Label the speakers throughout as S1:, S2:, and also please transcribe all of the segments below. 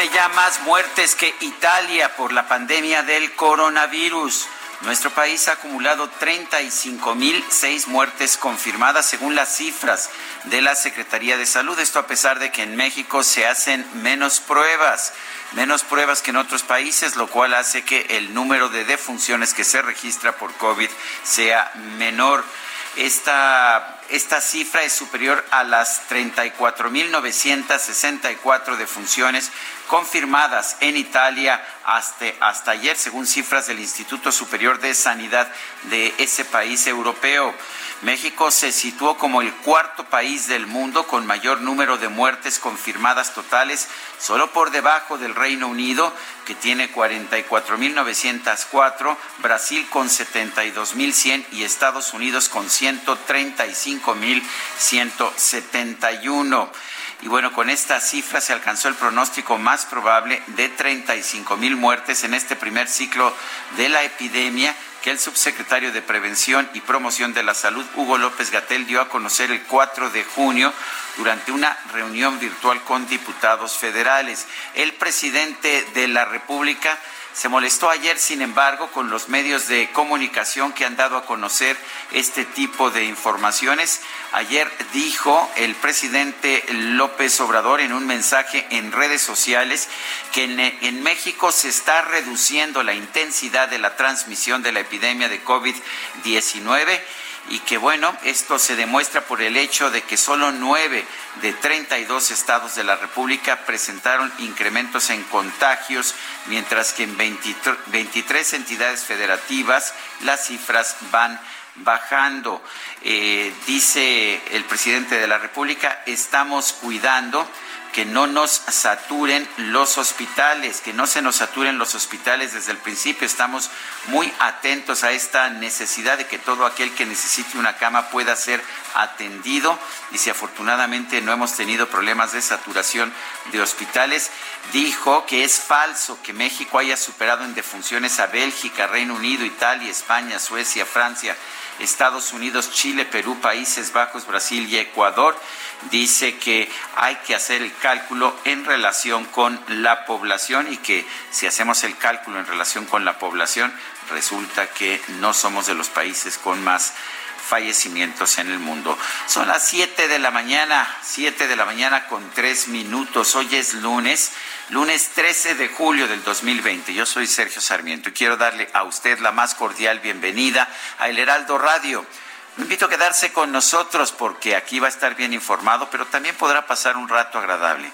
S1: Tiene ya más muertes que Italia por la pandemia del coronavirus. Nuestro país ha acumulado 35.006 muertes confirmadas según las cifras de la Secretaría de Salud. Esto a pesar de que en México se hacen menos pruebas, menos pruebas que en otros países, lo cual hace que el número de defunciones que se registra por COVID sea menor. Esta, esta cifra es superior a las 34.964 defunciones confirmadas en Italia hasta, hasta ayer, según cifras del Instituto Superior de Sanidad de ese país europeo. México se situó como el cuarto país del mundo con mayor número de muertes confirmadas totales, solo por debajo del Reino Unido, que tiene 44.904, Brasil con 72.100 y Estados Unidos con 135.171. Y bueno, con esta cifra se alcanzó el pronóstico más probable de 35 mil muertes en este primer ciclo de la epidemia que el subsecretario de Prevención y Promoción de la Salud, Hugo López Gatel, dio a conocer el 4 de junio durante una reunión virtual con diputados federales. El presidente de la República se molestó ayer, sin embargo, con los medios de comunicación que han dado a conocer este tipo de informaciones. Ayer dijo el presidente López Obrador en un mensaje en redes sociales que en, México se está reduciendo la intensidad de la transmisión de la epidemia de COVID-19 y que bueno, esto se demuestra por el hecho de que solo nueve de 32 estados de la República presentaron incrementos en contagios, mientras que en 23, 23 entidades federativas las cifras van bajando. Eh, dice el presidente de la República, estamos cuidando que no nos saturen los hospitales, que no se nos saturen los hospitales desde el principio. Estamos muy atentos a esta necesidad de que todo aquel que necesite una cama pueda ser atendido y si afortunadamente no hemos tenido problemas de saturación de hospitales, dijo que es falso que México haya superado en defunciones a Bélgica, Reino Unido, Italia, España, Suecia, Francia, Estados Unidos, Chile, Perú, Países Bajos, Brasil y Ecuador. Dice que hay que hacer el cálculo en relación con la población y que si hacemos el cálculo en relación con la población, resulta que no somos de los países con más fallecimientos en el mundo. Son las 7 de la mañana, 7 de la mañana con 3 minutos. Hoy es lunes, lunes 13 de julio del 2020. Yo soy Sergio Sarmiento y quiero darle a usted la más cordial bienvenida a El Heraldo Radio. Invito a quedarse con nosotros porque aquí va a estar bien informado, pero también podrá pasar un rato agradable,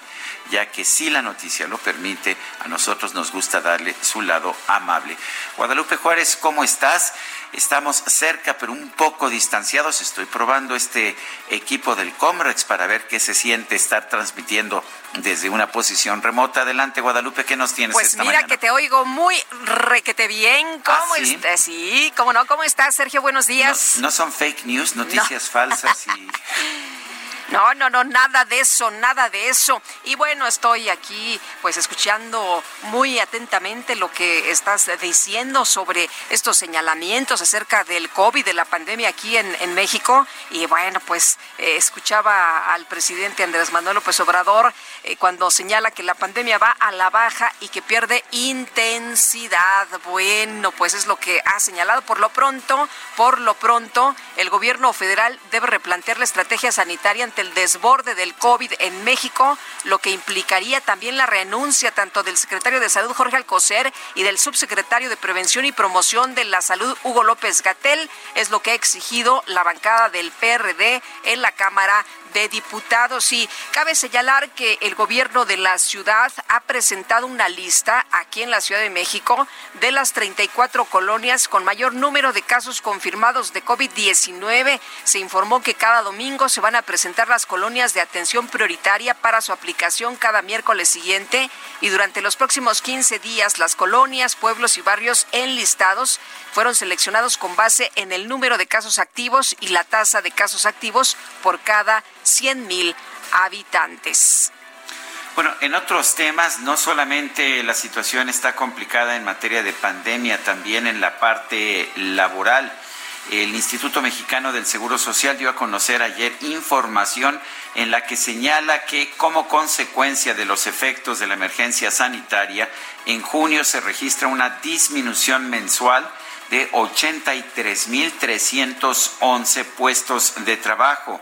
S1: ya que si la noticia lo permite, a nosotros nos gusta darle su lado amable. Guadalupe Juárez, ¿cómo estás? Estamos cerca, pero un poco distanciados. Estoy probando este equipo del Comrex para ver qué se siente estar transmitiendo desde una posición remota. Adelante, Guadalupe, ¿qué nos tienes
S2: Pues
S1: esta
S2: mira
S1: mañana?
S2: que te oigo muy requete bien. ¿Cómo
S1: ¿Ah, sí?
S2: estás? Sí, ¿cómo no? ¿Cómo estás, Sergio? Buenos días.
S1: No, no son fake news, noticias falsas y
S2: No, no, no, nada de eso, nada de eso. Y bueno, estoy aquí pues escuchando muy atentamente lo que estás diciendo sobre estos señalamientos acerca del COVID, de la pandemia aquí en, México. Y bueno, pues eh, escuchaba al presidente Andrés Manuel López Obrador eh, cuando señala que la pandemia va a la baja y que pierde intensidad. Bueno, pues es lo que ha señalado. Por lo pronto, por lo pronto, el gobierno federal debe replantear la estrategia sanitaria el desborde del COVID en México, lo que implicaría también la renuncia tanto del secretario de Salud Jorge Alcocer y del subsecretario de Prevención y Promoción de la Salud Hugo López Gatel, es lo que ha exigido la bancada del PRD en la Cámara de Diputados. Y cabe señalar que el gobierno de la ciudad ha presentado una lista aquí en la Ciudad de México de las 34 colonias con mayor número de casos confirmados de COVID-19. Se informó que cada domingo se van a presentar las colonias de atención prioritaria para su aplicación cada miércoles siguiente y durante los próximos 15 días las colonias, pueblos y barrios enlistados fueron seleccionados con base en el número de casos activos y la tasa de casos activos por cada 100 mil habitantes.
S1: Bueno, en otros temas, no solamente la situación está complicada en materia de pandemia, también en la parte laboral. El Instituto Mexicano del Seguro Social dio a conocer ayer información en la que señala que como consecuencia de los efectos de la emergencia sanitaria, en junio se registra una disminución mensual de 83.311 puestos de trabajo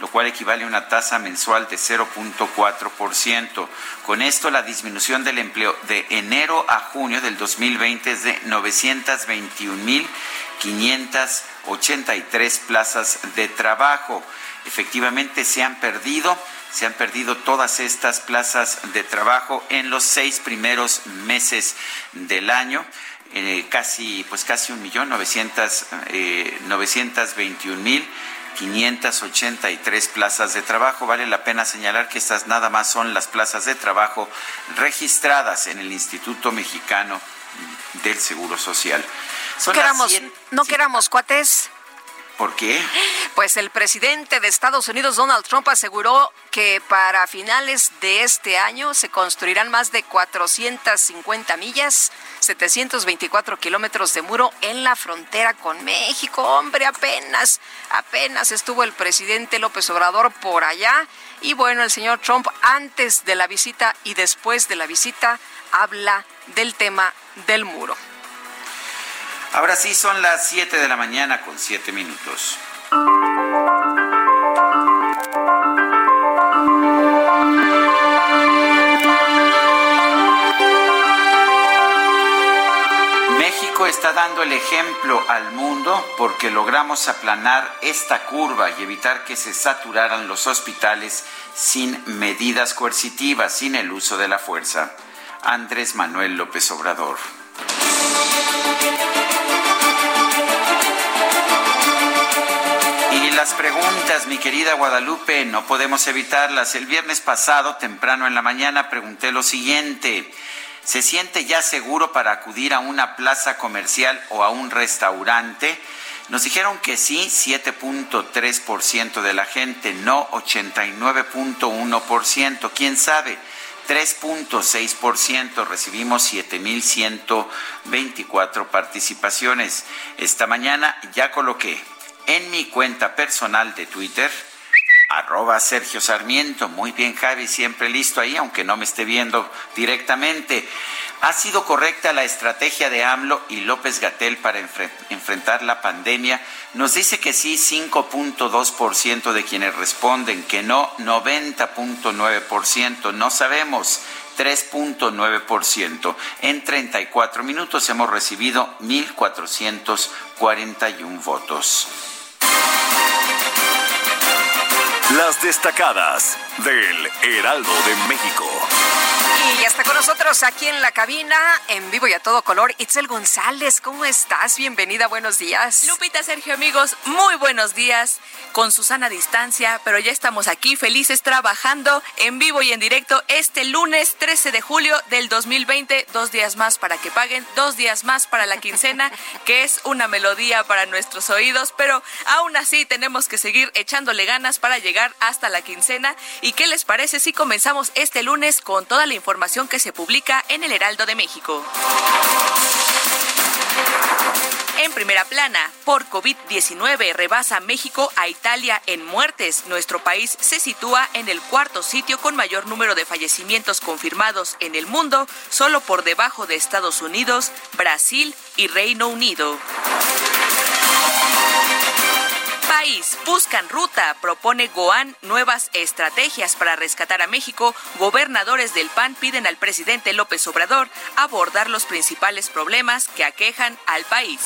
S1: lo cual equivale a una tasa mensual de 0.4%. Con esto, la disminución del empleo de enero a junio del 2020 es de 921.583 plazas de trabajo. Efectivamente, se han perdido se han perdido todas estas plazas de trabajo en los seis primeros meses del año. Eh, casi pues casi un millón novecientos eh, veintiún mil 583 plazas de trabajo. Vale la pena señalar que estas nada más son las plazas de trabajo registradas en el Instituto Mexicano del Seguro Social.
S2: no queramos cuates.
S1: ¿Por qué?
S2: Pues el presidente de Estados Unidos, Donald Trump, aseguró que para finales de este año se construirán más de 450 millas, 724 kilómetros de muro en la frontera con México. Hombre, apenas, apenas estuvo el presidente López Obrador por allá. Y bueno, el señor Trump, antes de la visita y después de la visita, habla del tema del muro.
S1: Ahora sí son las 7 de la mañana con 7 minutos. México está dando el ejemplo al mundo porque logramos aplanar esta curva y evitar que se saturaran los hospitales sin medidas coercitivas, sin el uso de la fuerza. Andrés Manuel López Obrador. Las preguntas, mi querida Guadalupe, no podemos evitarlas. El viernes pasado, temprano en la mañana, pregunté lo siguiente. ¿Se siente ya seguro para acudir a una plaza comercial o a un restaurante? Nos dijeron que sí, 7.3% de la gente, no 89.1%. ¿Quién sabe? 3.6%, recibimos 7.124 participaciones. Esta mañana ya coloqué en mi cuenta personal de Twitter, arroba Sergio Sarmiento. Muy bien, Javi, siempre listo ahí, aunque no me esté viendo directamente. ¿Ha sido correcta la estrategia de AMLO y López Gatel para enfrentar la pandemia? Nos dice que sí, 5.2% de quienes responden, que no, 90.9%, no sabemos. 3.9%. En 34 minutos hemos recibido 1.441 votos.
S3: Las destacadas del Heraldo de México.
S2: Y ya está con nosotros aquí en la cabina, en vivo y a todo color, Itzel González. ¿Cómo estás? Bienvenida, buenos días.
S4: Lupita, Sergio, amigos, muy buenos días. Con Susana a distancia, pero ya estamos aquí felices trabajando en vivo y en directo este lunes 13 de julio del 2020. Dos días más para que paguen, dos días más para la quincena, que es una melodía para nuestros oídos, pero aún así tenemos que seguir echándole ganas para llegar hasta la quincena. ¿Y qué les parece si comenzamos este lunes con toda la información que se publica en el Heraldo de México? En primera plana, por COVID-19 rebasa México a Italia en muertes. Nuestro país se sitúa en el cuarto sitio con mayor número de fallecimientos confirmados en el mundo, solo por debajo de Estados Unidos, Brasil y Reino Unido. País, buscan ruta, propone Goan nuevas estrategias para rescatar a México. Gobernadores del PAN piden al presidente López Obrador abordar los principales problemas que aquejan al país.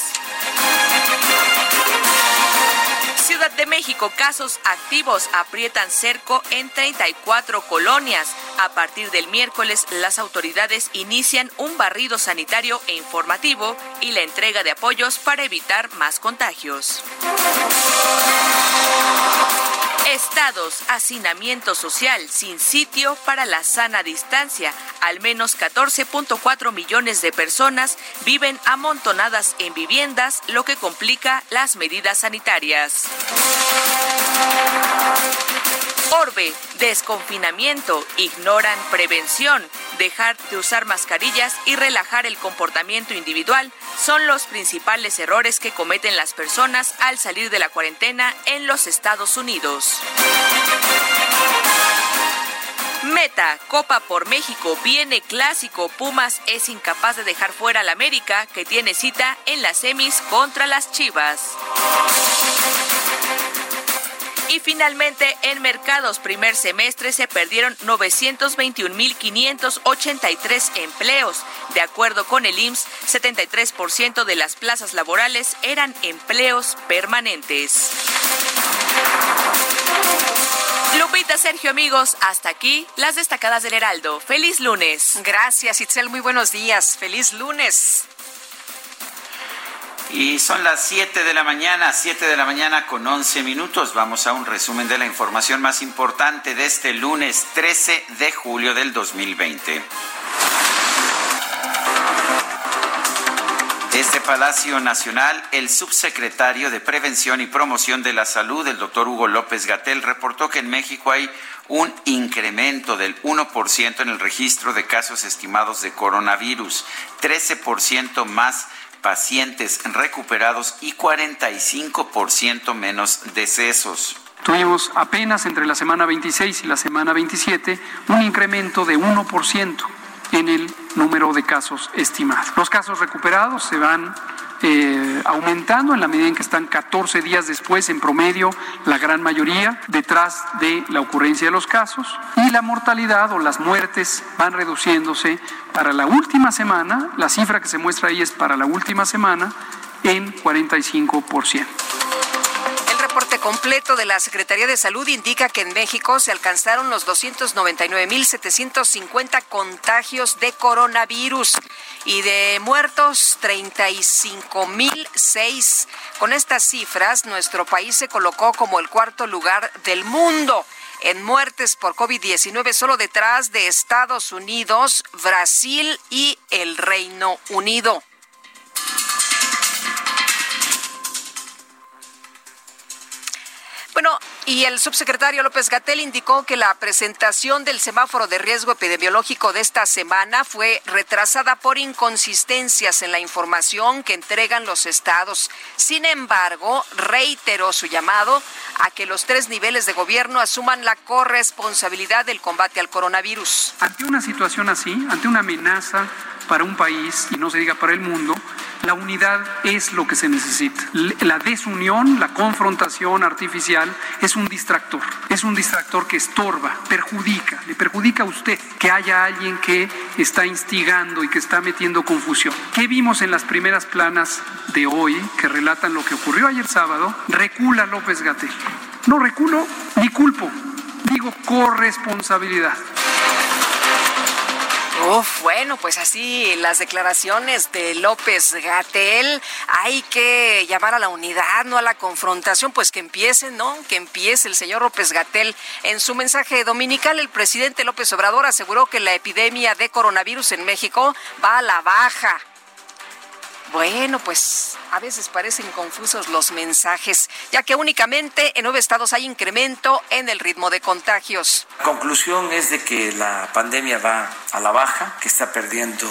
S4: Ciudad de México, casos activos aprietan cerco en 34 colonias. A partir del miércoles, las autoridades inician un barrido sanitario e informativo y la entrega de apoyos para evitar más contagios. Estados, hacinamiento social sin sitio para la sana distancia. Al menos 14.4 millones de personas viven amontonadas en viviendas, lo que complica las medidas sanitarias. Orbe, desconfinamiento, ignoran prevención, dejar de usar mascarillas y relajar el comportamiento individual son los principales errores que cometen las personas al salir de la cuarentena en los Estados Unidos. Meta, Copa por México, viene clásico. Pumas es incapaz de dejar fuera al América, que tiene cita en las semis contra las Chivas. Y finalmente, en mercados primer semestre se perdieron 921.583 empleos. De acuerdo con el IMSS, 73% de las plazas laborales eran empleos permanentes. Lupita, Sergio, amigos, hasta aquí las destacadas del Heraldo. Feliz lunes.
S2: Gracias, Itzel. Muy buenos días. Feliz lunes.
S1: Y son las 7 de la mañana, 7 de la mañana con 11 minutos. Vamos a un resumen de la información más importante de este lunes 13 de julio del 2020. Desde Palacio Nacional, el subsecretario de Prevención y Promoción de la Salud, el doctor Hugo López Gatel, reportó que en México hay un incremento del 1% en el registro de casos estimados de coronavirus, 13% más pacientes recuperados y 45% menos decesos.
S5: Tuvimos apenas entre la semana 26 y la semana 27 un incremento de 1% en el número de casos estimados. Los casos recuperados se van eh, aumentando en la medida en que están 14 días después, en promedio, la gran mayoría, detrás de la ocurrencia de los casos. Y la mortalidad o las muertes van reduciéndose para la última semana, la cifra que se muestra ahí es para la última semana, en 45%
S2: reporte completo de la Secretaría de Salud indica que en México se alcanzaron los 299.750 contagios de coronavirus y de muertos 35.006. Con estas cifras, nuestro país se colocó como el cuarto lugar del mundo en muertes por COVID-19, solo detrás de Estados Unidos, Brasil y el Reino Unido. Bueno, y el subsecretario López Gatel indicó que la presentación del semáforo de riesgo epidemiológico de esta semana fue retrasada por inconsistencias en la información que entregan los estados. Sin embargo, reiteró su llamado a que los tres niveles de gobierno asuman la corresponsabilidad del combate al coronavirus.
S5: Ante una situación así, ante una amenaza para un país y no se diga para el mundo, la unidad es lo que se necesita. La desunión, la confrontación artificial es un distractor, es un distractor que estorba, perjudica, le perjudica a usted que haya alguien que está instigando y que está metiendo confusión. ¿Qué vimos en las primeras planas de hoy que relatan lo que ocurrió ayer sábado? Recula López Gatel. No reculo ni culpo, digo corresponsabilidad.
S2: Uf, bueno, pues así las declaraciones de López Gatel, hay que llamar a la unidad, no a la confrontación, pues que empiece, ¿no? Que empiece el señor López Gatel. En su mensaje dominical, el presidente López Obrador aseguró que la epidemia de coronavirus en México va a la baja bueno, pues a veces parecen confusos los mensajes, ya que únicamente en nueve estados hay incremento en el ritmo de contagios.
S6: La conclusión es de que la pandemia va a la baja, que está perdiendo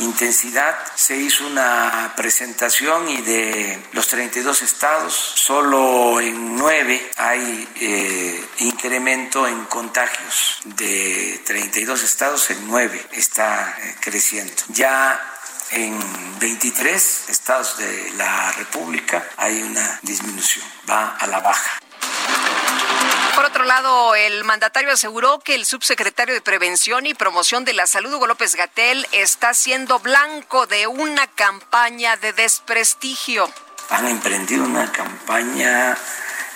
S6: intensidad. Se hizo una presentación y de los 32 estados, solo en nueve hay eh, incremento en contagios. De 32 estados, en nueve está eh, creciendo. Ya en 23 estados de la República hay una disminución, va a la baja.
S2: Por otro lado, el mandatario aseguró que el subsecretario de Prevención y Promoción de la Salud, Hugo López Gatel, está siendo blanco de una campaña de desprestigio.
S6: Han emprendido una campaña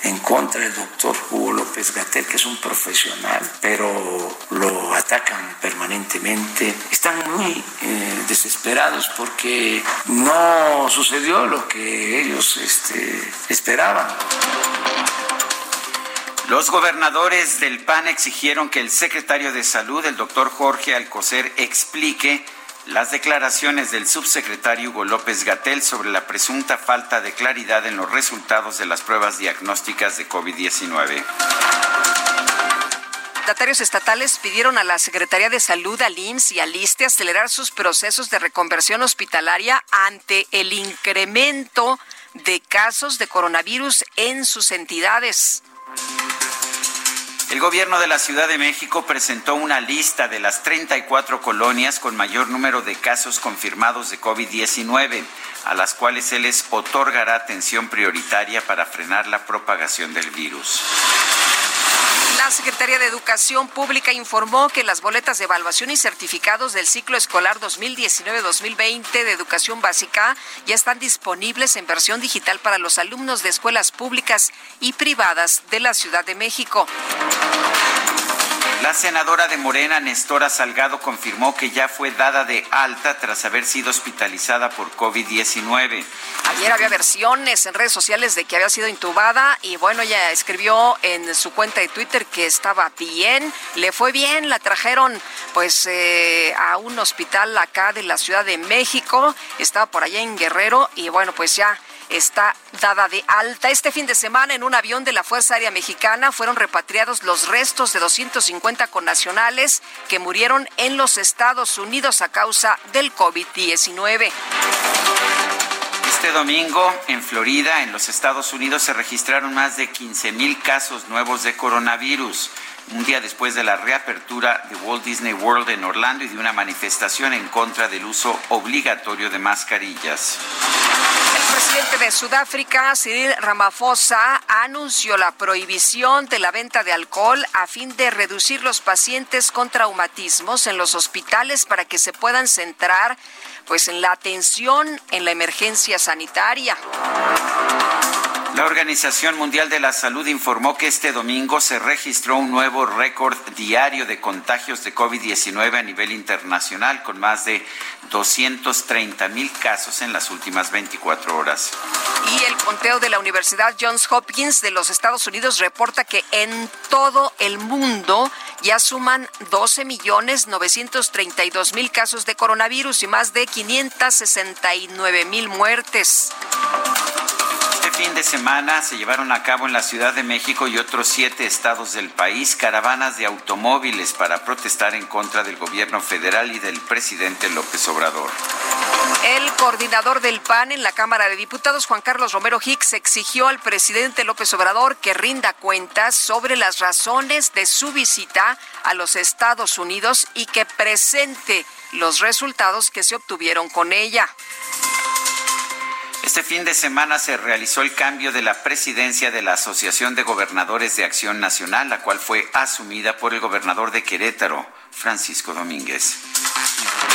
S6: en contra del doctor Hugo López Gatel, que es un profesional, pero lo atacan permanentemente. Están muy eh, desesperados porque no sucedió lo que ellos este, esperaban.
S1: Los gobernadores del PAN exigieron que el secretario de Salud, el doctor Jorge Alcocer, explique las declaraciones del subsecretario Hugo López Gatel sobre la presunta falta de claridad en los resultados de las pruebas diagnósticas de COVID-19.
S2: Mandatarios estatales pidieron a la Secretaría de Salud, al IMSS y al ISTE acelerar sus procesos de reconversión hospitalaria ante el incremento de casos de coronavirus en sus entidades.
S1: El gobierno de la Ciudad de México presentó una lista de las 34 colonias con mayor número de casos confirmados de COVID-19, a las cuales se les otorgará atención prioritaria para frenar la propagación del virus.
S2: La Secretaría de Educación Pública informó que las boletas de evaluación y certificados del ciclo escolar 2019-2020 de educación básica ya están disponibles en versión digital para los alumnos de escuelas públicas y privadas de la Ciudad de México.
S1: La senadora de Morena, Nestora Salgado, confirmó que ya fue dada de alta tras haber sido hospitalizada por COVID-19.
S2: Ayer había versiones en redes sociales de que había sido intubada y bueno, ella escribió en su cuenta de Twitter que estaba bien, le fue bien, la trajeron pues eh, a un hospital acá de la Ciudad de México, estaba por allá en Guerrero y bueno, pues ya está dada de alta. Este fin de semana en un avión de la Fuerza Aérea Mexicana fueron repatriados los restos de 250 connacionales que murieron en los Estados Unidos a causa del COVID-19.
S1: Este domingo, en Florida, en los Estados Unidos, se registraron más de 15 mil casos nuevos de coronavirus un día después de la reapertura de Walt Disney World en Orlando y de una manifestación en contra del uso obligatorio de mascarillas.
S2: El presidente de Sudáfrica, Cyril Ramaphosa, anunció la prohibición de la venta de alcohol a fin de reducir los pacientes con traumatismos en los hospitales para que se puedan centrar pues en la atención en la emergencia sanitaria.
S1: La Organización Mundial de la Salud informó que este domingo se registró un nuevo récord diario de contagios de COVID-19 a nivel internacional, con más de 230 mil casos en las últimas 24 horas.
S2: Y el conteo de la Universidad Johns Hopkins de los Estados Unidos reporta que en todo el mundo ya suman 12 millones 932 mil casos de coronavirus y más de 569 mil muertes
S1: fin de semana se llevaron a cabo en la Ciudad de México y otros siete estados del país caravanas de automóviles para protestar en contra del gobierno federal y del presidente López Obrador.
S2: El coordinador del PAN en la Cámara de Diputados, Juan Carlos Romero Hicks, exigió al presidente López Obrador que rinda cuentas sobre las razones de su visita a los Estados Unidos y que presente los resultados que se obtuvieron con ella.
S1: Este fin de semana se realizó el cambio de la presidencia de la Asociación de Gobernadores de Acción Nacional, la cual fue asumida por el gobernador de Querétaro, Francisco Domínguez.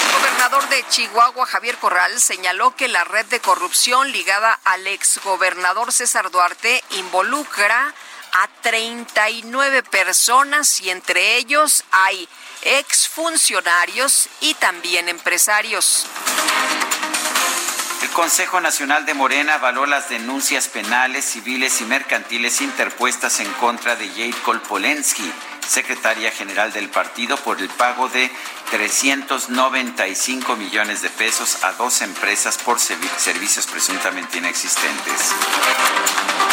S2: El gobernador de Chihuahua, Javier Corral, señaló que la red de corrupción ligada al exgobernador César Duarte involucra a 39 personas y entre ellos hay exfuncionarios y también empresarios.
S1: El Consejo Nacional de Morena avaló las denuncias penales, civiles y mercantiles interpuestas en contra de Jade Kolpolensky, secretaria general del partido, por el pago de 395 millones de pesos a dos empresas por servicios presuntamente inexistentes.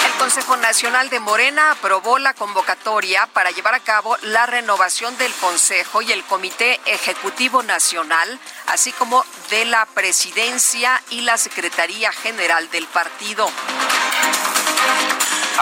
S2: El Consejo Nacional de Morena aprobó la convocatoria para llevar a cabo la renovación del Consejo y el Comité Ejecutivo Nacional, así como de la Presidencia y la Secretaría General del partido.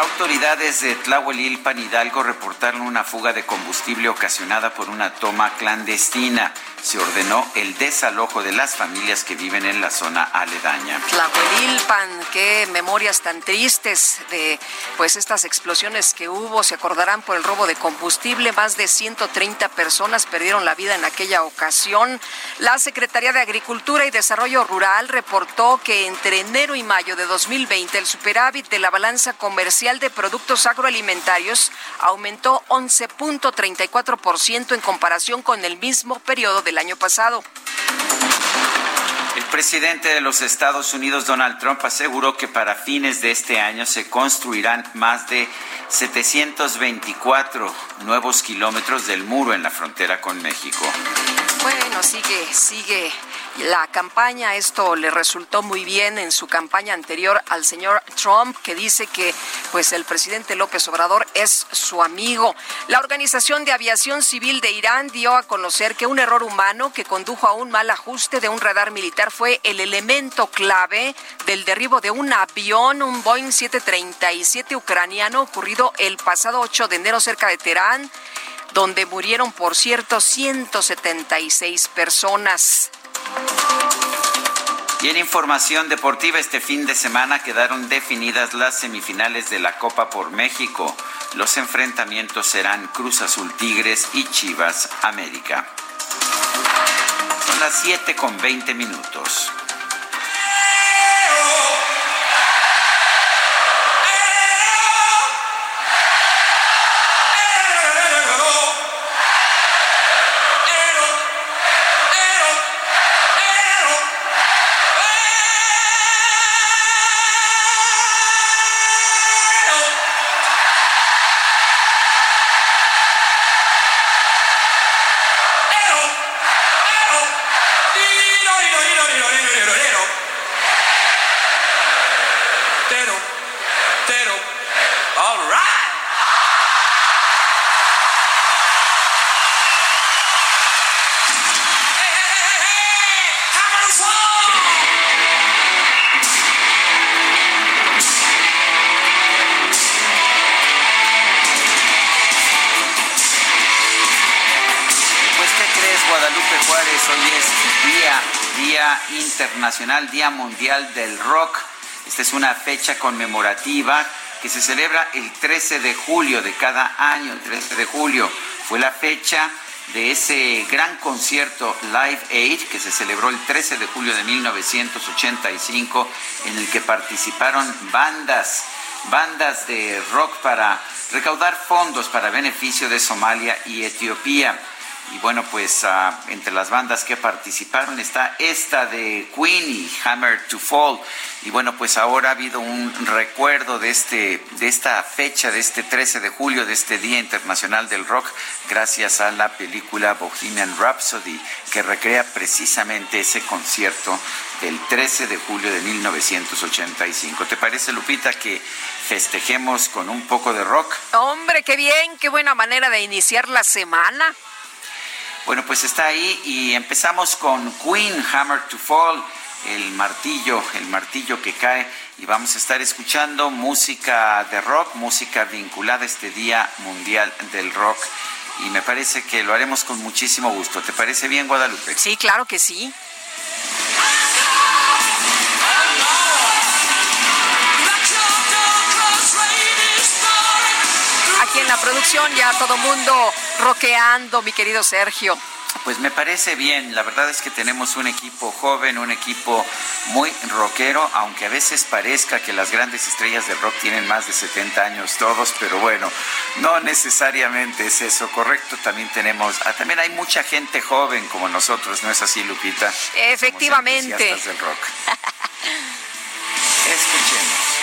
S1: Autoridades de Tlahuelilpan Hidalgo reportaron una fuga de combustible ocasionada por una toma clandestina. Se ordenó el desalojo de las familias que viven en la zona aledaña.
S2: Tlahuelilpan, qué memorias tan tristes de pues estas explosiones que hubo. Se acordarán por el robo de combustible. Más de 130 personas perdieron la vida en aquella ocasión. La Secretaría de Agricultura y Desarrollo Rural reportó que entre enero y mayo de 2020 el superávit de la balanza comercial de Productos Agroalimentarios aumentó 11.34% en comparación con el mismo periodo del año pasado.
S1: El presidente de los Estados Unidos, Donald Trump, aseguró que para fines de este año se construirán más de 724 nuevos kilómetros del muro en la frontera con México.
S2: Bueno, sigue, sigue la campaña. Esto le resultó muy bien en su campaña anterior al señor Trump, que dice que pues el presidente López Obrador es su amigo. La Organización de Aviación Civil de Irán dio a conocer que un error humano que condujo a un mal ajuste de un radar militar fue el elemento clave del derribo de un avión, un Boeing 737 ucraniano ocurrido el pasado 8 de enero cerca de Teherán donde murieron, por cierto, 176 personas.
S1: Y en información deportiva, este fin de semana quedaron definidas las semifinales de la Copa por México. Los enfrentamientos serán Cruz Azul Tigres y Chivas América. Son las 7 con 20 minutos. Internacional Día Mundial del Rock. Esta es una fecha conmemorativa que se celebra el 13 de julio de cada año. El 13 de julio fue la fecha de ese gran concierto Live Aid que se celebró el 13 de julio de 1985 en el que participaron bandas, bandas de rock para recaudar fondos para beneficio de Somalia y Etiopía. Y bueno, pues ah, entre las bandas que participaron está esta de Queen y Hammer to Fall. Y bueno, pues ahora ha habido un recuerdo de, este, de esta fecha, de este 13 de julio, de este Día Internacional del Rock, gracias a la película Bohemian Rhapsody, que recrea precisamente ese concierto del 13 de julio de 1985. ¿Te parece, Lupita, que festejemos con un poco de rock?
S2: Hombre, qué bien, qué buena manera de iniciar la semana.
S1: Bueno, pues está ahí y empezamos con Queen Hammer to Fall, el martillo, el martillo que cae y vamos a estar escuchando música de rock, música vinculada a este Día Mundial del Rock y me parece que lo haremos con muchísimo gusto. ¿Te parece bien, Guadalupe?
S2: Sí, claro que sí. Aquí en la producción ya todo mundo roqueando, mi querido Sergio.
S1: Pues me parece bien, la verdad es que tenemos un equipo joven, un equipo muy rockero, aunque a veces parezca que las grandes estrellas del rock tienen más de 70 años todos, pero bueno, no necesariamente es eso, correcto, también tenemos, ah, también hay mucha gente joven como nosotros, ¿no es así, Lupita?
S2: Efectivamente.
S1: del rock. Escuchemos.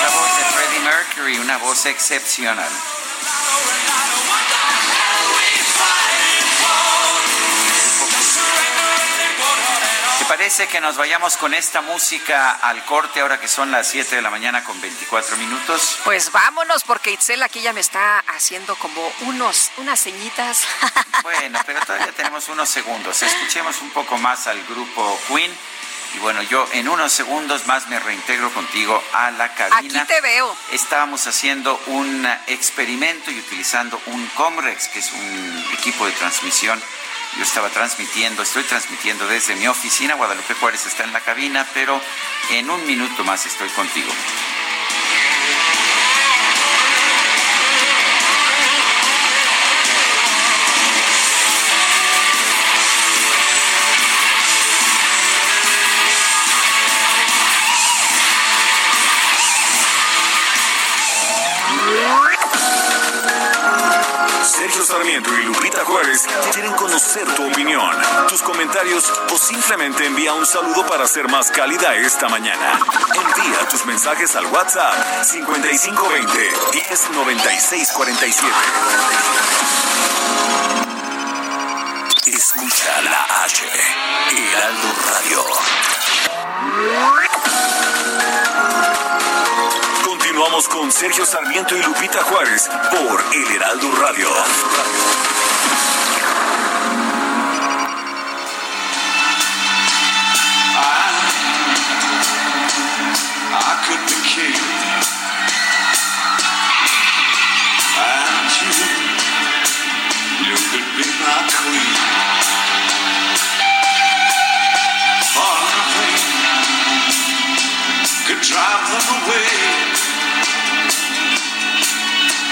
S1: La voz de Freddie Mercury, una voz excepcional. ¿Te parece que nos vayamos con esta música al corte ahora que son las 7 de la mañana con 24 minutos?
S2: Pues vámonos porque Itzel aquí ya me está haciendo como unos unas señitas.
S1: Bueno, pero todavía tenemos unos segundos. Escuchemos un poco más al grupo Queen. Y bueno, yo en unos segundos más me reintegro contigo a la cabina.
S2: Aquí te veo.
S1: Estábamos haciendo un experimento y utilizando un Comrex, que es un equipo de transmisión. Yo estaba transmitiendo, estoy transmitiendo desde mi oficina. Guadalupe Juárez está en la cabina, pero en un minuto más estoy contigo.
S3: Sarmiento y Lupita Juárez quieren conocer tu opinión, tus comentarios o simplemente envía un saludo para ser más cálida esta mañana. Envía tus mensajes al WhatsApp 5520 109647. Escucha la H, Heraldo Radio. Continuamos con Sergio Sarmiento y Lupita Juárez por El Heraldo Radio.
S7: I could be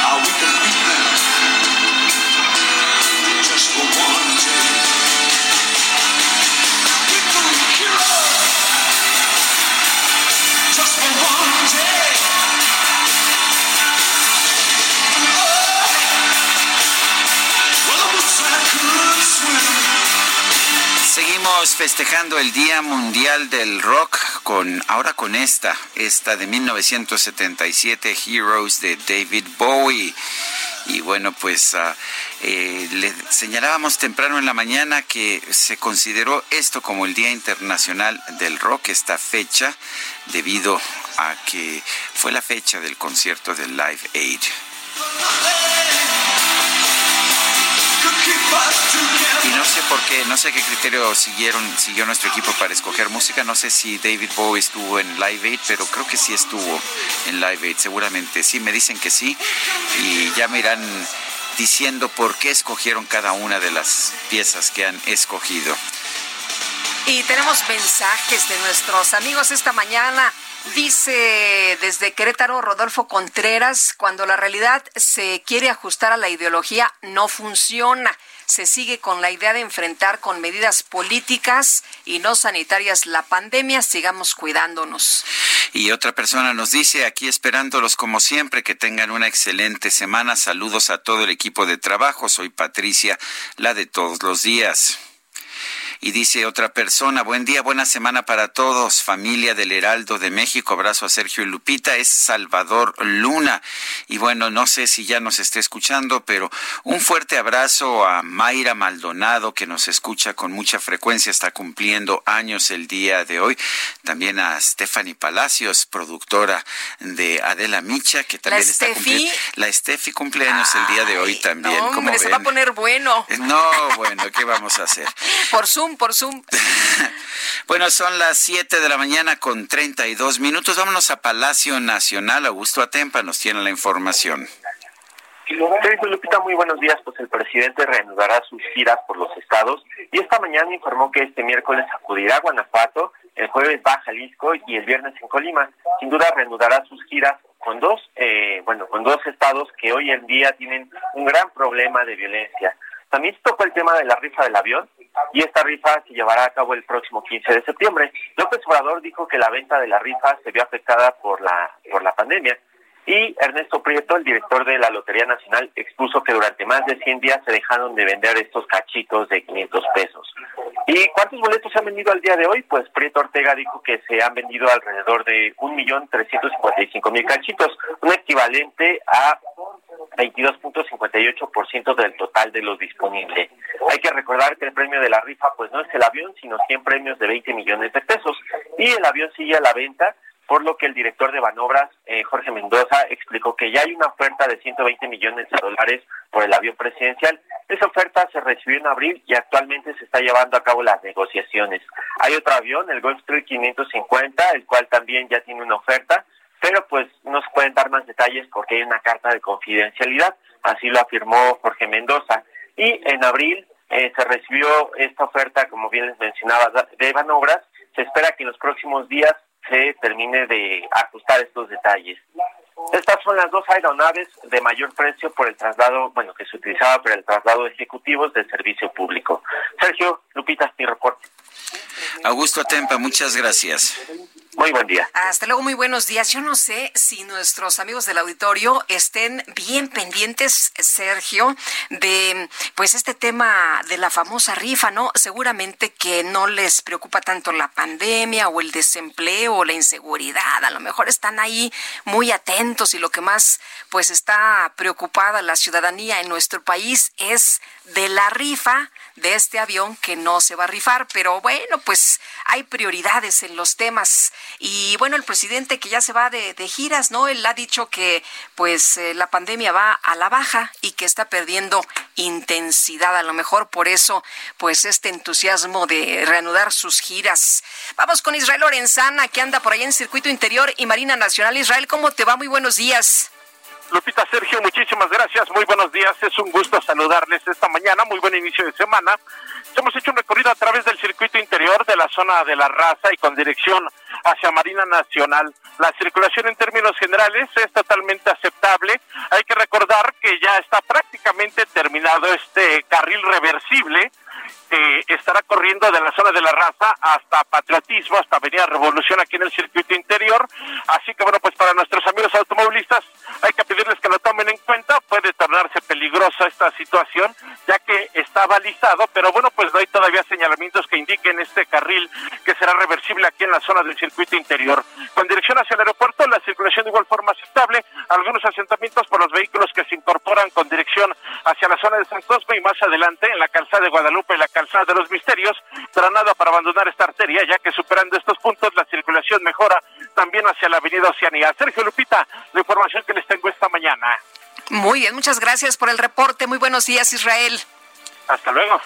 S7: Ah, we can
S1: Seguimos festejando el Día Mundial del Rock con ahora con esta, esta de 1977 Heroes de David Bowie. Y bueno, pues eh, le señalábamos temprano en la mañana que se consideró esto como el Día Internacional del Rock, esta fecha, debido a que fue la fecha del concierto del Live Aid. Y no sé por qué, no sé qué criterio siguieron, siguió nuestro equipo para escoger música. No sé si David Bowie estuvo en Live Aid, pero creo que sí estuvo en Live Aid, seguramente. Sí, me dicen que sí. Y ya me irán diciendo por qué escogieron cada una de las piezas que han escogido.
S2: Y tenemos mensajes de nuestros amigos esta mañana. Dice desde Querétaro Rodolfo Contreras, cuando la realidad se quiere ajustar a la ideología, no funciona. Se sigue con la idea de enfrentar con medidas políticas y no sanitarias la pandemia. Sigamos cuidándonos.
S1: Y otra persona nos dice, aquí esperándolos como siempre, que tengan una excelente semana. Saludos a todo el equipo de trabajo. Soy Patricia, la de todos los días. Y dice otra persona, buen día, buena semana para todos, familia del Heraldo de México, abrazo a Sergio y Lupita, es Salvador Luna. Y bueno, no sé si ya nos esté escuchando, pero un fuerte abrazo a Mayra Maldonado, que nos escucha con mucha frecuencia, está cumpliendo años el día de hoy. También a Stephanie Palacios, productora de Adela Micha, que también está cumpliendo. La Steffi cumpleaños el día de hoy también.
S2: No, hombre, se va a poner bueno.
S1: No, bueno, ¿qué vamos a hacer?
S2: Por Zoom, por Zoom.
S1: Bueno, son las 7 de la mañana con 32 minutos. Vámonos a Palacio Nacional. Augusto Atempa nos tiene la información.
S8: Sergio Lupita, muy buenos días. Pues el presidente reanudará sus giras por los estados y esta mañana informó que este miércoles acudirá a Guanajuato, el jueves va a Jalisco y el viernes en Colima. Sin duda reanudará sus giras con dos, eh, bueno, con dos estados que hoy en día tienen un gran problema de violencia. También se tocó el tema de la rifa del avión y esta rifa se llevará a cabo el próximo 15 de septiembre. López Obrador dijo que la venta de la rifa se vio afectada por la por la pandemia y Ernesto Prieto, el director de la Lotería Nacional, expuso que durante más de 100 días se dejaron de vender estos cachitos de 500 pesos. ¿Y cuántos boletos se han vendido al día de hoy? Pues Prieto Ortega dijo que se han vendido alrededor de 1.355.000 cachitos, un equivalente a 22.58% del total de los disponibles. Hay que recordar que el premio de la rifa pues no es el avión, sino 100 premios de 20 millones de pesos y el avión sigue a la venta por lo que el director de Banobras, eh, Jorge Mendoza, explicó que ya hay una oferta de 120 millones de dólares por el avión presidencial. Esa oferta se recibió en abril y actualmente se está llevando a cabo las negociaciones. Hay otro avión, el Gulfstream 550, el cual también ya tiene una oferta, pero pues no se pueden dar más detalles porque hay una carta de confidencialidad, así lo afirmó Jorge Mendoza. Y en abril eh, se recibió esta oferta, como bien les mencionaba, de Banobras. Se espera que en los próximos días se termine de ajustar estos detalles. Estas son las dos aeronaves de mayor precio por el traslado, bueno, que se utilizaba para el traslado de ejecutivos del servicio público. Sergio, Lupita, mi reporte.
S1: Augusto Atempa, muchas gracias.
S8: Muy buen día.
S2: Hasta luego, muy buenos días. Yo no sé si nuestros amigos del auditorio estén bien pendientes, Sergio, de pues este tema de la famosa rifa, ¿no? Seguramente que no les preocupa tanto la pandemia o el desempleo o la inseguridad. A lo mejor están ahí muy atentos y lo que más pues está preocupada la ciudadanía en nuestro país es de la rifa de este avión que no se va a rifar, pero bueno, pues hay prioridades en los temas y bueno, el presidente que ya se va de, de giras, ¿no? Él ha dicho que pues eh, la pandemia va a la baja y que está perdiendo intensidad, a lo mejor por eso pues este entusiasmo de reanudar sus giras. Vamos con Israel Lorenzana que anda por ahí en circuito interior y Marina Nacional. Israel, ¿cómo te va? Muy buenos días.
S9: Lupita Sergio, muchísimas gracias, muy buenos días, es un gusto saludarles esta mañana, muy buen inicio de semana. Hemos hecho un recorrido a través del circuito interior de la zona de la raza y con dirección hacia Marina Nacional. La circulación en términos generales es totalmente aceptable. Hay que recordar que ya está prácticamente terminado este carril reversible eh, estará corriendo de la zona de la raza hasta Patriotismo, hasta Avenida Revolución aquí en el circuito interior. Así que bueno, pues para nuestros amigos automovilistas hay que pedirles que lo tomen en cuenta. Puede tornarse peligrosa esta situación, ya que está balizado, pero bueno, pues no hay todavía señalamientos que indiquen este carril que será reversible aquí en la zona del circuito interior. Con dirección hacia el aeropuerto, la circulación de igual forma aceptable. Algunos asentamientos por los vehículos que se incorporan con dirección hacia la zona de San Cosme y más adelante en la calzada de Guadalupe la calzada de los misterios, para nada para abandonar esta arteria, ya que superando estos puntos la circulación mejora también hacia la avenida Oceanía. Sergio Lupita, la información que les tengo esta mañana.
S2: Muy bien, muchas gracias por el reporte. Muy buenos días, Israel.
S9: Hasta luego.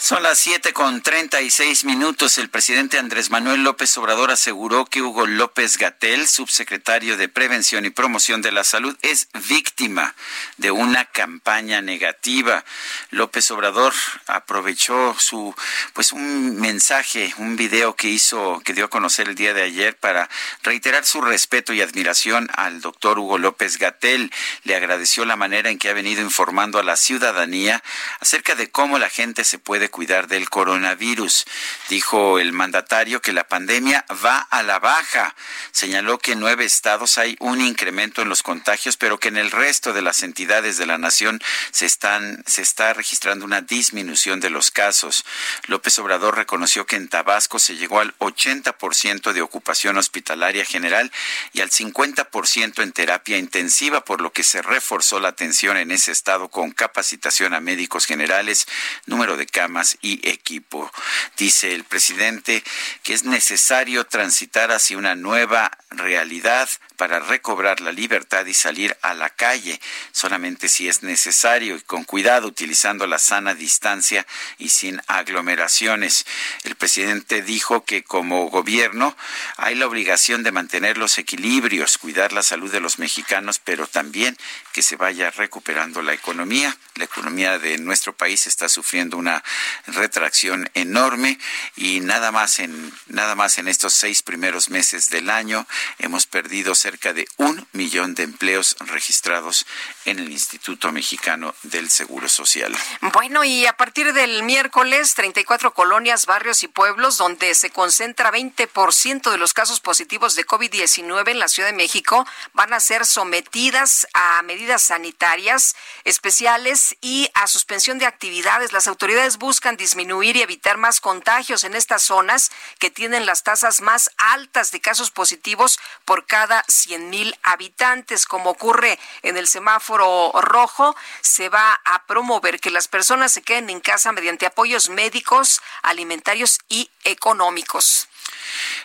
S1: Son las siete con treinta y seis minutos. El presidente Andrés Manuel López Obrador aseguró que Hugo López Gatel, subsecretario de Prevención y Promoción de la Salud, es víctima de una campaña negativa. López Obrador aprovechó su, pues, un mensaje, un video que hizo, que dio a conocer el día de ayer para reiterar su respeto y admiración al doctor Hugo López Gatel. Le agradeció la manera en que ha venido informando a la ciudadanía acerca de cómo la gente se puede cuidar del coronavirus. Dijo el mandatario que la pandemia va a la baja. Señaló que en nueve estados hay un incremento en los contagios, pero que en el resto de las entidades de la nación se están se está registrando una disminución de los casos. López Obrador reconoció que en Tabasco se llegó al 80% de ocupación hospitalaria general y al 50% en terapia intensiva, por lo que se reforzó la atención en ese estado con capacitación a médicos generales, número de camas y equipo. Dice el presidente que es necesario transitar hacia una nueva realidad para recobrar la libertad y salir a la calle, solamente si es necesario y con cuidado, utilizando la sana distancia y sin aglomeraciones. El presidente dijo que como gobierno hay la obligación de mantener los equilibrios, cuidar la salud de los mexicanos, pero también que se vaya recuperando la economía. La economía de nuestro país está sufriendo una retracción enorme y nada más en nada más en estos seis primeros meses del año hemos perdido cerca de un millón de empleos registrados en el Instituto Mexicano del Seguro Social.
S2: Bueno, y a partir del miércoles, 34 colonias, barrios y pueblos donde se concentra 20% de los casos positivos de COVID-19 en la Ciudad de México van a ser sometidas a medidas sanitarias especiales y a suspensión de actividades. Las autoridades buscan disminuir y evitar más contagios en estas zonas que tienen las tasas más altas de casos positivos por cada 100 mil habitantes. Como ocurre en el semáforo rojo, se va a promover que las personas se queden en casa mediante apoyos médicos, alimentarios y económicos.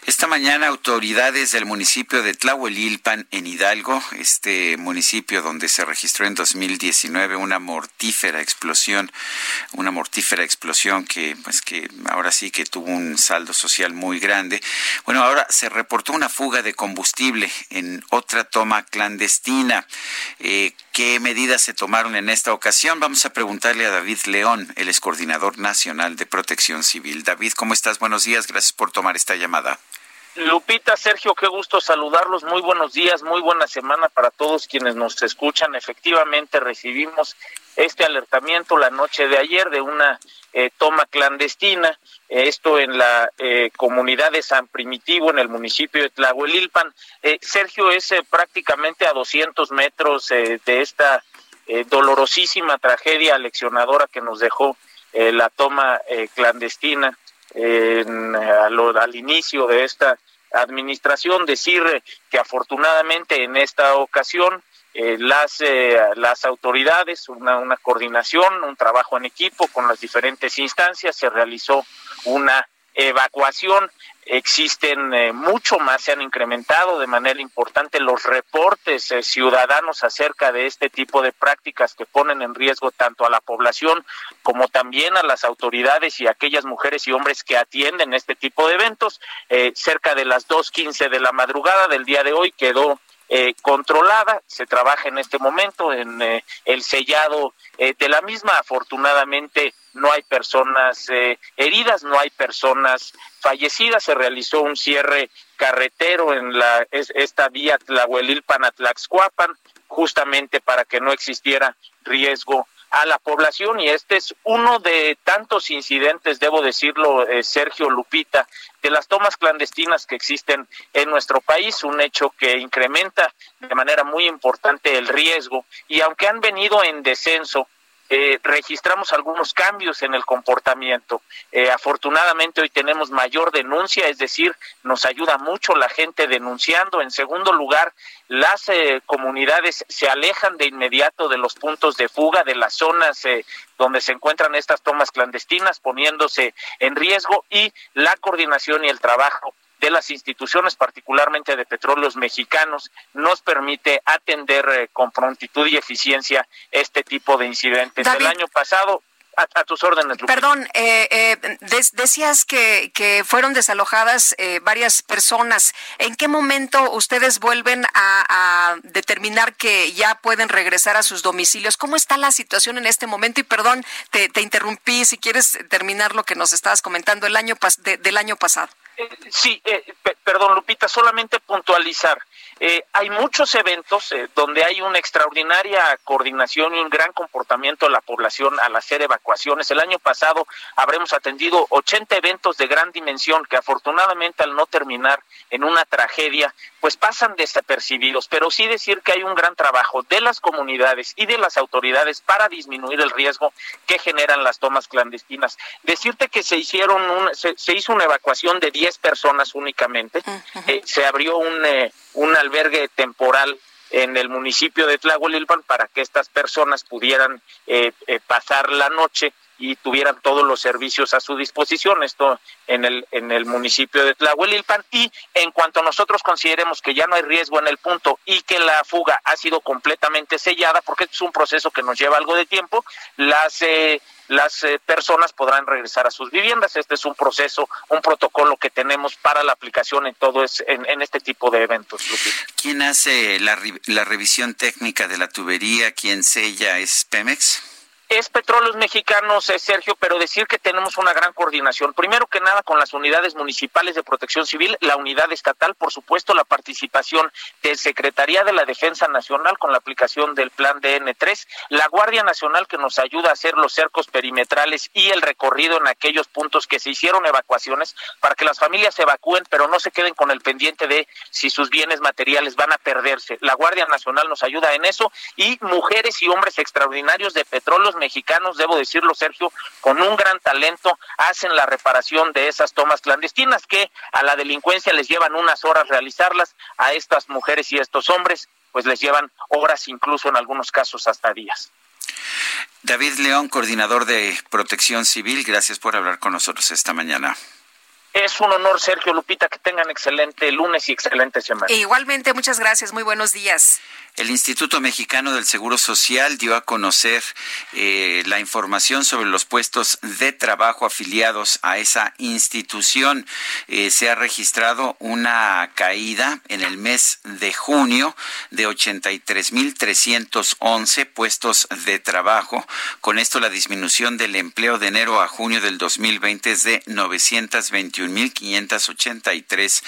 S1: Esta mañana autoridades del municipio de Tlahuelilpan en Hidalgo, este municipio donde se registró en 2019 una mortífera explosión, una mortífera explosión que pues que ahora sí que tuvo un saldo social muy grande. Bueno, ahora se reportó una fuga de combustible en otra toma clandestina. Eh, ¿Qué medidas se tomaron en esta ocasión? Vamos a preguntarle a David León, el ex coordinador nacional de Protección Civil. David, ¿cómo estás? Buenos días, gracias por tomar esta llamada.
S10: Lupita, Sergio, qué gusto saludarlos. Muy buenos días, muy buena semana para todos quienes nos escuchan. Efectivamente, recibimos este alertamiento la noche de ayer de una eh, toma clandestina, eh, esto en la eh, comunidad de San Primitivo, en el municipio de Tlahuelilpan. Eh, Sergio es eh, prácticamente a 200 metros eh, de esta dolorosísima tragedia leccionadora que nos dejó la toma clandestina en, al, al inicio de esta administración. Decir que afortunadamente en esta ocasión eh, las, eh, las autoridades, una, una coordinación, un trabajo en equipo con las diferentes instancias, se realizó una evacuación. Existen eh, mucho más, se han incrementado de manera importante los reportes eh, ciudadanos acerca de este tipo de prácticas que ponen en riesgo tanto a la población como también a las autoridades y a aquellas mujeres y hombres que atienden este tipo de eventos. Eh, cerca de las 2.15 de la madrugada del día de hoy quedó eh, controlada. Se trabaja en este momento en eh, el sellado eh, de la misma. Afortunadamente no hay personas heridas, no hay personas fallecidas. Se realizó un cierre carretero en la es- esta vía Tlahuelilpan a Tlaxcuapan, justamente para que no existiera riesgo a la población y este es uno de tantos incidentes, debo decirlo, eh, Sergio Lupita, de las tomas clandestinas que existen en nuestro país, un hecho que incrementa de manera muy importante el riesgo y aunque han venido en descenso, eh, registramos algunos cambios en el comportamiento. Eh, afortunadamente hoy tenemos mayor denuncia, es decir, nos ayuda mucho la gente denunciando. En segundo lugar, las eh, comunidades se alejan de inmediato de los puntos de fuga, de las zonas eh, donde se encuentran estas tomas clandestinas, poniéndose en riesgo y la coordinación y el trabajo de las instituciones, particularmente de petróleos mexicanos, nos permite atender eh, con prontitud y eficiencia este tipo de incidentes.
S2: David.
S10: El año pasado, a, a tus órdenes, Lupita.
S2: Perdón, eh, eh, des- decías que, que fueron desalojadas eh, varias personas. ¿En qué momento ustedes vuelven a, a determinar que ya pueden regresar a sus domicilios? ¿Cómo está la situación en este momento? Y perdón, te, te interrumpí. Si quieres terminar lo que nos estabas comentando el año pas- de- del año pasado.
S10: Sí, eh, pe- perdón, Lupita, solamente puntualizar. Eh, hay muchos eventos eh, donde hay una extraordinaria coordinación y un gran comportamiento de la población al hacer evacuaciones. El año pasado habremos atendido 80 eventos de gran dimensión que afortunadamente al no terminar en una tragedia, pues pasan desapercibidos. Pero sí decir que hay un gran trabajo de las comunidades y de las autoridades para disminuir el riesgo que generan las tomas clandestinas. Decirte que se hicieron un, se, se hizo una evacuación de 10 personas únicamente. Eh, se abrió un, eh, un albergue temporal en el municipio de Tlahuelilpan para que estas personas pudieran eh, eh, pasar la noche y tuvieran todos los servicios a su disposición, esto en el, en el municipio de Tlahuelilpan. Y en cuanto nosotros consideremos que ya no hay riesgo en el punto y que la fuga ha sido completamente sellada, porque es un proceso que nos lleva algo de tiempo, las... Eh, las eh, personas podrán regresar a sus viviendas. Este es un proceso, un protocolo que tenemos para la aplicación en todo es, en, en este tipo de eventos.
S1: ¿Quién hace la, la revisión técnica de la tubería? ¿Quién sella? ¿Es Pemex?
S10: Es Petróleos Mexicanos, eh, Sergio, pero decir que tenemos una gran coordinación. Primero que nada con las unidades municipales de protección civil, la unidad estatal, por supuesto, la participación de Secretaría de la Defensa Nacional con la aplicación del plan DN3, la Guardia Nacional que nos ayuda a hacer los cercos perimetrales y el recorrido en aquellos puntos que se hicieron evacuaciones para que las familias se evacúen, pero no se queden con el pendiente de si sus bienes materiales van a perderse. La Guardia Nacional nos ayuda en eso y mujeres y hombres extraordinarios de Petróleos mexicanos, debo decirlo, Sergio, con un gran talento, hacen la reparación de esas tomas clandestinas que a la delincuencia les llevan unas horas realizarlas, a estas mujeres y estos hombres pues les llevan horas, incluso en algunos casos hasta días.
S1: David León, coordinador de Protección Civil, gracias por hablar con nosotros esta mañana.
S10: Es un honor, Sergio Lupita, que tengan excelente lunes y excelente semana.
S2: E igualmente, muchas gracias. Muy buenos días.
S1: El Instituto Mexicano del Seguro Social dio a conocer eh, la información sobre los puestos de trabajo afiliados a esa institución. Eh, se ha registrado una caída en el mes de junio de 83.311 puestos de trabajo. Con esto la disminución del empleo de enero a junio del 2020 es de 921.583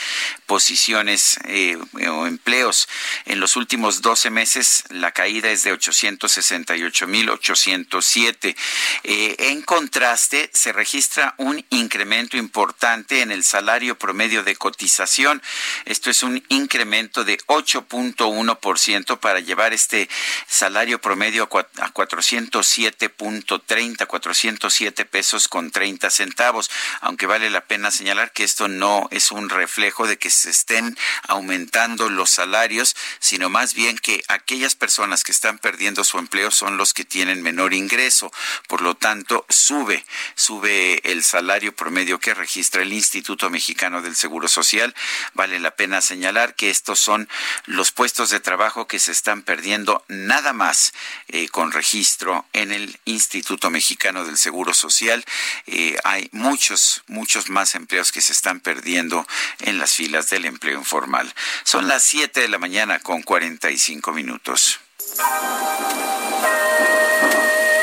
S1: posiciones eh, o empleos. En los últimos dos 12 meses la caída es de 868.807. Eh, en contraste, se registra un incremento importante en el salario promedio de cotización. Esto es un incremento de 8.1% para llevar este salario promedio a 407.30, 407 pesos con 30 centavos. Aunque vale la pena señalar que esto no es un reflejo de que se estén aumentando los salarios, sino más bien que aquellas personas que están perdiendo su empleo son los que tienen menor ingreso. Por lo tanto, sube, sube el salario promedio que registra el Instituto Mexicano del Seguro Social. Vale la pena señalar que estos son los puestos de trabajo que se están perdiendo nada más eh, con registro en el Instituto Mexicano del Seguro Social. Eh, hay muchos, muchos más empleos que se están perdiendo en las filas del empleo informal. Son las 7 de la mañana con 45 minutos.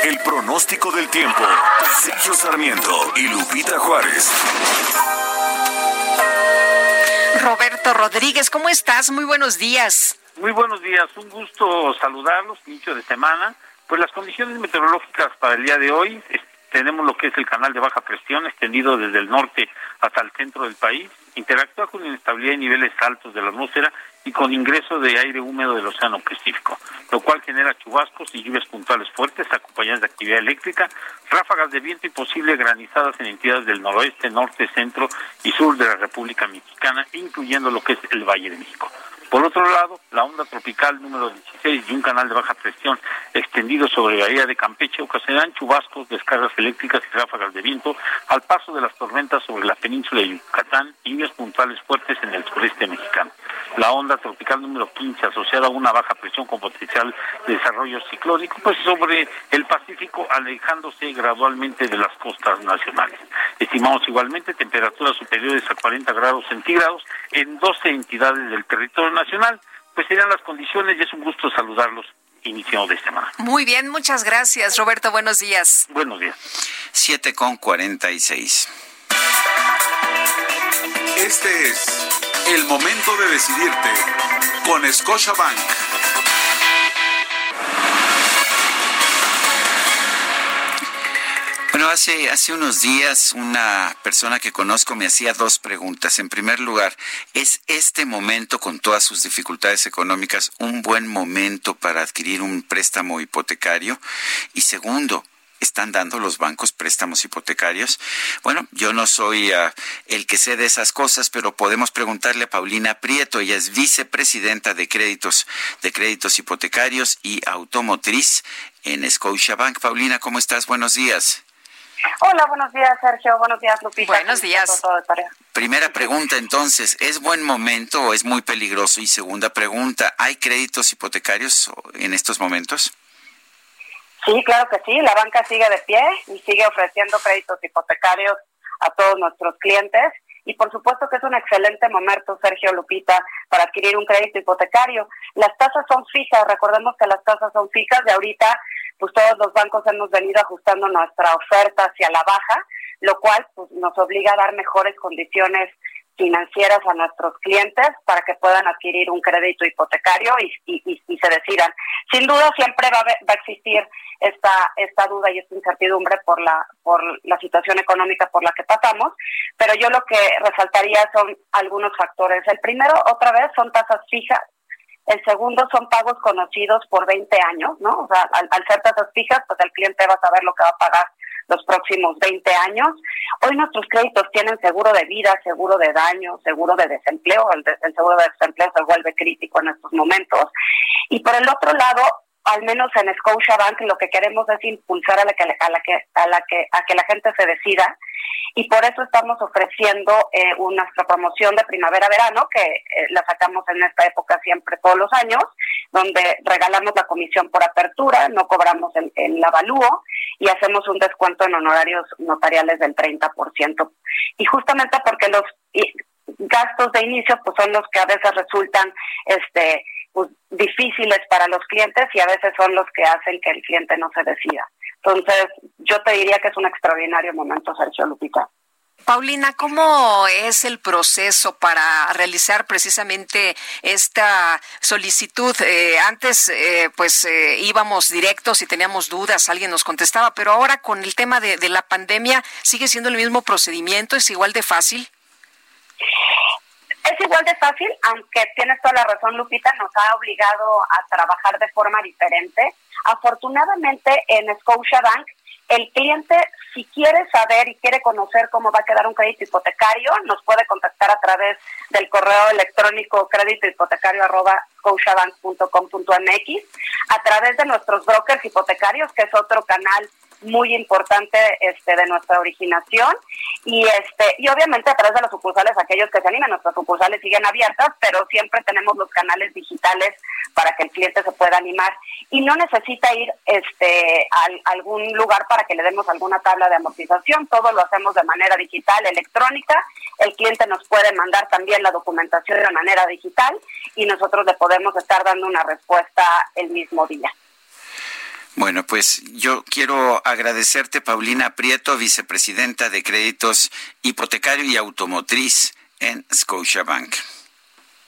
S3: El pronóstico del tiempo. Sergio Sarmiento y Lupita Juárez.
S2: Roberto Rodríguez, ¿cómo estás? Muy buenos días.
S11: Muy buenos días, un gusto saludarlos, inicio de semana. Pues las condiciones meteorológicas para el día de hoy, tenemos lo que es el canal de baja presión extendido desde el norte hasta el centro del país, interactúa con inestabilidad en niveles altos de la atmósfera y con ingreso de aire húmedo del Océano Pacífico, lo cual genera chubascos y lluvias puntuales fuertes acompañadas de actividad eléctrica, ráfagas de viento y posibles granizadas en entidades del noroeste, norte, centro y sur de la República Mexicana, incluyendo lo que es el Valle de México. Por otro lado, la onda tropical número 16 y un canal de baja presión extendido sobre la bahía de Campeche ocasionarán chubascos, descargas eléctricas y ráfagas de viento al paso de las tormentas sobre la península de Yucatán y lluvias puntuales fuertes en el sureste mexicano. La onda tropical número 15 asociada a una baja presión con potencial de desarrollo ciclónico, pues sobre el Pacífico alejándose gradualmente de las costas nacionales. Estimamos igualmente temperaturas superiores a 40 grados centígrados en 12 entidades del territorio nacional. Pues serían las condiciones y es un gusto saludarlos inicio de semana.
S2: Muy bien, muchas gracias, Roberto. Buenos días.
S11: Buenos días.
S1: 7 con 46.
S12: Este es el momento de decidirte con Scotiabank.
S1: Hace, hace unos días una persona que conozco me hacía dos preguntas. En primer lugar, ¿es este momento con todas sus dificultades económicas un buen momento para adquirir un préstamo hipotecario? Y segundo, están dando los bancos préstamos hipotecarios? Bueno, yo no soy uh, el que sé de esas cosas, pero podemos preguntarle a Paulina Prieto, ella es vicepresidenta de créditos, de créditos hipotecarios y automotriz en Scotiabank. Paulina, ¿cómo estás? Buenos días.
S13: Hola, buenos días, Sergio. Buenos días, Lupita.
S2: Buenos días.
S1: Primera pregunta, entonces, ¿es buen momento o es muy peligroso? Y segunda pregunta, ¿hay créditos hipotecarios en estos momentos?
S13: Sí, claro que sí. La banca sigue de pie y sigue ofreciendo créditos hipotecarios a todos nuestros clientes. Y por supuesto que es un excelente momento, Sergio Lupita, para adquirir un crédito hipotecario. Las tasas son fijas, recordemos que las tasas son fijas y ahorita pues todos los bancos hemos venido ajustando nuestra oferta hacia la baja, lo cual pues, nos obliga a dar mejores condiciones financieras a nuestros clientes para que puedan adquirir un crédito hipotecario y, se decidan. Sin duda siempre va a, va a existir esta esta duda y esta incertidumbre por la por la situación económica por la que pasamos, pero yo lo que resaltaría son algunos factores. El primero, otra vez, son tasas fijas. El segundo son pagos conocidos por 20 años, ¿no? O sea, al ser tasas fijas, pues el cliente va a saber lo que va a pagar los próximos 20 años. Hoy nuestros créditos tienen seguro de vida, seguro de daño, seguro de desempleo. El, de- el seguro de desempleo se vuelve crítico en estos momentos. Y por el otro lado, al menos en Scotiabank, lo que queremos es impulsar a la que, a la que, a la que, a que la gente se decida. Y por eso estamos ofreciendo eh, nuestra promoción de primavera-verano, que eh, la sacamos en esta época siempre todos los años, donde regalamos la comisión por apertura, no cobramos el, el avalúo y hacemos un descuento en honorarios notariales del 30%. Y justamente porque los gastos de inicio pues son los que a veces resultan este pues, difíciles para los clientes y a veces son los que hacen que el cliente no se decida. Entonces, yo te diría que es un extraordinario momento, Sergio Lupita.
S2: Paulina, ¿cómo es el proceso para realizar precisamente esta solicitud? Eh, antes, eh, pues eh, íbamos directos y teníamos dudas, alguien nos contestaba, pero ahora con el tema de, de la pandemia, ¿sigue siendo el mismo procedimiento? ¿Es igual de fácil?
S13: Es igual de fácil, aunque tienes toda la razón, Lupita, nos ha obligado a trabajar de forma diferente. Afortunadamente, en Scotiabank, el cliente, si quiere saber y quiere conocer cómo va a quedar un crédito hipotecario, nos puede contactar a través del correo electrónico crédito hipotecario a través de nuestros brokers hipotecarios, que es otro canal muy importante este de nuestra originación. Y este y obviamente a través de las sucursales aquellos que se animan nuestras sucursales siguen abiertas pero siempre tenemos los canales digitales para que el cliente se pueda animar. Y no necesita ir este a algún lugar para que le demos alguna tabla de amortización. Todo lo hacemos de manera digital electrónica. El cliente nos puede mandar también la documentación de manera digital y nosotros le podemos estar dando una respuesta el mismo día
S1: Bueno, pues yo quiero agradecerte, Paulina Prieto, vicepresidenta de Créditos Hipotecario y Automotriz en Scotiabank.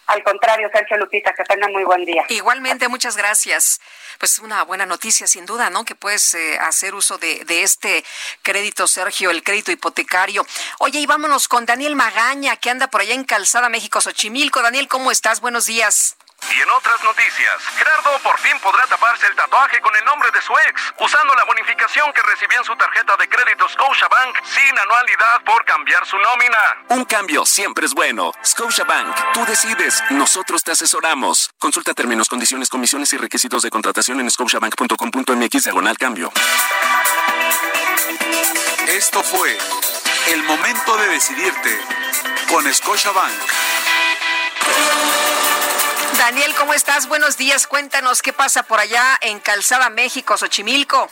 S13: Al contrario, Sergio Lupita, que tengan muy buen día.
S2: Igualmente, muchas gracias. Pues una buena noticia, sin duda, ¿no? Que puedes eh, hacer uso de, de este crédito, Sergio, el crédito hipotecario. Oye, y vámonos con Daniel Magaña, que anda por allá en Calzada México, Xochimilco. Daniel, ¿cómo estás? Buenos días.
S14: Y en otras noticias, Gerardo por fin podrá taparse el tatuaje con el nombre de su ex, usando la bonificación que recibió en su tarjeta de crédito Scotiabank sin anualidad por cambiar su nómina.
S15: Un cambio siempre es bueno. Scotiabank, tú decides, nosotros te asesoramos. Consulta términos, condiciones, comisiones y requisitos de contratación en scotiabank.com.mx diagonal cambio.
S7: Esto fue el momento de decidirte con Scotiabank.
S2: Daniel, ¿cómo estás? Buenos días. Cuéntanos qué pasa por allá en Calzada México, Xochimilco.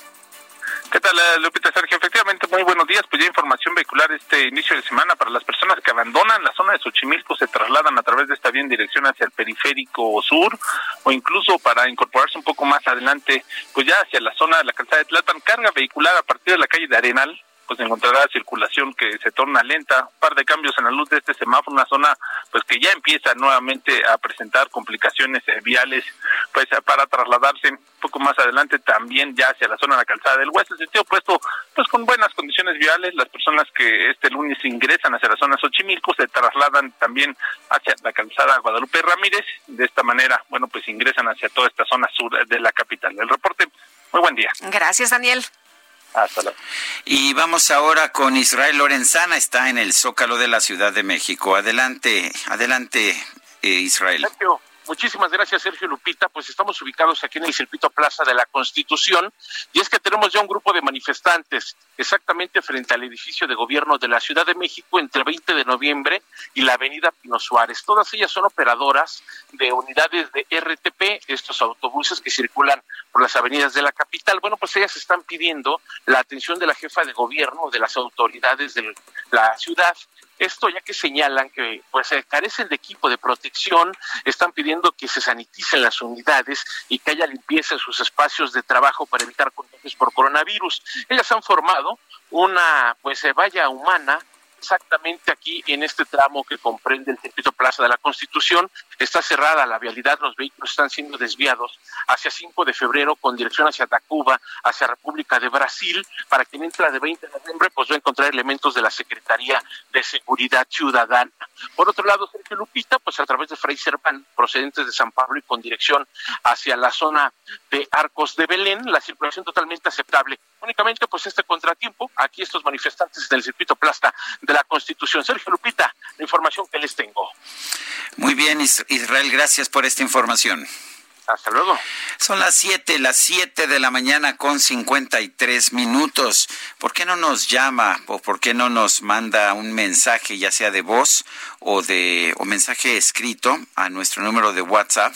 S16: ¿Qué tal, eh, Lupita Sergio? Efectivamente, muy buenos días. Pues ya información vehicular este inicio de semana para las personas que abandonan la zona de Xochimilco, se trasladan a través de esta vía en dirección hacia el periférico sur o incluso para incorporarse un poco más adelante, pues ya hacia la zona de la calzada de Tlalpan. Carga vehicular a partir de la calle de Arenal, pues encontrará circulación que se torna lenta, un par de cambios en la luz de este semáforo, una zona pues que ya empieza nuevamente a presentar complicaciones eh, viales, pues para trasladarse un poco más adelante también ya hacia la zona de la calzada del oeste, sentido opuesto, pues con buenas condiciones viales, las personas que este lunes ingresan hacia la zona Xochimilco se trasladan también hacia la calzada Guadalupe Ramírez, de esta manera, bueno, pues ingresan hacia toda esta zona sur de la capital. El reporte, muy buen día.
S2: Gracias, Daniel.
S16: Hasta luego.
S1: Y vamos ahora con Israel Lorenzana, está en el Zócalo de la Ciudad de México. Adelante, adelante, eh, Israel.
S17: Sergio, Muchísimas gracias, Sergio Lupita. Pues estamos ubicados aquí en el circuito Plaza de la Constitución y es que tenemos ya un grupo de manifestantes exactamente frente al edificio de gobierno de la Ciudad de México entre 20 de noviembre y la avenida Pino Suárez. Todas ellas son operadoras de unidades de RTP, estos autobuses que circulan por las avenidas de la capital. Bueno, pues ellas están pidiendo la atención de la jefa de gobierno, de las autoridades de la ciudad esto ya que señalan que pues carecen de equipo de protección, están pidiendo que se saniticen las unidades y que haya limpieza en sus espacios de trabajo para evitar contagios por coronavirus. Ellas han formado una pues valla humana exactamente aquí en este tramo que comprende el circuito Plaza de la Constitución. Está cerrada la vialidad, los vehículos están siendo desviados hacia 5 de febrero con dirección hacia Tacuba, hacia República de Brasil. Para quien entra de 20 de noviembre, pues va a encontrar elementos de la Secretaría de Seguridad Ciudadana. Por otro lado, Sergio Lupita, pues a través de Fray Serván, procedentes de San Pablo y con dirección hacia la zona de Arcos de Belén, la circulación totalmente aceptable. Únicamente, pues este contratiempo, aquí estos manifestantes del circuito Plaza de la Constitución. Sergio Lupita, la información que les tengo.
S1: Muy bien, Israel, gracias por esta información.
S17: Hasta luego.
S1: Son las 7, las 7 de la mañana con 53 minutos. ¿Por qué no nos llama o por qué no nos manda un mensaje, ya sea de voz o de o mensaje escrito a nuestro número de WhatsApp?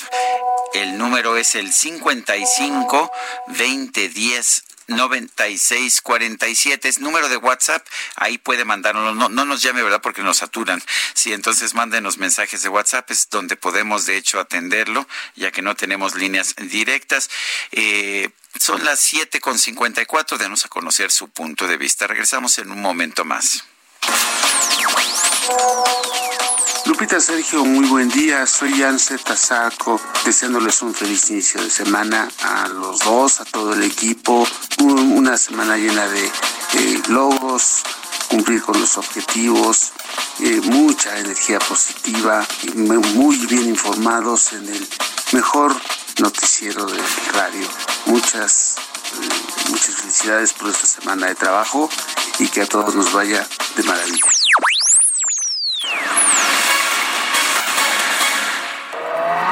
S1: El número es el 55 2010 9647 es número de WhatsApp, ahí puede mandarnos, no, no nos llame, ¿verdad? Porque nos saturan. Sí, entonces mándenos mensajes de WhatsApp, es donde podemos de hecho atenderlo, ya que no tenemos líneas directas. Eh, son las 7 con 54, denos a conocer su punto de vista. Regresamos en un momento más.
S18: Lupita Sergio, muy buen día. Soy Yance Tazaco, deseándoles un feliz inicio de semana a los dos, a todo el equipo. Una semana llena de eh, logros, cumplir con los objetivos, eh, mucha energía positiva, muy bien informados en el mejor noticiero de radio. Muchas, eh, muchas felicidades por esta semana de trabajo y que a todos nos vaya de maravilla.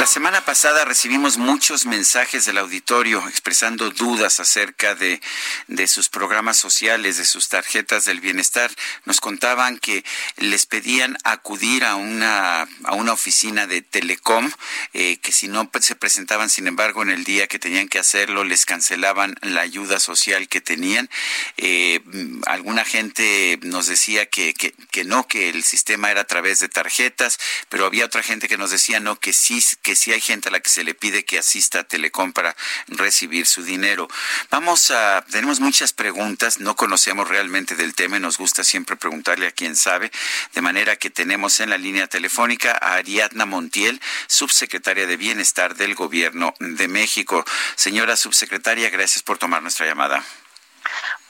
S1: La semana pasada recibimos muchos mensajes del auditorio expresando dudas acerca de, de, sus programas sociales, de sus tarjetas del bienestar. Nos contaban que les pedían acudir a una, a una oficina de Telecom, eh, que si no se presentaban, sin embargo, en el día que tenían que hacerlo, les cancelaban la ayuda social que tenían. Eh, alguna gente nos decía que, que, que no, que el sistema era a través de tarjetas, pero había otra gente que nos decía no, que sí, que si hay gente a la que se le pide que asista a Telecom para recibir su dinero. Vamos a, tenemos muchas preguntas, no conocemos realmente del tema y nos gusta siempre preguntarle a quien sabe, de manera que tenemos en la línea telefónica a Ariadna Montiel, subsecretaria de Bienestar del Gobierno de México. Señora subsecretaria, gracias por tomar nuestra llamada.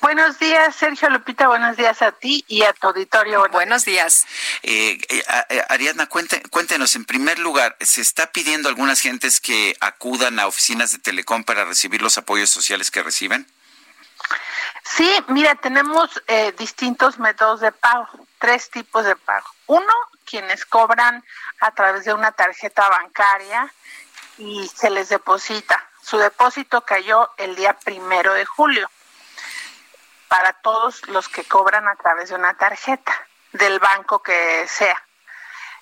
S19: Buenos días, Sergio Lupita. Buenos días a ti y a tu auditorio.
S2: Buenos, días.
S1: Eh, eh, eh, Ariadna, cuente, cuéntenos, en primer lugar, ¿se está pidiendo a algunas gentes que acudan a oficinas de Telecom para recibir los apoyos sociales que reciben?
S19: Sí, mira, tenemos eh, distintos métodos de pago, tres tipos de pago. Uno, quienes cobran a través de una tarjeta bancaria y se les deposita. Su depósito cayó el día primero de julio para todos los que cobran a través de una tarjeta del banco que sea.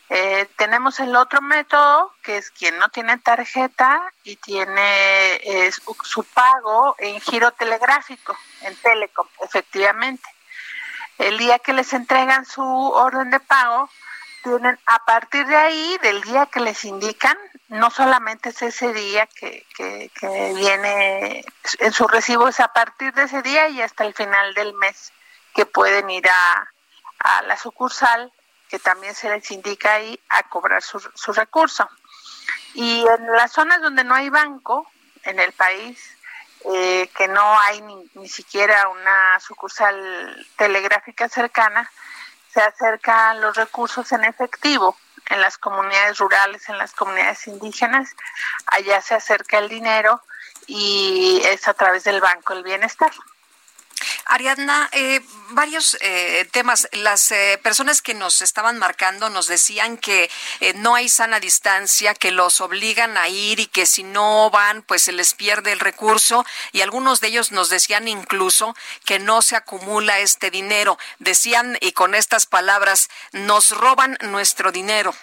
S19: Eh, tenemos el otro método, que es quien no tiene tarjeta y tiene su, pago en giro telegráfico, en Telecom, efectivamente. El día que les entregan su orden de pago, tienen a partir de ahí, del día que les indican, no solamente es ese día que, que, que viene en su recibo, es a partir de ese día y hasta el final del mes que pueden ir a, a la sucursal, que también se les indica ahí, a cobrar su, su recurso. Y en las zonas donde no hay banco en el país, eh, que no hay ni, ni siquiera una sucursal telegráfica cercana, se acercan los recursos en efectivo en las comunidades rurales, en las comunidades indígenas, allá se acerca el dinero y es a través del Banco del Bienestar.
S2: Ariadna, eh, varios eh, temas. Las eh, personas que nos estaban marcando nos decían que eh, no hay sana distancia, que los obligan a ir y que si no van, pues se les pierde el recurso. Y algunos de ellos nos decían incluso que no se acumula este dinero. Decían, y con estas palabras, nos roban nuestro dinero.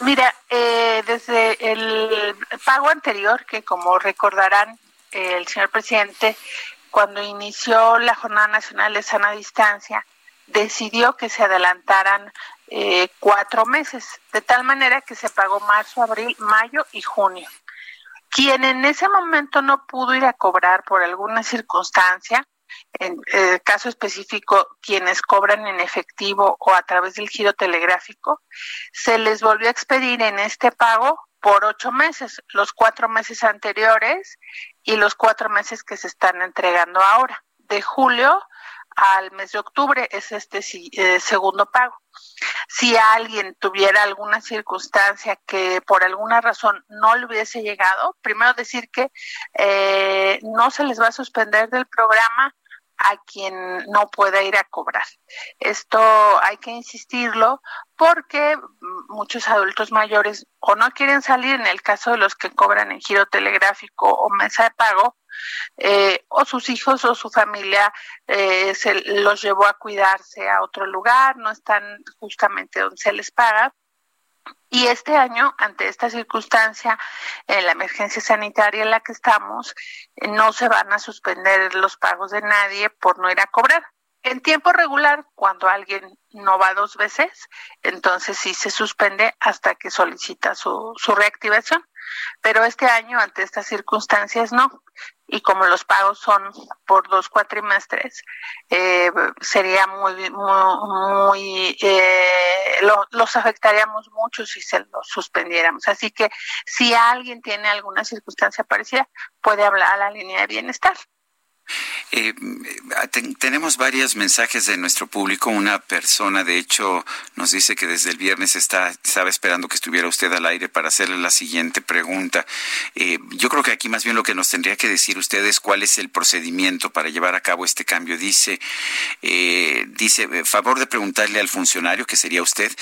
S19: Mira, eh, desde el pago anterior, que como recordarán eh, el señor presidente, cuando inició la Jornada Nacional de Sana Distancia, decidió que se adelantaran eh, cuatro meses, de tal manera que se pagó marzo, abril, mayo y junio. Quien en ese momento no pudo ir a cobrar por alguna circunstancia, en el caso específico, quienes cobran en efectivo o a través del giro telegráfico, se les volvió a expedir en este pago por ocho meses, los cuatro meses anteriores y los cuatro meses que se están entregando ahora. De julio al mes de octubre es este eh, segundo pago. Si alguien tuviera alguna circunstancia que por alguna razón no le hubiese llegado, primero decir que eh, no se les va a suspender del programa a quien no pueda ir a cobrar. Esto hay que insistirlo porque muchos adultos mayores o no quieren salir en el caso de los que cobran en giro telegráfico o mesa de pago, eh, o sus hijos o su familia eh, se los llevó a cuidarse a otro lugar, no están justamente donde se les paga. Y este año, ante esta circunstancia, en la emergencia sanitaria en la que estamos, eh, no se van a suspender los pagos de nadie por no ir a cobrar. En tiempo regular, cuando alguien no va dos veces, entonces sí se suspende hasta que solicita su, su reactivación. Pero este año, ante estas circunstancias, no. Y como los pagos son por dos cuatrimestres, eh, sería muy, muy, muy eh, lo- los afectaríamos mucho si se los suspendiéramos. Así que si alguien tiene alguna circunstancia parecida, puede hablar a la línea de bienestar.
S1: Eh, eh, ten- tenemos varios mensajes de nuestro público. Una persona, de hecho, nos dice que desde el viernes está, estaba esperando que estuviera usted al aire para hacerle la siguiente pregunta. Eh, yo creo que aquí más bien lo que nos tendría que decir usted es cuál es el procedimiento para llevar a cabo este cambio. Dice, eh, dice, favor de preguntarle al funcionario, que sería usted,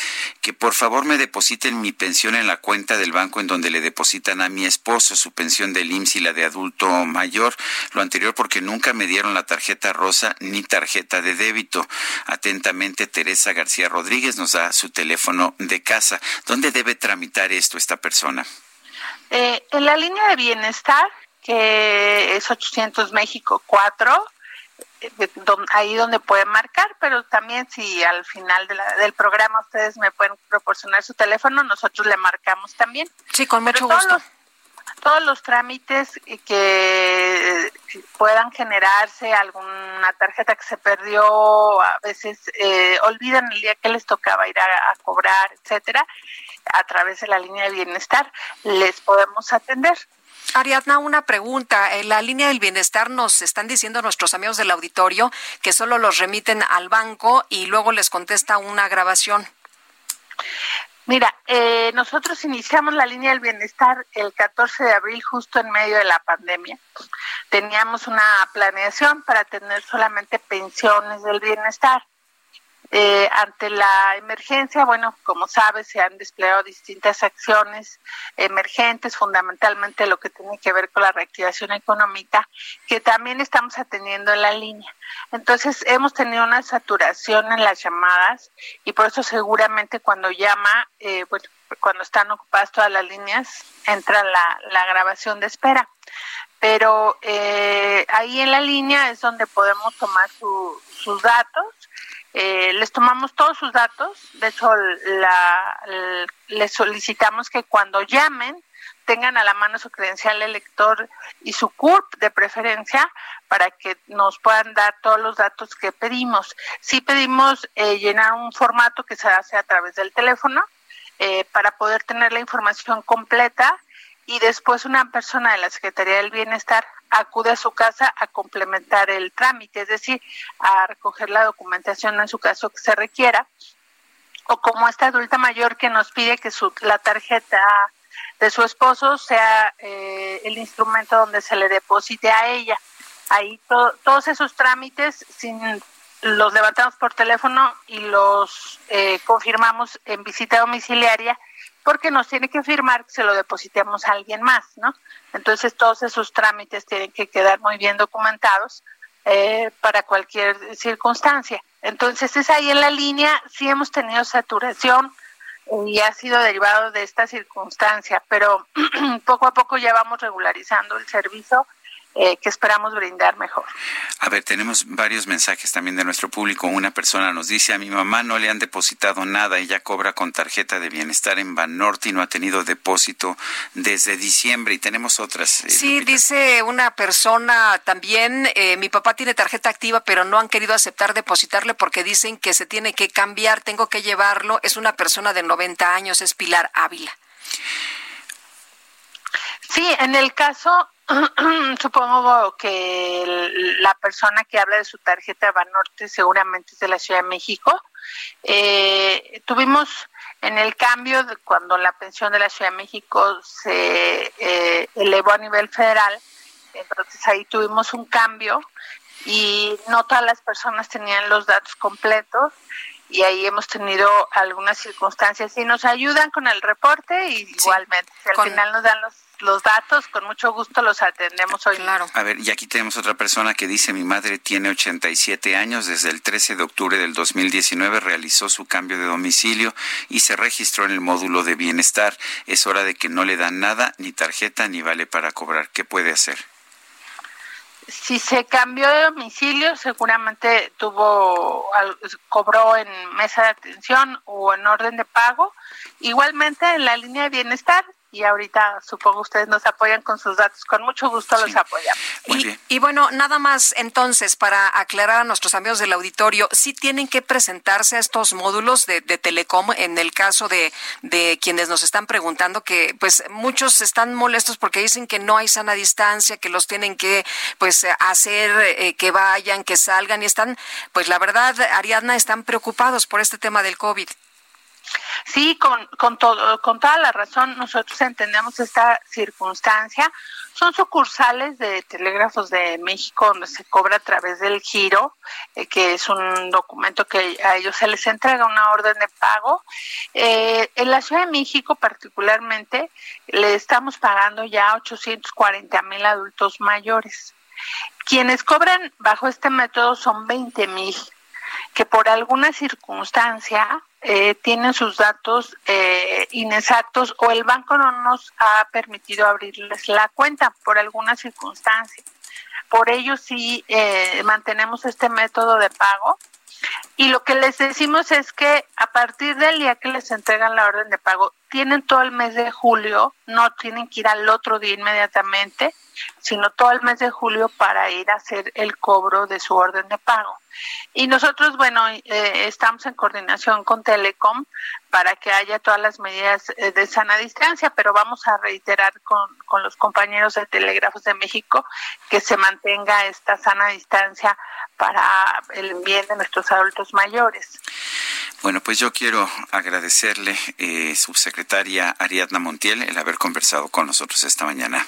S1: que por favor me depositen mi pensión en la cuenta del banco en donde le depositan a mi esposo su pensión del IMSS y la de adulto mayor. Lo anterior porque nunca me dieron la tarjeta rosa ni tarjeta de débito. Atentamente, Teresa García Rodríguez nos da su teléfono de casa. ¿Dónde debe tramitar esto esta persona?
S19: Eh, en la línea de bienestar, que es 800 México 4, eh, don- ahí donde pueden marcar, pero también si al final de la- del programa ustedes me pueden proporcionar su teléfono, nosotros le marcamos también.
S2: Sí, con mucho
S19: Pero todos
S2: gusto.
S19: los- todos los trámites que puedan generarse, alguna tarjeta que se perdió, a veces eh, olvidan el día que les tocaba ir a, cobrar, etcétera, a través de la línea de bienestar, les podemos atender.
S2: Ariadna, una pregunta. En la línea del bienestar nos están diciendo nuestros amigos del auditorio que solo los remiten al banco y luego les contesta una grabación.
S19: Mira, eh, nosotros iniciamos la línea del bienestar el 14 de abril, justo en medio de la pandemia. Teníamos una planeación para tener solamente pensiones del bienestar. Eh, ante la emergencia, bueno, como sabes, se han desplegado distintas acciones emergentes, fundamentalmente lo que tiene que ver con la reactivación económica, que también estamos atendiendo en la línea. Entonces, hemos tenido una saturación en las llamadas y por eso seguramente cuando llama, eh, bueno, cuando están ocupadas todas las líneas, entra la, la grabación de espera. Pero eh, ahí en la línea es donde podemos tomar su- sus datos eh, les tomamos todos sus datos, de hecho la, les solicitamos que cuando llamen tengan a la mano su credencial elector y su CURP de preferencia para que nos puedan dar todos los datos que pedimos. Sí pedimos eh, llenar un formato que se hace a través del teléfono eh, para poder tener la información completa y después una persona de la Secretaría del Bienestar acude a su casa a complementar el trámite, es decir, a recoger la documentación en su caso que se requiera, o como esta adulta mayor que nos pide que su, la tarjeta de su esposo sea eh, el instrumento donde se le deposite a ella. Ahí todos esos trámites sin, los levantamos por teléfono y los eh, confirmamos en visita domiciliaria porque nos tiene que firmar que se lo depositemos a alguien más, ¿no? Entonces todos esos trámites tienen que quedar muy bien documentados eh, para cualquier circunstancia. Entonces es ahí en la línea, sí hemos tenido saturación, y ha sido derivado de esta circunstancia, pero poco a poco ya vamos regularizando el servicio eh, que esperamos brindar mejor.
S1: A ver, tenemos varios mensajes también de nuestro público. Una persona nos dice, a mi mamá no le han depositado nada, ella cobra con tarjeta de bienestar en Banorte y no ha tenido depósito desde diciembre. Y tenemos otras.
S2: Eh, sí, dice una persona también, eh, mi papá tiene tarjeta activa, pero no han querido aceptar depositarle porque dicen que se tiene que cambiar, tengo que llevarlo. Es una persona de 90 años, es Pilar Ávila.
S19: Sí, en el caso Supongo que la persona que habla de su tarjeta Banorte seguramente es de la Ciudad de México. Eh, tuvimos en el cambio de cuando la pensión de la Ciudad de México se eh, elevó a nivel federal, entonces ahí tuvimos un cambio y no todas las personas tenían los datos completos y ahí hemos tenido algunas circunstancias y nos ayudan con el reporte y igualmente al final nos dan los los datos, con mucho gusto los atendemos hoy. Claro.
S1: A ver, y aquí tenemos otra persona que dice, mi madre tiene 87 años, desde el 13 de octubre del 2019 realizó su cambio de domicilio y se registró en el módulo de bienestar. Es hora de que no le dan nada, ni tarjeta, ni vale para cobrar. ¿Qué puede hacer?
S19: Si se cambió de domicilio, seguramente tuvo cobró en mesa de atención o en orden de pago. Igualmente en la línea de bienestar, y ahorita supongo ustedes nos apoyan con sus datos. Con mucho gusto los apoyamos.
S2: Y, bueno, nada más entonces para aclarar a nuestros amigos del auditorio, sí tienen que presentarse a estos módulos de, Telecom en el caso de, de quienes nos están preguntando que pues muchos están molestos porque dicen que no hay sana distancia, que los tienen que pues hacer eh, que vayan, que salgan y están pues la verdad Ariadna están preocupados por este tema del COVID.
S19: Sí, con, con, todo, con toda la razón, nosotros entendemos esta circunstancia. Son sucursales de Telégrafos de México donde se cobra a través del giro, eh, que es un documento que a ellos se les entrega una orden de pago. Eh, en la Ciudad de México particularmente le estamos pagando ya 840 mil adultos mayores. Quienes cobran bajo este método son 20 mil que por alguna circunstancia eh, tienen sus datos eh, inexactos o el banco no nos ha permitido abrirles la cuenta por alguna circunstancia. Por ello sí eh, mantenemos este método de pago y lo que les decimos es que a partir del día que les entregan la orden de pago, tienen todo el mes de julio, no tienen que ir al otro día inmediatamente, sino todo el mes de julio para ir a hacer el cobro de su orden de pago. Y nosotros, bueno, eh, estamos en coordinación con Telecom para que haya todas las medidas eh, de sana distancia, pero vamos a reiterar con, con los compañeros de Telégrafos de México que se mantenga esta sana distancia para el bien de nuestros adultos mayores.
S1: Bueno, pues yo quiero agradecerle, eh, subsecretaria Ariadna Montiel, el haber conversado con nosotros esta mañana.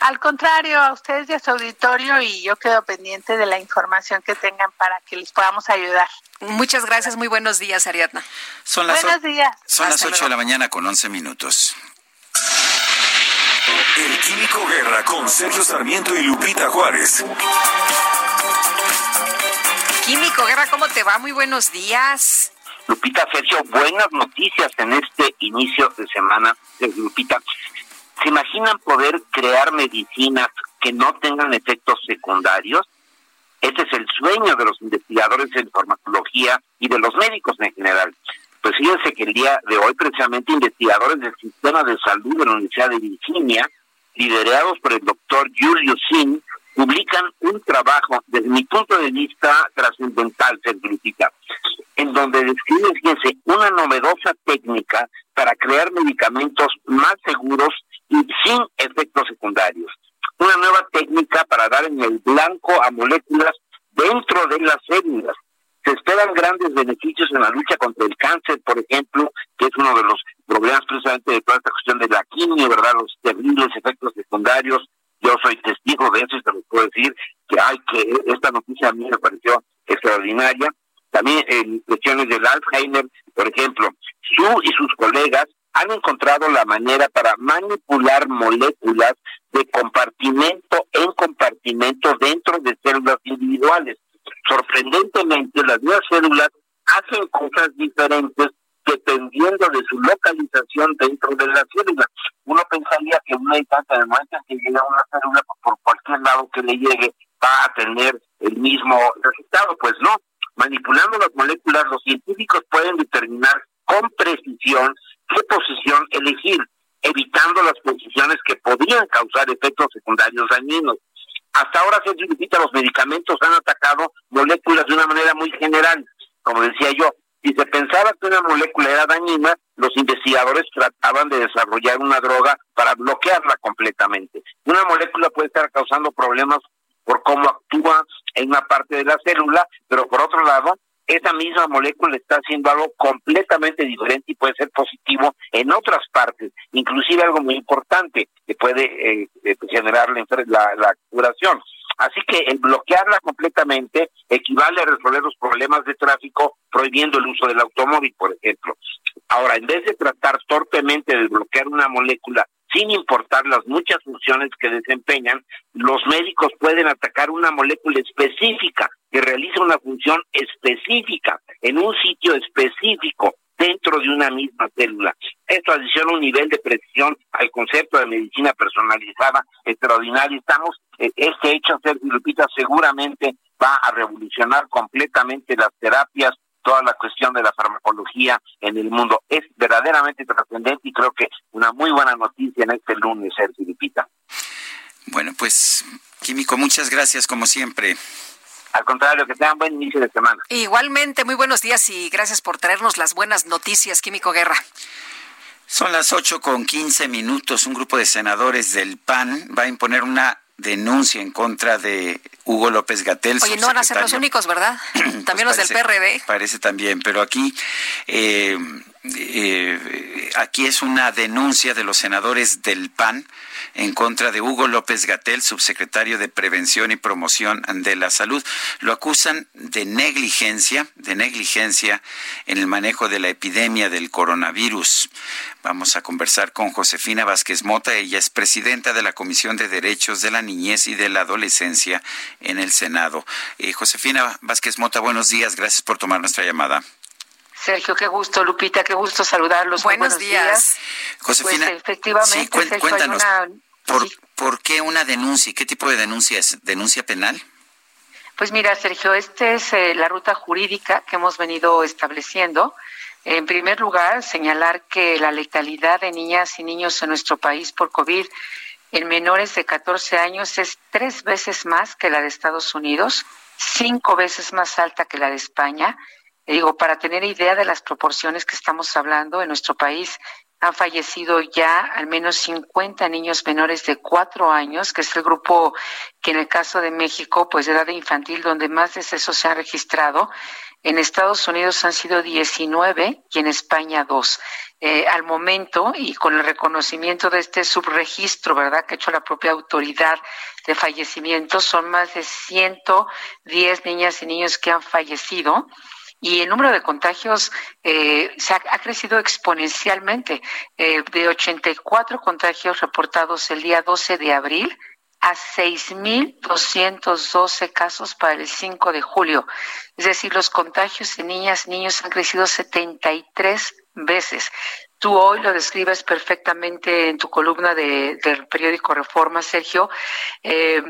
S19: Al contrario, a ustedes y a su auditorio y yo quedo pendiente de la información que tengan para que les podamos ayudar.
S2: Muchas gracias, muy buenos días, Ariadna.
S1: Son las
S19: buenos días.
S1: Son las 8 de la mañana con 11 minutos.
S3: El Químico Guerra con Sergio Sarmiento y Lupita Juárez.
S2: Químico Guerra, ¿cómo te va? Muy buenos días.
S20: Lupita, Sergio, buenas noticias en este inicio de semana. Lupita, ¿Se imaginan poder crear medicinas que no tengan efectos secundarios? Este es el sueño de los investigadores en farmacología y de los médicos en general. Pues fíjense que el día de hoy, precisamente, investigadores del sistema de salud de la Universidad de Virginia, liderados por el doctor Julius Singh, publican un trabajo, desde mi punto de vista, trascendental, Sergio en donde describen, fíjense, una novedosa técnica para crear medicamentos más seguros y sin efectos secundarios. Una nueva técnica para dar en el blanco a moléculas dentro de las células. Se esperan grandes beneficios en la lucha contra el cáncer, por ejemplo, que es uno de los problemas precisamente de toda esta cuestión de la quimio, ¿verdad? Los terribles efectos secundarios. Yo soy testigo de eso y te lo puedo decir que hay que esta noticia a mí me pareció extraordinaria. También en cuestiones del Alzheimer, por ejemplo, Su y sus colegas han encontrado la manera para manipular moléculas de compartimento en compartimento dentro de células individuales. Sorprendentemente, las nuevas células hacen cosas diferentes dependiendo de su localización dentro de la célula. Uno pensaría que una en el momento que llega a una célula, pues, por cualquier lado que le llegue, va a tener el mismo resultado. Pues no. Manipulando las moléculas, los científicos pueden determinar con precisión qué posición elegir, evitando las posiciones que podrían causar efectos secundarios dañinos. Hasta ahora, se significa los medicamentos han atacado moléculas de una manera muy general. Como decía yo, si se pensaba que una molécula era dañina, los investigadores trataban de desarrollar una droga para bloquearla completamente. Una molécula puede estar causando problemas por cómo actúa en una parte de la célula, pero por otro lado, esa misma molécula está haciendo algo completamente diferente y puede ser positivo en otras partes, inclusive algo muy importante que puede eh, eh, generar la, la, curación. Así que el bloquearla completamente equivale a resolver los problemas de tráfico prohibiendo el uso del automóvil, por ejemplo. Ahora, en vez de tratar torpemente de bloquear una molécula sin importar las muchas funciones que desempeñan, los médicos pueden atacar una molécula específica que realiza una función específica en un sitio específico dentro de una misma célula. Esto adiciona un nivel de precisión al concepto de medicina personalizada extraordinario. Estamos, eh, este hecho, Sergio seguramente va a revolucionar completamente las terapias toda la cuestión de la farmacología en el mundo. Es verdaderamente trascendente y creo que una muy buena noticia en este lunes, Sergio Lupita.
S1: Bueno, pues, Químico, muchas gracias como siempre.
S20: Al contrario, que tengan buen inicio de semana.
S2: Igualmente, muy buenos días y gracias por traernos las buenas noticias, Químico Guerra.
S1: Son las ocho con quince minutos. Un grupo de senadores del PAN va a imponer una denuncia en contra de Hugo López Gatel.
S2: Oye, no van a ser los únicos, ¿verdad? también los del PRD.
S1: Parece también, pero aquí, eh, eh, aquí es una denuncia de los senadores del PAN en contra de Hugo López Gatel, subsecretario de Prevención y Promoción de la Salud. Lo acusan de negligencia, de negligencia en el manejo de la epidemia del coronavirus. Vamos a conversar con Josefina Vázquez Mota. Ella es presidenta de la Comisión de Derechos de la Niñez y de la Adolescencia en el Senado. Eh, Josefina Vázquez Mota, buenos días. Gracias por tomar nuestra llamada.
S21: Sergio, qué gusto, Lupita, qué gusto saludarlos.
S2: Buenos, días.
S1: Josefina,
S21: pues, efectivamente,
S1: cuéntanos, ¿por, ¿por qué una denuncia? ¿Qué tipo de denuncia es? ¿Denuncia penal?
S21: Pues mira, Sergio, esta es eh, la ruta jurídica que hemos venido estableciendo. En primer lugar, señalar que la letalidad de niñas y niños en nuestro país por COVID en menores de 14 años es tres veces más que la de Estados Unidos, cinco veces más alta que la de España Digo, para tener idea de las proporciones que estamos hablando, en nuestro país han fallecido ya al menos 50 niños menores de cuatro años, que es el grupo que en el caso de México, pues de edad infantil, donde más decesos se han registrado. En Estados Unidos han sido 19 y en España dos. Eh, al momento y con el reconocimiento de este subregistro, ¿verdad?, que ha hecho la propia autoridad de fallecimientos, son más de 110 niñas y niños que han fallecido y el número de contagios eh, se ha, crecido exponencialmente, eh, de 84 contagios reportados el día 12 de abril a 6.212 casos para el 5 de julio. Es decir, los contagios en niñas y niños han crecido 73 veces. Tú hoy lo describes perfectamente en tu columna de, del periódico Reforma, Sergio. Eh,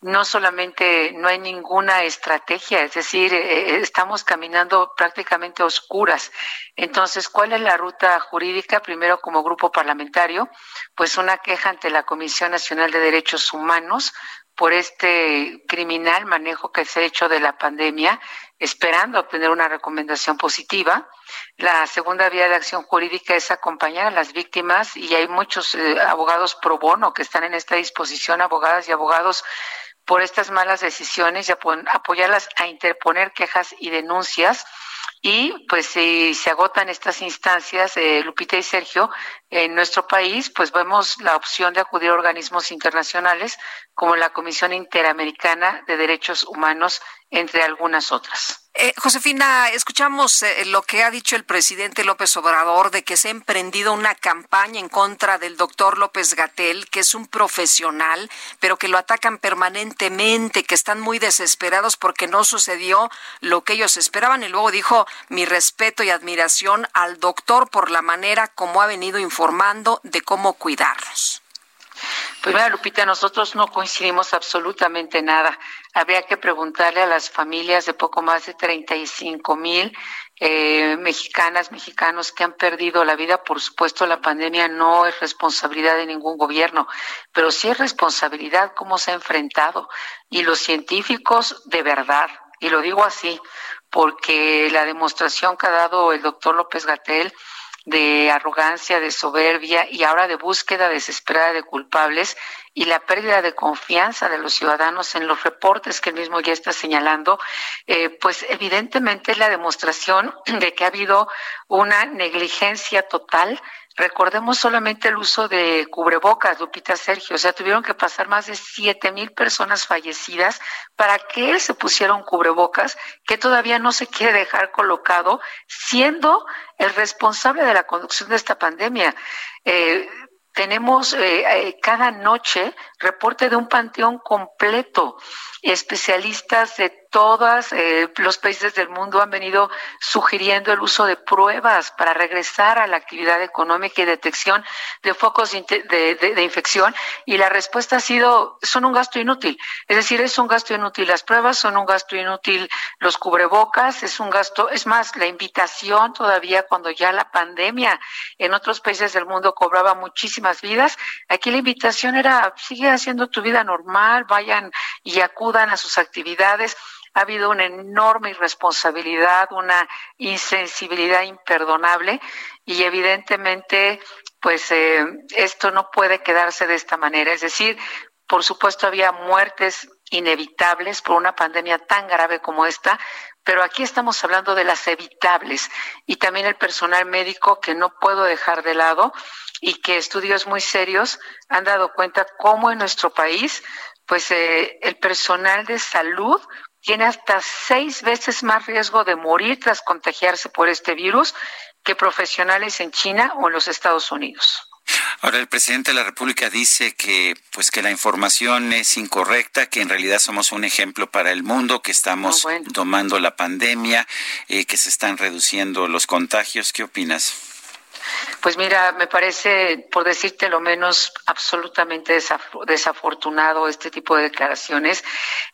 S21: no solamente no hay ninguna estrategia, es decir, eh, estamos caminando prácticamente a oscuras. Entonces, ¿cuál es la ruta jurídica? Primero, como grupo parlamentario, pues una queja ante la Comisión Nacional de Derechos Humanos por este criminal manejo que se ha hecho de la pandemia, esperando obtener una recomendación positiva. La segunda vía de acción jurídica es acompañar a las víctimas y hay muchos eh, abogados pro bono que están en esta disposición, abogadas y abogados por estas malas decisiones y apoyarlas a interponer quejas y denuncias. Y pues si se agotan estas instancias, eh, Lupita y Sergio, en nuestro país, pues vemos la opción de acudir a organismos internacionales como la Comisión Interamericana de Derechos Humanos, entre algunas otras.
S2: Eh, Josefina, escuchamos eh, lo que ha dicho el presidente López Obrador de que se ha emprendido una campaña en contra del doctor López Gatel, que es un profesional, pero que lo atacan permanentemente, que están muy desesperados porque no sucedió lo que ellos esperaban. Y luego dijo mi respeto y admiración al doctor por la manera como ha venido informando de cómo cuidarlos.
S21: Pues mira, Lupita, nosotros no coincidimos absolutamente nada. Habría que preguntarle a las familias de poco más de 35 mil eh, mexicanas, mexicanos que han perdido la vida. Por supuesto, la pandemia no es responsabilidad de ningún gobierno, pero sí es responsabilidad cómo se ha enfrentado. Y los científicos, de verdad, y lo digo así, porque la demostración que ha dado el doctor López Gatel de arrogancia, de soberbia y ahora de búsqueda desesperada de culpables y la pérdida de confianza de los ciudadanos en los reportes que él mismo ya está señalando, eh, pues evidentemente es la demostración de que ha habido una negligencia total Recordemos solamente el uso de cubrebocas, Lupita Sergio. O sea, tuvieron que pasar más de siete mil personas fallecidas para que él se pusiera un cubrebocas que todavía no se quiere dejar colocado, siendo el responsable de la conducción de esta pandemia. Eh, tenemos eh, eh, cada noche reporte de un panteón completo. Especialistas de todos eh, los países del mundo han venido sugiriendo el uso de pruebas para regresar a la actividad económica y detección de focos de, infección y la respuesta ha sido son un gasto inútil. Es decir, es un gasto inútil las pruebas, son un gasto inútil los cubrebocas, es un gasto, es más, la invitación todavía cuando ya la pandemia en otros países del mundo cobraba muchísimas vidas, aquí la invitación era sigue haciendo tu vida normal, vayan y acudan a sus actividades. Ha habido una enorme irresponsabilidad, una insensibilidad imperdonable y evidentemente pues eh, esto no puede quedarse de esta manera. Es decir, por supuesto había muertes inevitables por una pandemia tan grave como esta, pero aquí estamos hablando de las evitables y también el personal médico que no puedo dejar de lado y que estudios muy serios han dado cuenta cómo en nuestro país pues eh, el personal de salud tiene hasta seis veces más riesgo de morir tras contagiarse por este virus que profesionales en China o en los Estados Unidos.
S1: Ahora el presidente de la República dice que pues que la información es incorrecta, que en realidad somos un ejemplo para el mundo, que estamos tomando la pandemia, eh, que se están reduciendo los contagios. ¿Qué opinas?
S21: Pues mira, me parece, por decirte lo menos, absolutamente desafortunado este tipo de declaraciones.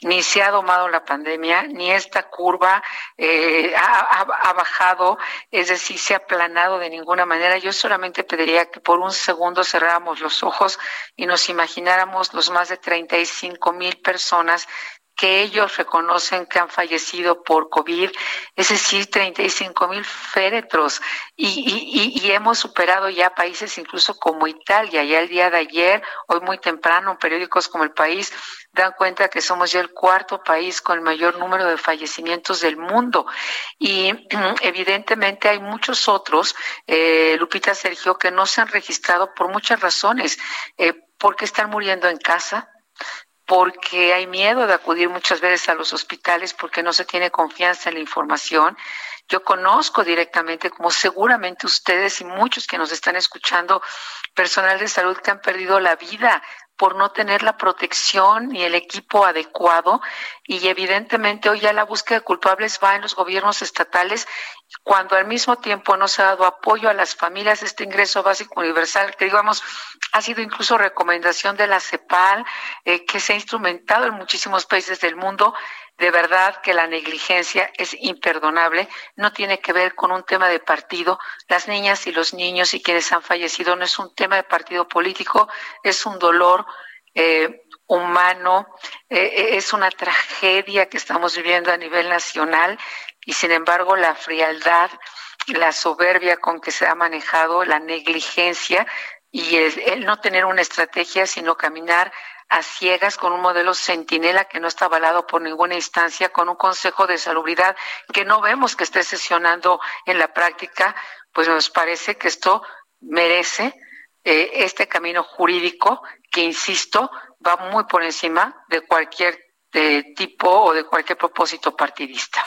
S21: Ni se ha domado la pandemia, ni esta curva eh, ha, bajado, es decir, se ha aplanado de ninguna manera. Yo solamente pediría que por un segundo cerráramos los ojos y nos imagináramos los más de 35 mil personas que ellos reconocen que han fallecido por COVID, es decir, 35 mil féretros. Y, y, hemos superado ya países incluso como Italia. Ya el día de ayer, hoy muy temprano, periódicos como El País dan cuenta que somos ya el cuarto país con el mayor número de fallecimientos del mundo. Y evidentemente hay muchos otros, eh, Lupita Sergio, que no se han registrado por muchas razones. Eh, porque están muriendo en casa, porque hay miedo de acudir muchas veces a los hospitales porque no se tiene confianza en la información. Yo conozco directamente, como seguramente ustedes y muchos que nos están escuchando, personal de salud que han perdido la vida por no tener la protección ni el equipo adecuado. Y evidentemente hoy ya la búsqueda de culpables va en los gobiernos estatales cuando al mismo tiempo no se ha dado apoyo a las familias este ingreso básico universal que digamos ha sido incluso recomendación de la CEPAL eh, que se ha instrumentado en muchísimos países del mundo de verdad que la negligencia es imperdonable, no tiene que ver con un tema de partido. Las niñas y los niños y quienes han fallecido no es un tema de partido político, es un dolor eh, humano, eh, es una tragedia que estamos viviendo a nivel nacional y sin embargo la frialdad, la soberbia con que se ha manejado, la negligencia y el no tener una estrategia, sino caminar a ciegas con un modelo centinela que no está avalado por ninguna instancia, con un Consejo de Salubridad que no vemos que esté sesionando en la práctica, pues nos parece que esto merece eh, este camino jurídico que, insisto, va muy por encima de cualquier de tipo o de cualquier propósito partidista.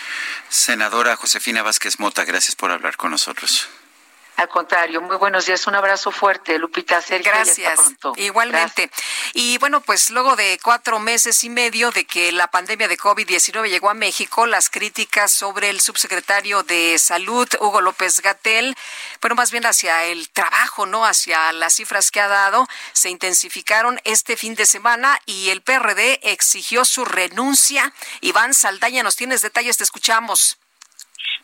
S1: Senadora Josefina Vázquez Mota, gracias por hablar con nosotros.
S21: Al contrario, muy buenos días, un abrazo fuerte, Lupita. Sergio,
S2: Gracias. Igualmente. Y bueno, pues luego de cuatro meses y medio de que la pandemia de COVID-19 llegó a México, las críticas sobre el subsecretario de Salud, Hugo López Gatel, bueno, más bien hacia el trabajo, ¿no? Hacia las cifras que ha dado, se intensificaron este fin de semana y el PRD exigió su renuncia. Iván Saldaña, nos tienes detalles, te escuchamos.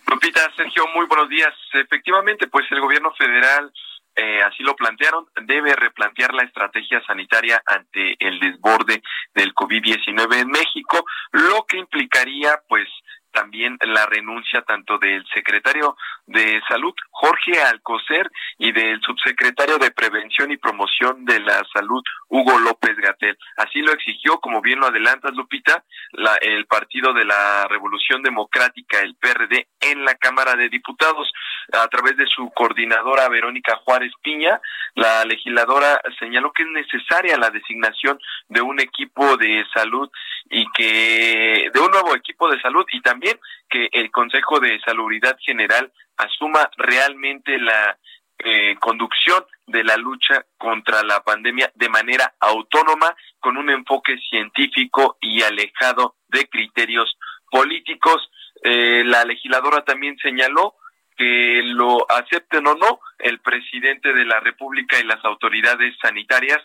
S22: Lupita, Sergio, muy buenos días. Efectivamente, pues el gobierno federal, eh, así lo plantearon, debe replantear la estrategia sanitaria ante el desborde del COVID-19 en México, lo que implicaría, pues, también la renuncia tanto del secretario de Salud, Jorge Alcocer, y del subsecretario de Prevención y Promoción de la Salud, Hugo López Gatel. Así lo exigió, como bien lo adelantas, Lupita, la, el Partido de la Revolución Democrática, el PRD, en la Cámara de Diputados. A través de su coordinadora Verónica Juárez Piña, la legisladora señaló que es necesaria la designación de un equipo de salud y que de un nuevo equipo de salud y también que el Consejo de Salubridad General asuma realmente la eh, conducción de la lucha contra la pandemia de manera autónoma, con un enfoque científico y alejado de criterios políticos. Eh, la legisladora también señaló que lo acepten o no el presidente de la República y las autoridades sanitarias,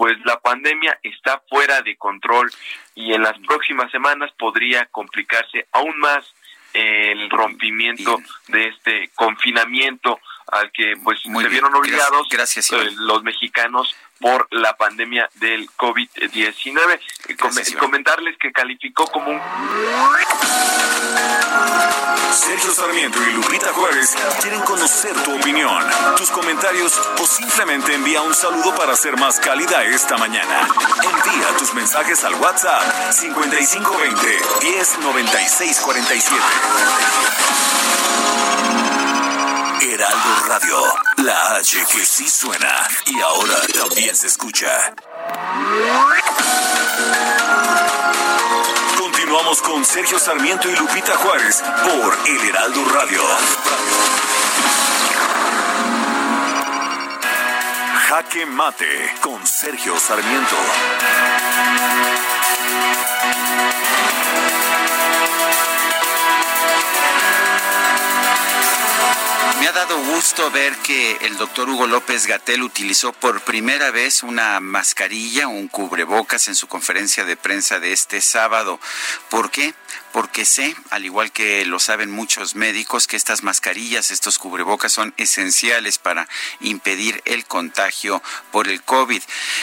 S22: pues la pandemia está fuera de control y en las próximas semanas podría complicarse aún más el rompimiento de este confinamiento al que pues se vieron obligados
S1: gracias,
S22: eh, los mexicanos por la pandemia del COVID-19. Com comentarles que calificó como un...
S3: Sergio Sarmiento y Lupita Juárez quieren conocer tu opinión, tus comentarios o simplemente envía un saludo para ser más cálida esta mañana. Envía tus mensajes al WhatsApp 5520 109647. Heraldo Radio, la H que sí suena y ahora también se escucha. Continuamos con Sergio Sarmiento y Lupita Juárez por El Heraldo Radio. Jaque Mate con Sergio Sarmiento.
S1: Me ha dado gusto ver que el doctor Hugo López Gatel utilizó por primera vez una mascarilla, un cubrebocas en su conferencia de prensa de este sábado. ¿Por qué? Porque sé, al igual que lo saben muchos médicos, que estas mascarillas, estos cubrebocas son esenciales para impedir el contagio por el COVID.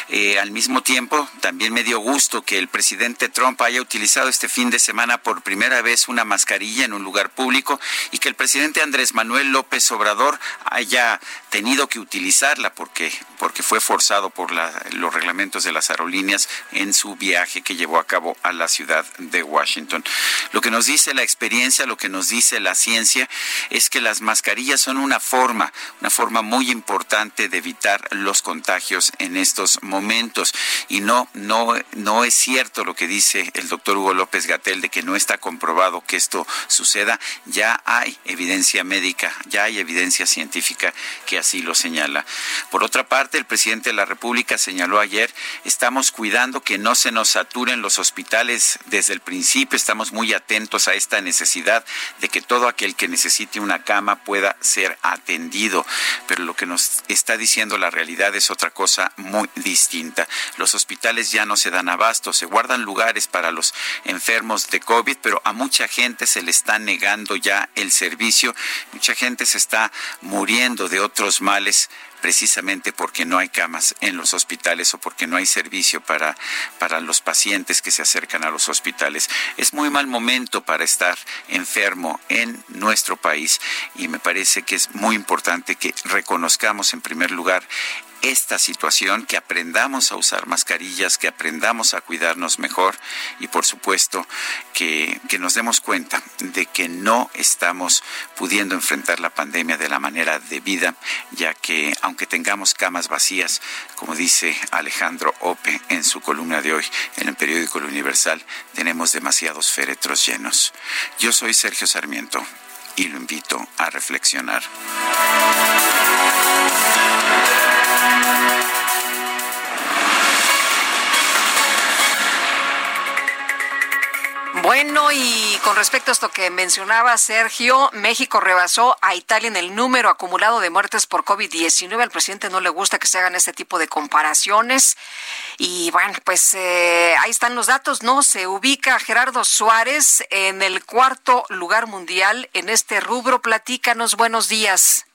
S1: Eh, al mismo tiempo, también me dio gusto que el presidente Trump haya utilizado este fin de semana por primera vez una mascarilla en un lugar público y que el presidente Andrés Manuel López Obrador haya tenido que utilizarla porque, porque fue forzado por la, los reglamentos de las aerolíneas en su viaje que llevó a cabo a la ciudad de Washington. Lo que nos dice la experiencia, lo que nos dice la ciencia, es que las mascarillas son una forma, una forma muy importante de evitar los contagios en estos momentos. Y no, no, no es cierto lo que dice el doctor Hugo López Gatel de que no está comprobado que esto suceda. Ya hay evidencia médica, ya hay evidencia científica que así lo señala. Por otra parte, el presidente de la República señaló ayer, estamos cuidando que no se nos saturen los hospitales desde el principio, estamos muy atentos a esta necesidad de que todo aquel que necesite una cama pueda ser atendido. Pero lo que nos está diciendo la realidad es otra cosa muy distinta. Los hospitales ya no se dan abasto, se guardan lugares para los enfermos de COVID, pero a mucha gente se le está negando ya el servicio, mucha gente se está muriendo de otros males precisamente porque no hay camas en los hospitales o porque no hay servicio para, para los pacientes que se acercan a los hospitales. Es muy mal momento para estar enfermo en nuestro país y me parece que es muy importante que reconozcamos en primer lugar esta situación, que aprendamos a usar mascarillas, que aprendamos a cuidarnos mejor y por supuesto que, que, nos demos cuenta de que no estamos pudiendo enfrentar la pandemia de la manera debida, ya que aunque tengamos camas vacías, como dice Alejandro Ope en su columna de hoy en el periódico Universal, tenemos demasiados féretros llenos. Yo soy Sergio Sarmiento y lo invito a reflexionar.
S2: Bueno, y con respecto a esto que mencionaba Sergio, México rebasó a Italia en el número acumulado de muertes por COVID-19. Al presidente no le gusta que se hagan este tipo de comparaciones. Y bueno, pues eh, ahí están los datos, ¿no? Se ubica Gerardo Suárez en el cuarto lugar mundial en este rubro. Platícanos, buenos días.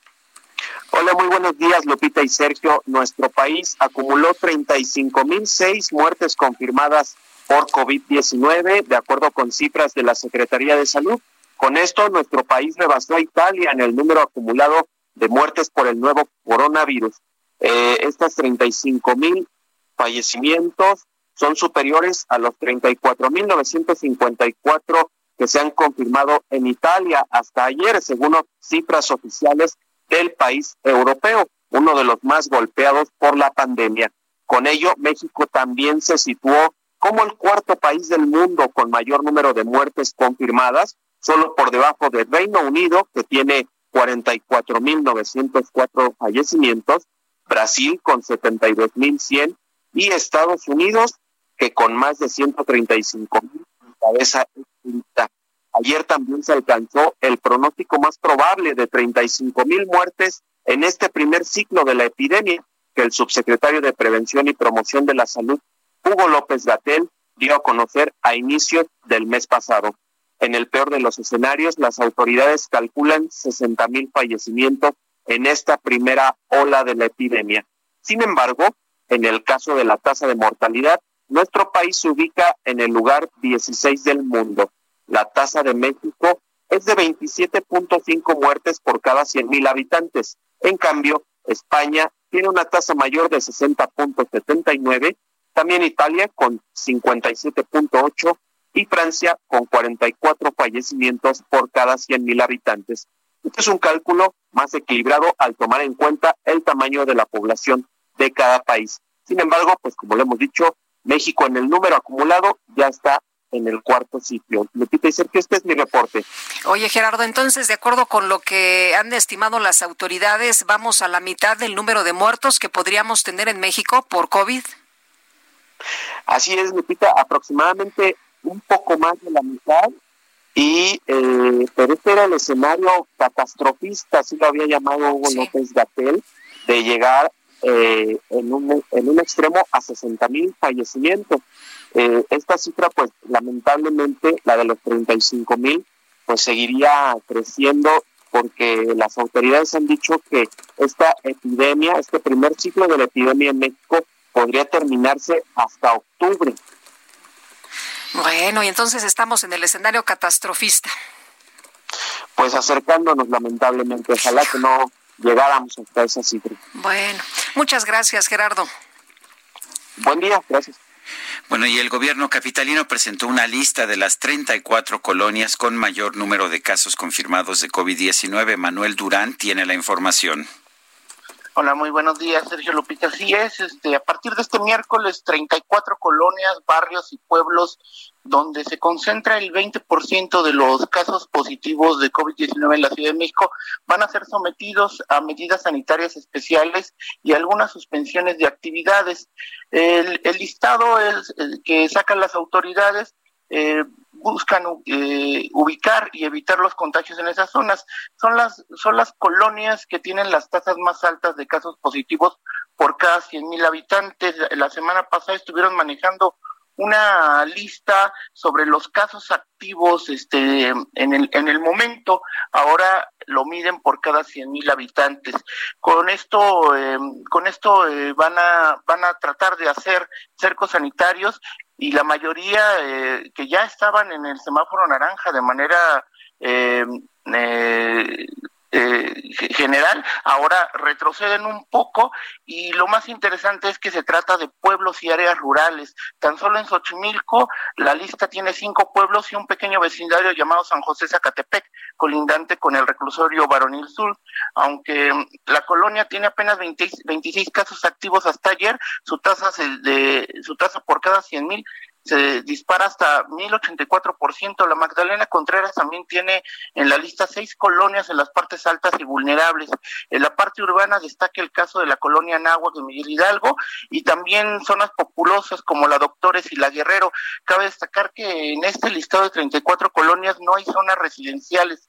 S23: Hola, muy buenos días, Lupita y Sergio. Nuestro país acumuló 35.006 muertes confirmadas por COVID-19, de acuerdo con cifras de la Secretaría de Salud. Con esto, nuestro país rebasó a Italia en el número acumulado de muertes por el nuevo coronavirus. Eh, estas 35 mil fallecimientos son superiores a los 34.954 que se han confirmado en Italia hasta ayer, según cifras oficiales del país europeo, uno de los más golpeados por la pandemia. Con ello, México también se situó como el cuarto país del mundo con mayor número de muertes confirmadas, solo por debajo del Reino Unido, que tiene 44.904 fallecimientos, Brasil con 72.100 y Estados Unidos, que con más de 135.000 cabeza Ayer también se alcanzó el pronóstico más probable de 35.000 muertes en este primer ciclo de la epidemia, que el subsecretario de Prevención y Promoción de la Salud, Hugo López Gatel, dio a conocer a inicios del mes pasado. En el peor de los escenarios, las autoridades calculan 60 mil fallecimientos en esta primera ola de la epidemia. Sin embargo, en el caso de la tasa de mortalidad, nuestro país se ubica en el lugar 16 del mundo. La tasa de México es de 27.5 muertes por cada 100 mil habitantes. En cambio, España tiene una tasa mayor de 60.79 también Italia con 57.8 y Francia con 44 fallecimientos por cada 100.000 habitantes. Este es un cálculo más equilibrado al tomar en cuenta el tamaño de la población de cada país. Sin embargo, pues como lo hemos dicho, México en el número acumulado ya está en el cuarto sitio. Lupita y Sergio, este es mi reporte.
S2: Oye, Gerardo, entonces, de acuerdo con lo que han estimado las autoridades, vamos a la mitad del número de muertos que podríamos tener en México por COVID.
S23: Así es, Lupita, aproximadamente un poco más de la mitad. Y, eh, pero este era el escenario catastrofista, así lo había llamado Hugo López Gatel, de llegar eh, en, un, en un extremo a 60 mil fallecimientos. Eh, esta cifra, pues lamentablemente, la de los 35 mil, pues seguiría creciendo porque las autoridades han dicho que esta epidemia, este primer ciclo de la epidemia en México, podría terminarse hasta octubre.
S2: Bueno, y entonces estamos en el escenario catastrofista.
S23: Pues acercándonos lamentablemente, ojalá que no llegáramos hasta esa cifra.
S2: Bueno, muchas gracias Gerardo.
S23: Buen día, gracias.
S1: Bueno, y el gobierno capitalino presentó una lista de las 34 colonias con mayor número de casos confirmados de COVID-19. Manuel Durán tiene la información.
S24: Hola, muy buenos días, Sergio Lupita. Así es, este, a partir de este miércoles, 34 colonias, barrios y pueblos donde se concentra el 20% de los casos positivos de COVID-19 en la Ciudad de México van a ser sometidos a medidas sanitarias especiales y algunas suspensiones de actividades. El, listado es el que sacan las autoridades eh, buscan eh, ubicar y evitar los contagios en esas zonas. Son las, son las colonias que tienen las tasas más altas de casos positivos por cada 100 mil habitantes. La semana pasada estuvieron manejando una lista sobre los casos activos este en el en el momento ahora lo miden por cada 100 mil habitantes con esto eh, con esto eh, van a van a tratar de hacer cercos sanitarios y la mayoría eh, que ya estaban en el semáforo naranja de manera eh, eh, eh, general, ahora retroceden un poco y lo más interesante es que se trata de pueblos y áreas rurales. Tan solo en Xochimilco la lista tiene cinco pueblos y un pequeño vecindario llamado San José Zacatepec, colindante con el reclusorio Varonil Sur. Aunque mm, la colonia tiene apenas 20 26 casos activos hasta ayer, su tasa se- de su tasa por cada 100 mil se dispara hasta 1084%. La Magdalena Contreras también tiene en la lista seis colonias en las partes altas y vulnerables. En la parte urbana destaca el caso de la colonia Náhuac de Miguel Hidalgo y también zonas populosas como la Doctores y la Guerrero. Cabe destacar que en este listado de 34 colonias no hay zonas residenciales.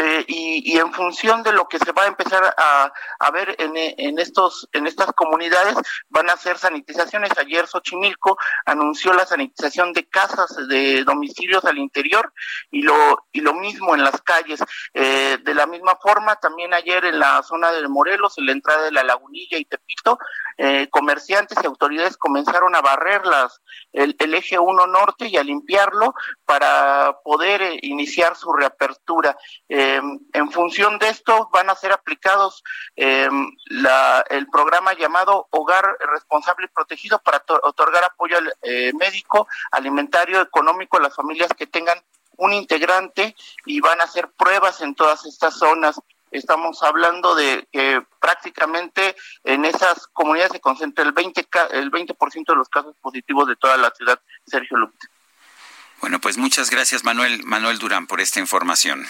S24: Eh, y, y en función de lo que se va a empezar a, a ver en, en estos en estas comunidades van a hacer sanitizaciones ayer Xochimilco anunció la sanitización de casas de domicilios al interior y lo y lo mismo en las calles Eh, de la misma forma también ayer en la zona de Morelos en la entrada de la Lagunilla y Tepito eh, comerciantes y autoridades comenzaron a barrer las el, eje 1 norte y a limpiarlo para poder eh, iniciar su reapertura. En función de esto van a ser aplicados el programa llamado Hogar Responsable y Protegido para to- otorgar apoyo al, eh, alimentario, económico las familias que tengan un integrante y van a hacer pruebas en todas estas zonas. Estamos hablando de que prácticamente en esas comunidades se concentra el 20, ca- el 20% de los casos positivos de toda la ciudad, Sergio Lupita.
S1: Bueno, pues muchas gracias Manuel Manuel Durán por esta información.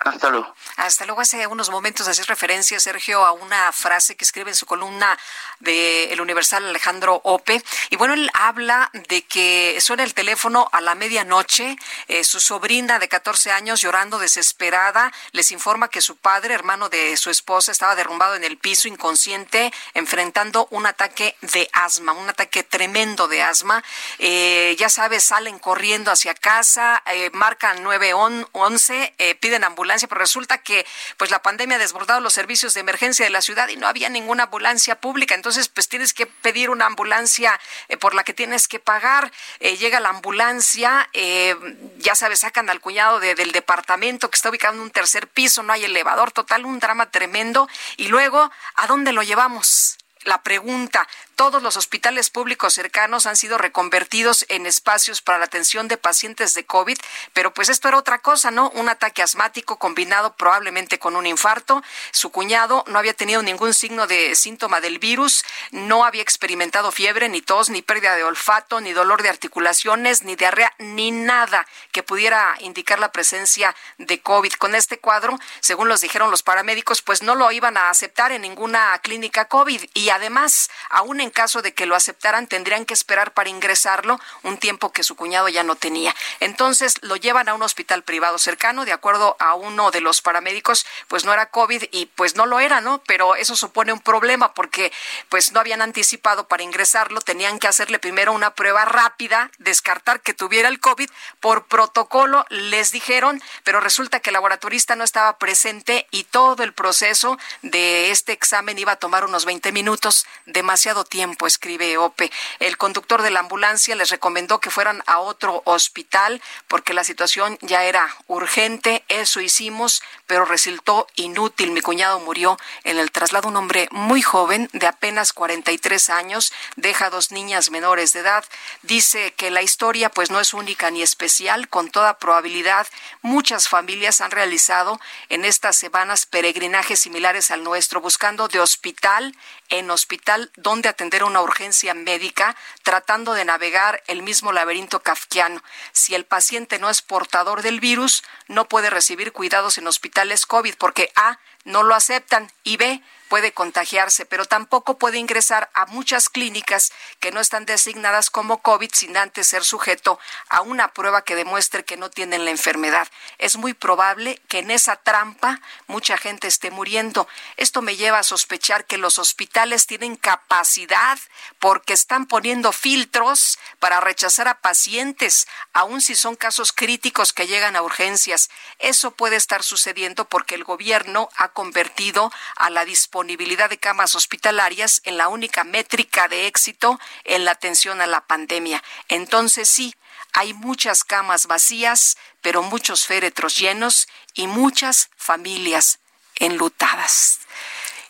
S24: Hasta luego.
S2: Hasta luego, hace unos momentos hacías referencia, Sergio, a una frase que escribe en su columna de El Universal Alejandro Ope. Y bueno, él habla de que suena el teléfono a la medianoche, eh, su sobrina de 14 años llorando desesperada, les informa que su padre, hermano de su esposa, estaba derrumbado en el piso inconsciente, enfrentando un ataque de asma, un ataque tremendo de asma. Eh, ya sabes, salen corriendo hacia casa, eh, marcan 911, eh, piden ambulancia, pero resulta que pues la pandemia ha desbordado los servicios de emergencia de la ciudad y no había ninguna ambulancia pública. Entonces, pues tienes que pedir una ambulancia eh, por la que tienes que pagar. Eh, llega la ambulancia, eh, ya sabes, sacan al cuñado de- del departamento que está ubicado en un tercer piso, no hay elevador, total, un drama tremendo. Y luego, ¿a dónde lo llevamos? La pregunta, todos los hospitales públicos cercanos han sido reconvertidos en espacios para la atención de pacientes de COVID, pero pues esto era otra cosa, ¿no? Un ataque asmático combinado probablemente con un infarto. Su cuñado no había tenido ningún signo de síntoma del virus, no había experimentado fiebre, ni tos, ni pérdida de olfato, ni dolor de articulaciones, ni diarrea, ni nada que pudiera indicar la presencia de COVID. Con este cuadro, según los dijeron los paramédicos, pues no lo iban a aceptar en ninguna clínica COVID y además, aún en caso de que lo aceptaran, tendrían que esperar para ingresarlo un tiempo que su cuñado ya no tenía. Entonces lo llevan a un hospital privado cercano, de acuerdo a uno de los paramédicos, pues no era COVID y pues no lo era, ¿no? Pero eso supone un problema porque pues no habían anticipado para ingresarlo, tenían que hacerle primero una prueba rápida, descartar que tuviera el COVID, por protocolo les dijeron, pero resulta que el laboratorista no estaba presente y todo el proceso de este examen iba a tomar unos 20 minutos, demasiado tiempo tiempo, escribe Ope. El conductor de la ambulancia les recomendó que fueran a otro hospital porque la situación ya era urgente. Eso hicimos, pero resultó inútil. Mi cuñado murió en el traslado. Un hombre muy joven, de apenas 43 años, deja dos niñas menores de edad. Dice que la historia pues no es única ni especial. Con toda probabilidad, muchas familias han realizado en estas semanas peregrinajes similares al nuestro, buscando de hospital en hospital donde atender una urgencia médica, tratando de navegar el mismo laberinto kafkiano. Si el paciente no es portador del virus, no puede recibir cuidados en hospitales COVID porque A, no lo aceptan y B, puede contagiarse, pero tampoco puede ingresar a muchas clínicas que no están designadas como COVID sin antes ser sujeto a una prueba que demuestre que no tienen la enfermedad. Es muy probable que en esa trampa mucha gente esté muriendo. Esto me lleva a sospechar que los hospitales tienen capacidad porque están poniendo filtros para rechazar a pacientes, aun si son casos críticos que llegan a urgencias. Eso puede estar sucediendo porque el gobierno ha convertido a la disponibilidad disponibilidad de camas hospitalarias en la única métrica de éxito en la atención a la pandemia. Entonces sí, hay muchas camas vacías, pero muchos féretros llenos y muchas familias enlutadas.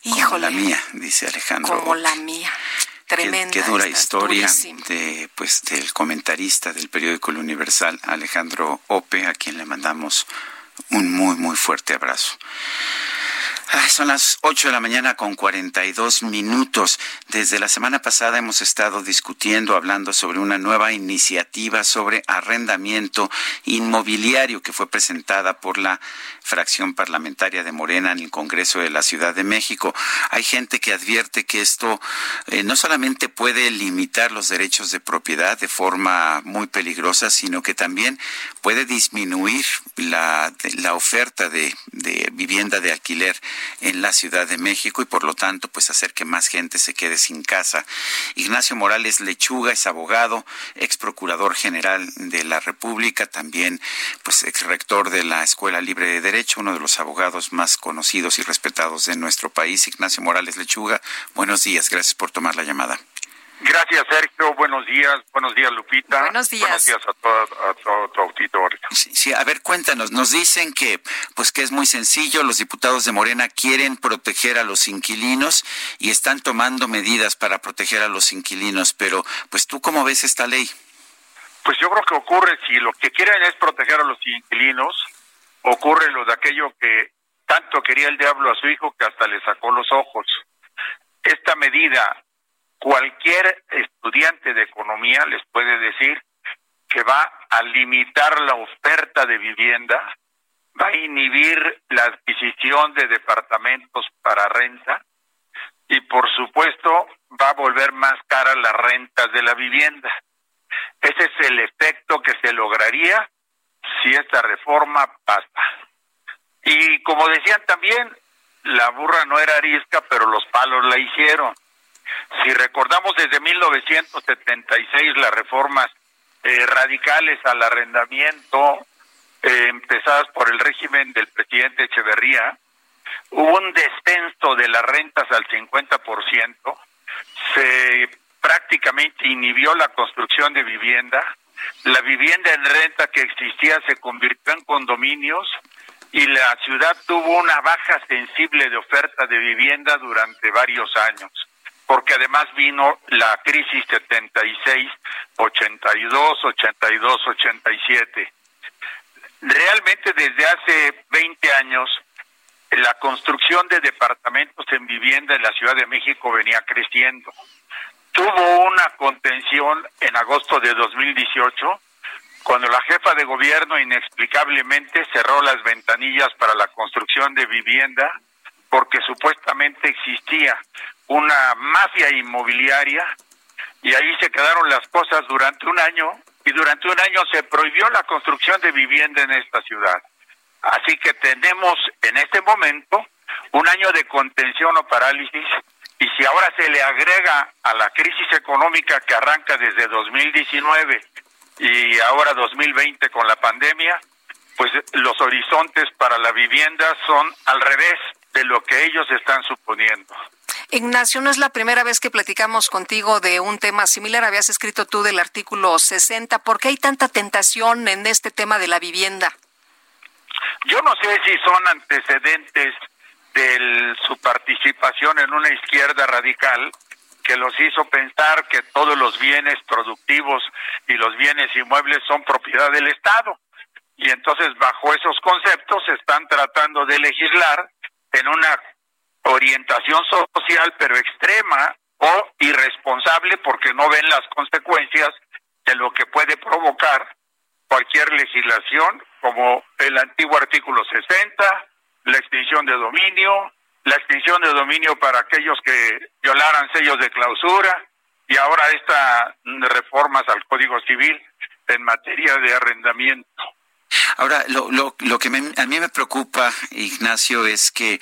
S1: Como la mía, dice Alejandro.
S2: Como la mía. Tremenda.
S1: Qué, dura
S2: esta,
S1: historia de, pues, del comentarista del periódico El Universal, Alejandro Ope, a quien le mandamos un muy, muy fuerte abrazo. Ay, son las 8 de la mañana con 42 minutos. Desde la semana pasada hemos estado discutiendo, hablando sobre una nueva iniciativa sobre arrendamiento inmobiliario que fue presentada por la fracción parlamentaria de Morena en el Congreso de la Ciudad de México. Hay gente que advierte que esto eh, no solamente puede limitar los derechos de propiedad de forma muy peligrosa, sino que también puede disminuir la, la oferta de vivienda de alquiler en la Ciudad de México y por lo tanto pues hacer que más gente se quede sin casa. Ignacio Morales Lechuga es abogado, ex procurador general de la República, también pues ex rector de la Escuela Libre de Derecho, uno de los abogados más conocidos y respetados de nuestro país. Ignacio Morales Lechuga, buenos días, gracias por tomar la llamada.
S25: Gracias, Sergio. Buenos días. Buenos días, Lupita.
S2: Buenos días.
S25: Buenos días a todo, a todo tu auditorio.
S1: Sí, sí, a ver, cuéntanos. Nos dicen que, pues, que es muy sencillo. Los diputados de Morena quieren proteger a los inquilinos y están tomando medidas para proteger a los inquilinos. Pero, pues, ¿tú cómo ves esta ley?
S25: Pues yo creo que ocurre, si lo que quieren es proteger a los inquilinos, ocurre lo de aquello que tanto quería el diablo a su hijo que hasta le sacó los ojos. Esta medida, cualquier estudiante de economía les puede decir que va a limitar la oferta de vivienda, va a inhibir la adquisición de departamentos para renta y por supuesto va a volver más caras las rentas de la vivienda. Ese es el efecto que se lograría si esta reforma pasa. Y como decían también, la burra no era arisca, pero los palos la hicieron. Si recordamos desde 1976 las reformas eh, radicales al arrendamiento, eh, empezadas por el régimen del presidente Echeverría, hubo un descenso de las rentas al 50%, se prácticamente inhibió la construcción de vivienda, la vivienda en renta que existía se convirtió en condominios y la ciudad tuvo una baja sensible de oferta de vivienda durante varios años, porque además vino la crisis 76, 82, 82, 87. Realmente desde hace 20 años la construcción de departamentos en vivienda en la Ciudad de México venía creciendo. Tuvo una contención en agosto de 2018 cuando la jefa de gobierno inexplicablemente cerró las ventanillas para la construcción de vivienda porque supuestamente existía una mafia inmobiliaria y ahí se quedaron las cosas durante un año y durante un año se prohibió la construcción de vivienda en esta ciudad. Así que tenemos en este momento un año de contención o parálisis y si ahora se le agrega a la crisis económica que arranca desde 2019 y ahora 2020 con la pandemia, pues los horizontes para la vivienda son al revés de lo que ellos están suponiendo.
S2: Ignacio, no es la primera vez que platicamos contigo de un tema similar. Habías escrito tú del artículo 60. ¿Por qué hay tanta tentación en este tema de la vivienda?
S25: Yo no sé si son antecedentes de su participación en una izquierda radical que los hizo pensar que todos los bienes productivos y los bienes inmuebles son propiedad del Estado. Y entonces bajo esos conceptos se están tratando de legislar en una orientación social pero extrema o irresponsable porque no ven las consecuencias de lo que puede provocar cualquier legislación como el antiguo artículo 60, la extinción de dominio, la extinción de dominio para aquellos que violaran sellos de clausura y ahora estas reformas al Código Civil en materia de arrendamiento.
S1: Ahora, lo, lo, lo que me- a mí me preocupa, Ignacio, es que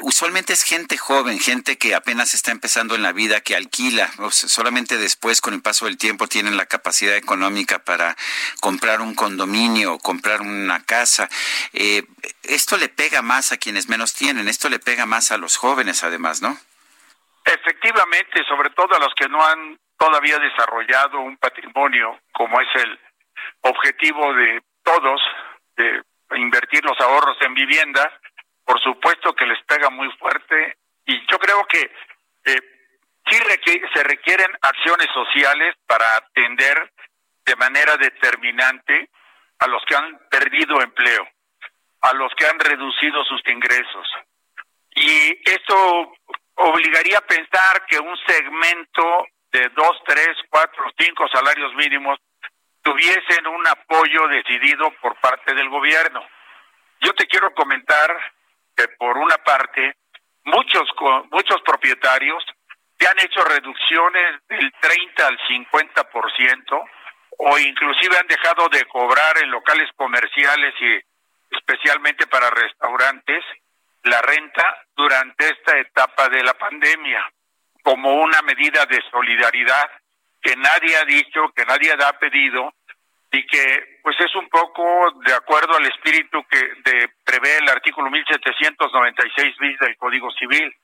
S1: usualmente es gente joven, gente que apenas está empezando en la vida, que alquila, o sea, solamente después, con el paso del tiempo, tienen la capacidad económica para comprar un condominio o comprar una casa. Eh, esto le pega más a quienes menos tienen, esto le pega más a los jóvenes, además, ¿no?
S25: Efectivamente, sobre todo a los que no han todavía desarrollado un patrimonio como es el objetivo de todos, de invertir los ahorros en vivienda, por supuesto que les pega muy fuerte y yo creo que eh, sí requi- se requieren acciones sociales para atender de manera determinante a los que han perdido empleo, a los que han reducido sus ingresos. Y esto obligaría a pensar que un segmento de dos, tres, cuatro, cinco salarios mínimos tuviesen un apoyo decidido por parte del gobierno. Yo te quiero comentar que por una parte muchos muchos propietarios te han hecho reducciones del 30 al 50% o inclusive han dejado de cobrar en locales comerciales y especialmente para restaurantes la renta durante esta etapa de la pandemia como una medida de solidaridad que nadie ha dicho, que nadie ha pedido y que pues es un poco de acuerdo al espíritu que prevé el artículo 1796 bis del Código Civil.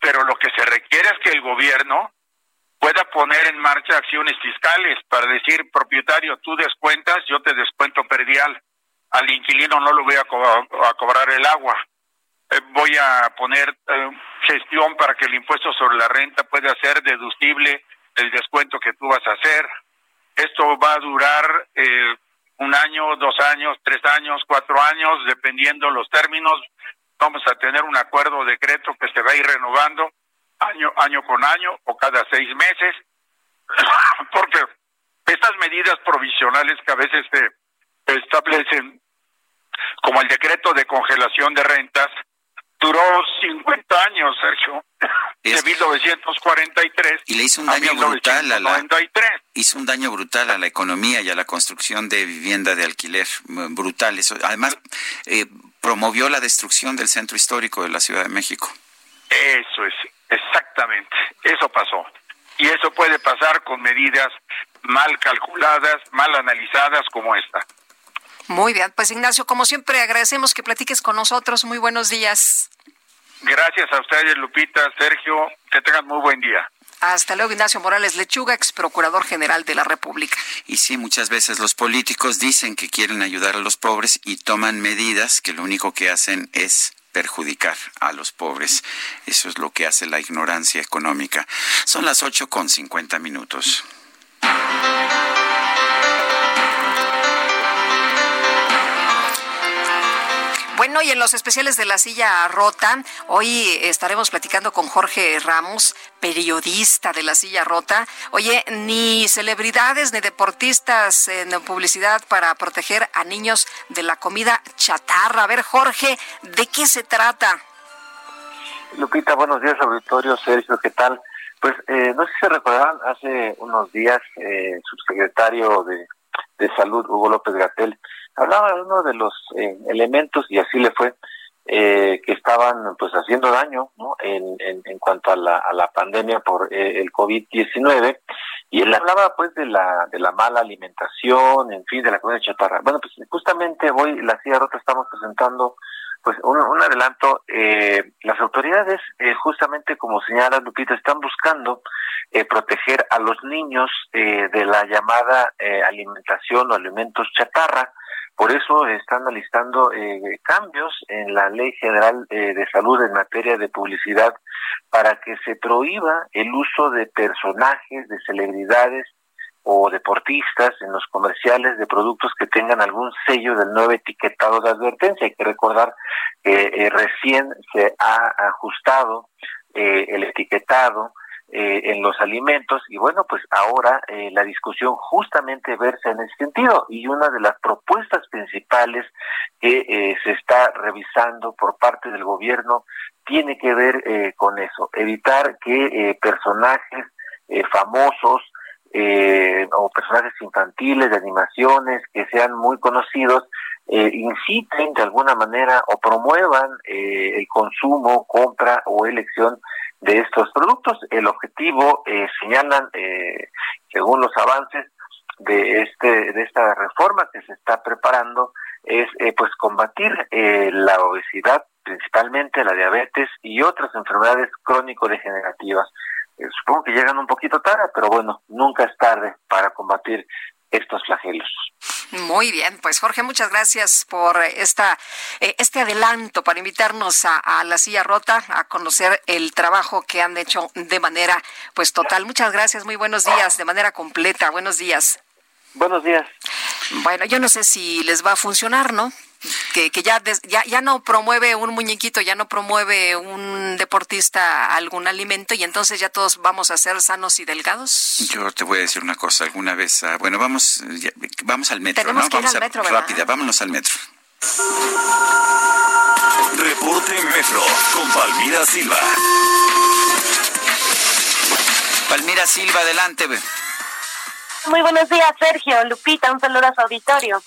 S25: Pero lo que se requiere es que el gobierno pueda poner en marcha acciones fiscales para decir, propietario, tú descuentas, yo te descuento perdial. Al inquilino no lo voy a, co- a cobrar el agua. Eh, voy a poner eh, gestión para que el impuesto sobre la renta pueda ser deducible del descuento que tú vas a hacer. Esto va a durar eh, un año, dos años, tres años, cuatro años, dependiendo los términos. Vamos a tener un acuerdo decreto que se va a ir renovando año, año con año o cada seis meses, porque estas medidas provisionales que a veces se establecen, como el decreto de congelación de rentas, duró 50 años, Sergio, de 1943
S1: Y le hizo un
S25: a
S1: daño brutal a la
S25: 1993.
S1: hizo un daño brutal a la economía y a la construcción de vivienda de alquiler mm, brutal. Eso, además, eh, promovió la destrucción del centro histórico de la Ciudad de México.
S25: Eso es, exactamente, eso pasó. Y eso puede pasar con medidas mal calculadas, mal analizadas como esta.
S2: Muy bien, pues Ignacio, como siempre, agradecemos que platiques con nosotros. Muy buenos días.
S25: Gracias a ustedes, Lupita, Sergio, que tengan muy buen día.
S2: Hasta luego, Ignacio Morales Lechuga, ex procurador general de la República.
S1: Y sí, muchas veces los políticos dicen que quieren ayudar a los pobres y toman medidas que lo único que hacen es perjudicar a los pobres. Eso es lo que hace la ignorancia económica. Son las ocho con cincuenta minutos.
S2: Bueno, y en los especiales de la silla rota, hoy estaremos platicando con Jorge Ramos, periodista de la silla rota. Oye, ni celebridades ni deportistas en publicidad para proteger a niños de la comida chatarra. A ver, Jorge, ¿de qué se trata?
S26: Lupita, buenos días, auditorio. Sergio, ¿qué tal? Pues eh, no sé si se recordarán, hace unos días eh, subsecretario de, de Salud, Hugo López Gatel, hablaba de uno de los eh, elementos, y así le fue, eh, que estaban pues haciendo daño ¿no? en, en, en cuanto a la, a la pandemia por eh, el COVID-19 y él hablaba pues de la de la mala alimentación, en fin, de la comida chatarra. Bueno, pues justamente hoy la silla rota estamos presentando pues un, adelanto, eh, las autoridades, eh, justamente como señala Lupita, están buscando eh, proteger a los niños de la llamada alimentación o alimentos chatarra. Por eso están alistando cambios en la Ley General de Salud en materia de publicidad para que se prohíba el uso de personajes, de celebridades, o deportistas en los comerciales de productos que tengan algún sello del nuevo etiquetado de advertencia. Hay que recordar que eh, recién se ha ajustado eh, el etiquetado eh, en los alimentos y bueno, pues ahora la discusión justamente versa en ese sentido y una de las propuestas principales que se está revisando por parte del gobierno tiene que ver con eso, evitar que personajes famosos, eh, o personajes infantiles de animaciones que sean muy conocidos eh, inciten de alguna manera o promuevan eh, el consumo, compra o elección de estos productos. El objetivo, eh, señalan, eh, según los avances de este de esta reforma que se está preparando, es pues combatir la obesidad, principalmente la diabetes y otras enfermedades crónico-degenerativas. Eh, supongo que llegan un poquito tarde, pero bueno, nunca es tarde para combatir estos flagelos.
S2: Muy bien, pues Jorge, muchas gracias por esta eh, este adelanto para invitarnos a, la silla rota a conocer el trabajo que han hecho de manera pues total. Muchas gracias, muy buenos días, de manera completa. Buenos días.
S26: Buenos días.
S2: Bueno, yo no sé si les va a funcionar, ¿no? Que, que ya, ya, ya no promueve un muñequito, ya no promueve un deportista algún alimento y entonces ya todos vamos a ser sanos y delgados.
S1: Yo te voy a decir una cosa, alguna vez, ah, bueno, vamos, vamos al metro,
S2: Tenemos
S1: ¿no?
S2: Que
S1: vamos
S2: ir al metro,
S1: rápida, vámonos al metro.
S3: Reporte Metro con Palmira Silva.
S1: Palmira Silva, adelante.
S27: Muy buenos días, Sergio, Lupita, un saludo a su auditorio.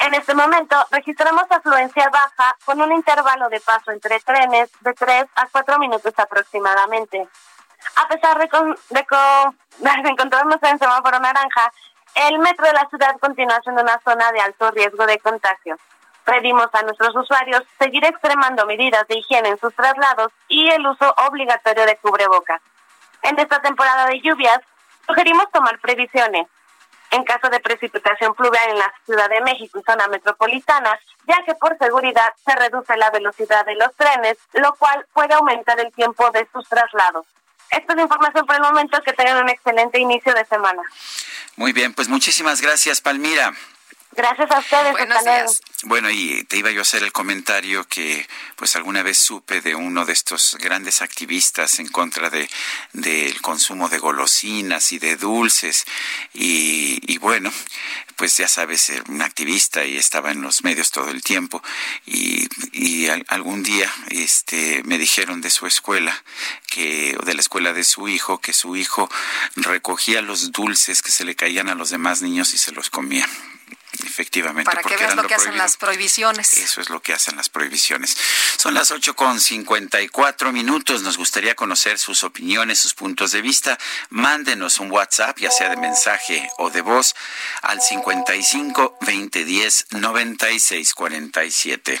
S27: En este momento registramos afluencia baja con un intervalo de paso entre trenes de 3 a 4 minutos aproximadamente. A pesar de, de, encontrarnos en semáforo naranja, el metro de la ciudad continúa siendo una zona de alto riesgo de contagio. Pedimos a nuestros usuarios seguir extremando medidas de higiene en sus traslados y el uso obligatorio de cubrebocas. En esta temporada de lluvias, sugerimos tomar previsiones, en caso de precipitación pluvial en la Ciudad de México y zona metropolitana, ya que por seguridad se reduce la velocidad de los trenes, lo cual puede aumentar el tiempo de sus traslados. Esta es información por el momento, que tengan un excelente inicio de semana.
S1: Muy bien, pues muchísimas gracias, Palmira.
S27: Gracias a ustedes.
S2: Buenos días.
S1: Bueno, y te iba yo a hacer el comentario que pues alguna vez supe de uno de estos grandes activistas en contra de del consumo de golosinas y de dulces y, y bueno, pues ya sabes, un activista y estaba en los medios todo el tiempo y, y algún día este me dijeron de su escuela que de la escuela de su hijo que su hijo recogía los dulces que se le caían a los demás niños y se los comía Efectivamente.
S2: Para que veas lo, que hacen las prohibiciones.
S1: Eso es lo que hacen las prohibiciones. Son las ocho con cincuenta y cuatro minutos. Nos gustaría conocer sus opiniones, sus puntos de vista. Mándenos un WhatsApp, ya sea de mensaje o de voz, al 55 20 10 96 47.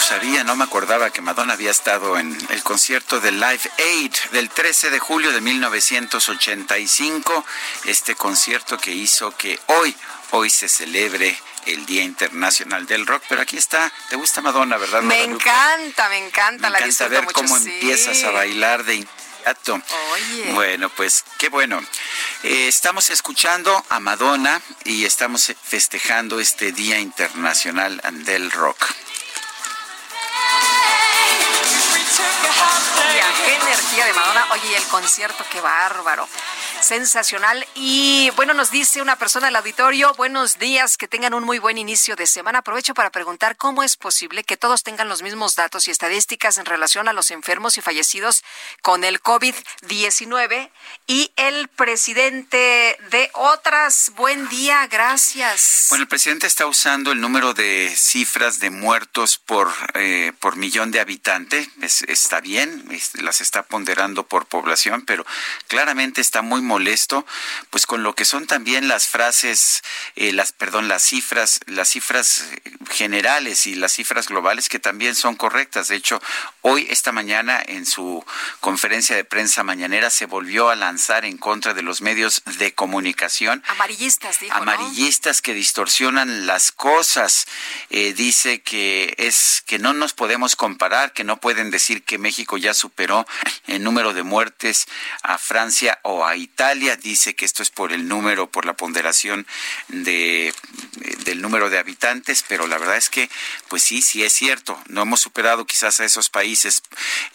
S1: Sabía, no me acordaba que Madonna había estado en el concierto de Live Aid del 13 de julio de 1985, este concierto que hizo que hoy, hoy se celebre el Día Internacional del Rock, pero aquí está, ¿te gusta Madonna, verdad?
S2: Me encanta, me encanta,
S1: me encanta ver cómo empiezas a bailar de inmediato.
S2: Oye.
S1: Bueno, pues qué bueno. Eh, estamos escuchando a Madonna y estamos festejando este Día Internacional del Rock.
S2: Qué energía de Madonna. Oye, el concierto, qué bárbaro. Sensacional. Y bueno, nos dice una persona del auditorio, buenos días, que tengan un muy buen inicio de semana. Aprovecho para preguntar cómo es posible que todos tengan los mismos datos y estadísticas en relación a los enfermos y fallecidos con el COVID-19 y el presidente de otras. Buen día, gracias.
S1: Bueno, el presidente está usando el número de cifras de muertos por, eh, por millón de habitantes. Está bien, las está ponderando por población, pero claramente está muy molesto, pues con lo que son también las frases, eh, las, perdón, las cifras, las cifras generales y las cifras globales que también son correctas. De hecho, hoy, esta mañana, en su conferencia de prensa mañanera, se volvió a lanzar en contra de los medios de comunicación.
S2: Amarillistas, dijo,
S1: Amarillistas que distorsionan las cosas. Eh, dice que es que no nos podemos comparar, que no pueden decir que México ya superó el número de muertes a Francia o a Italia dice que esto es por el número, por la ponderación de, del número de habitantes, pero la verdad es que, pues sí, sí es cierto. No hemos superado quizás a esos países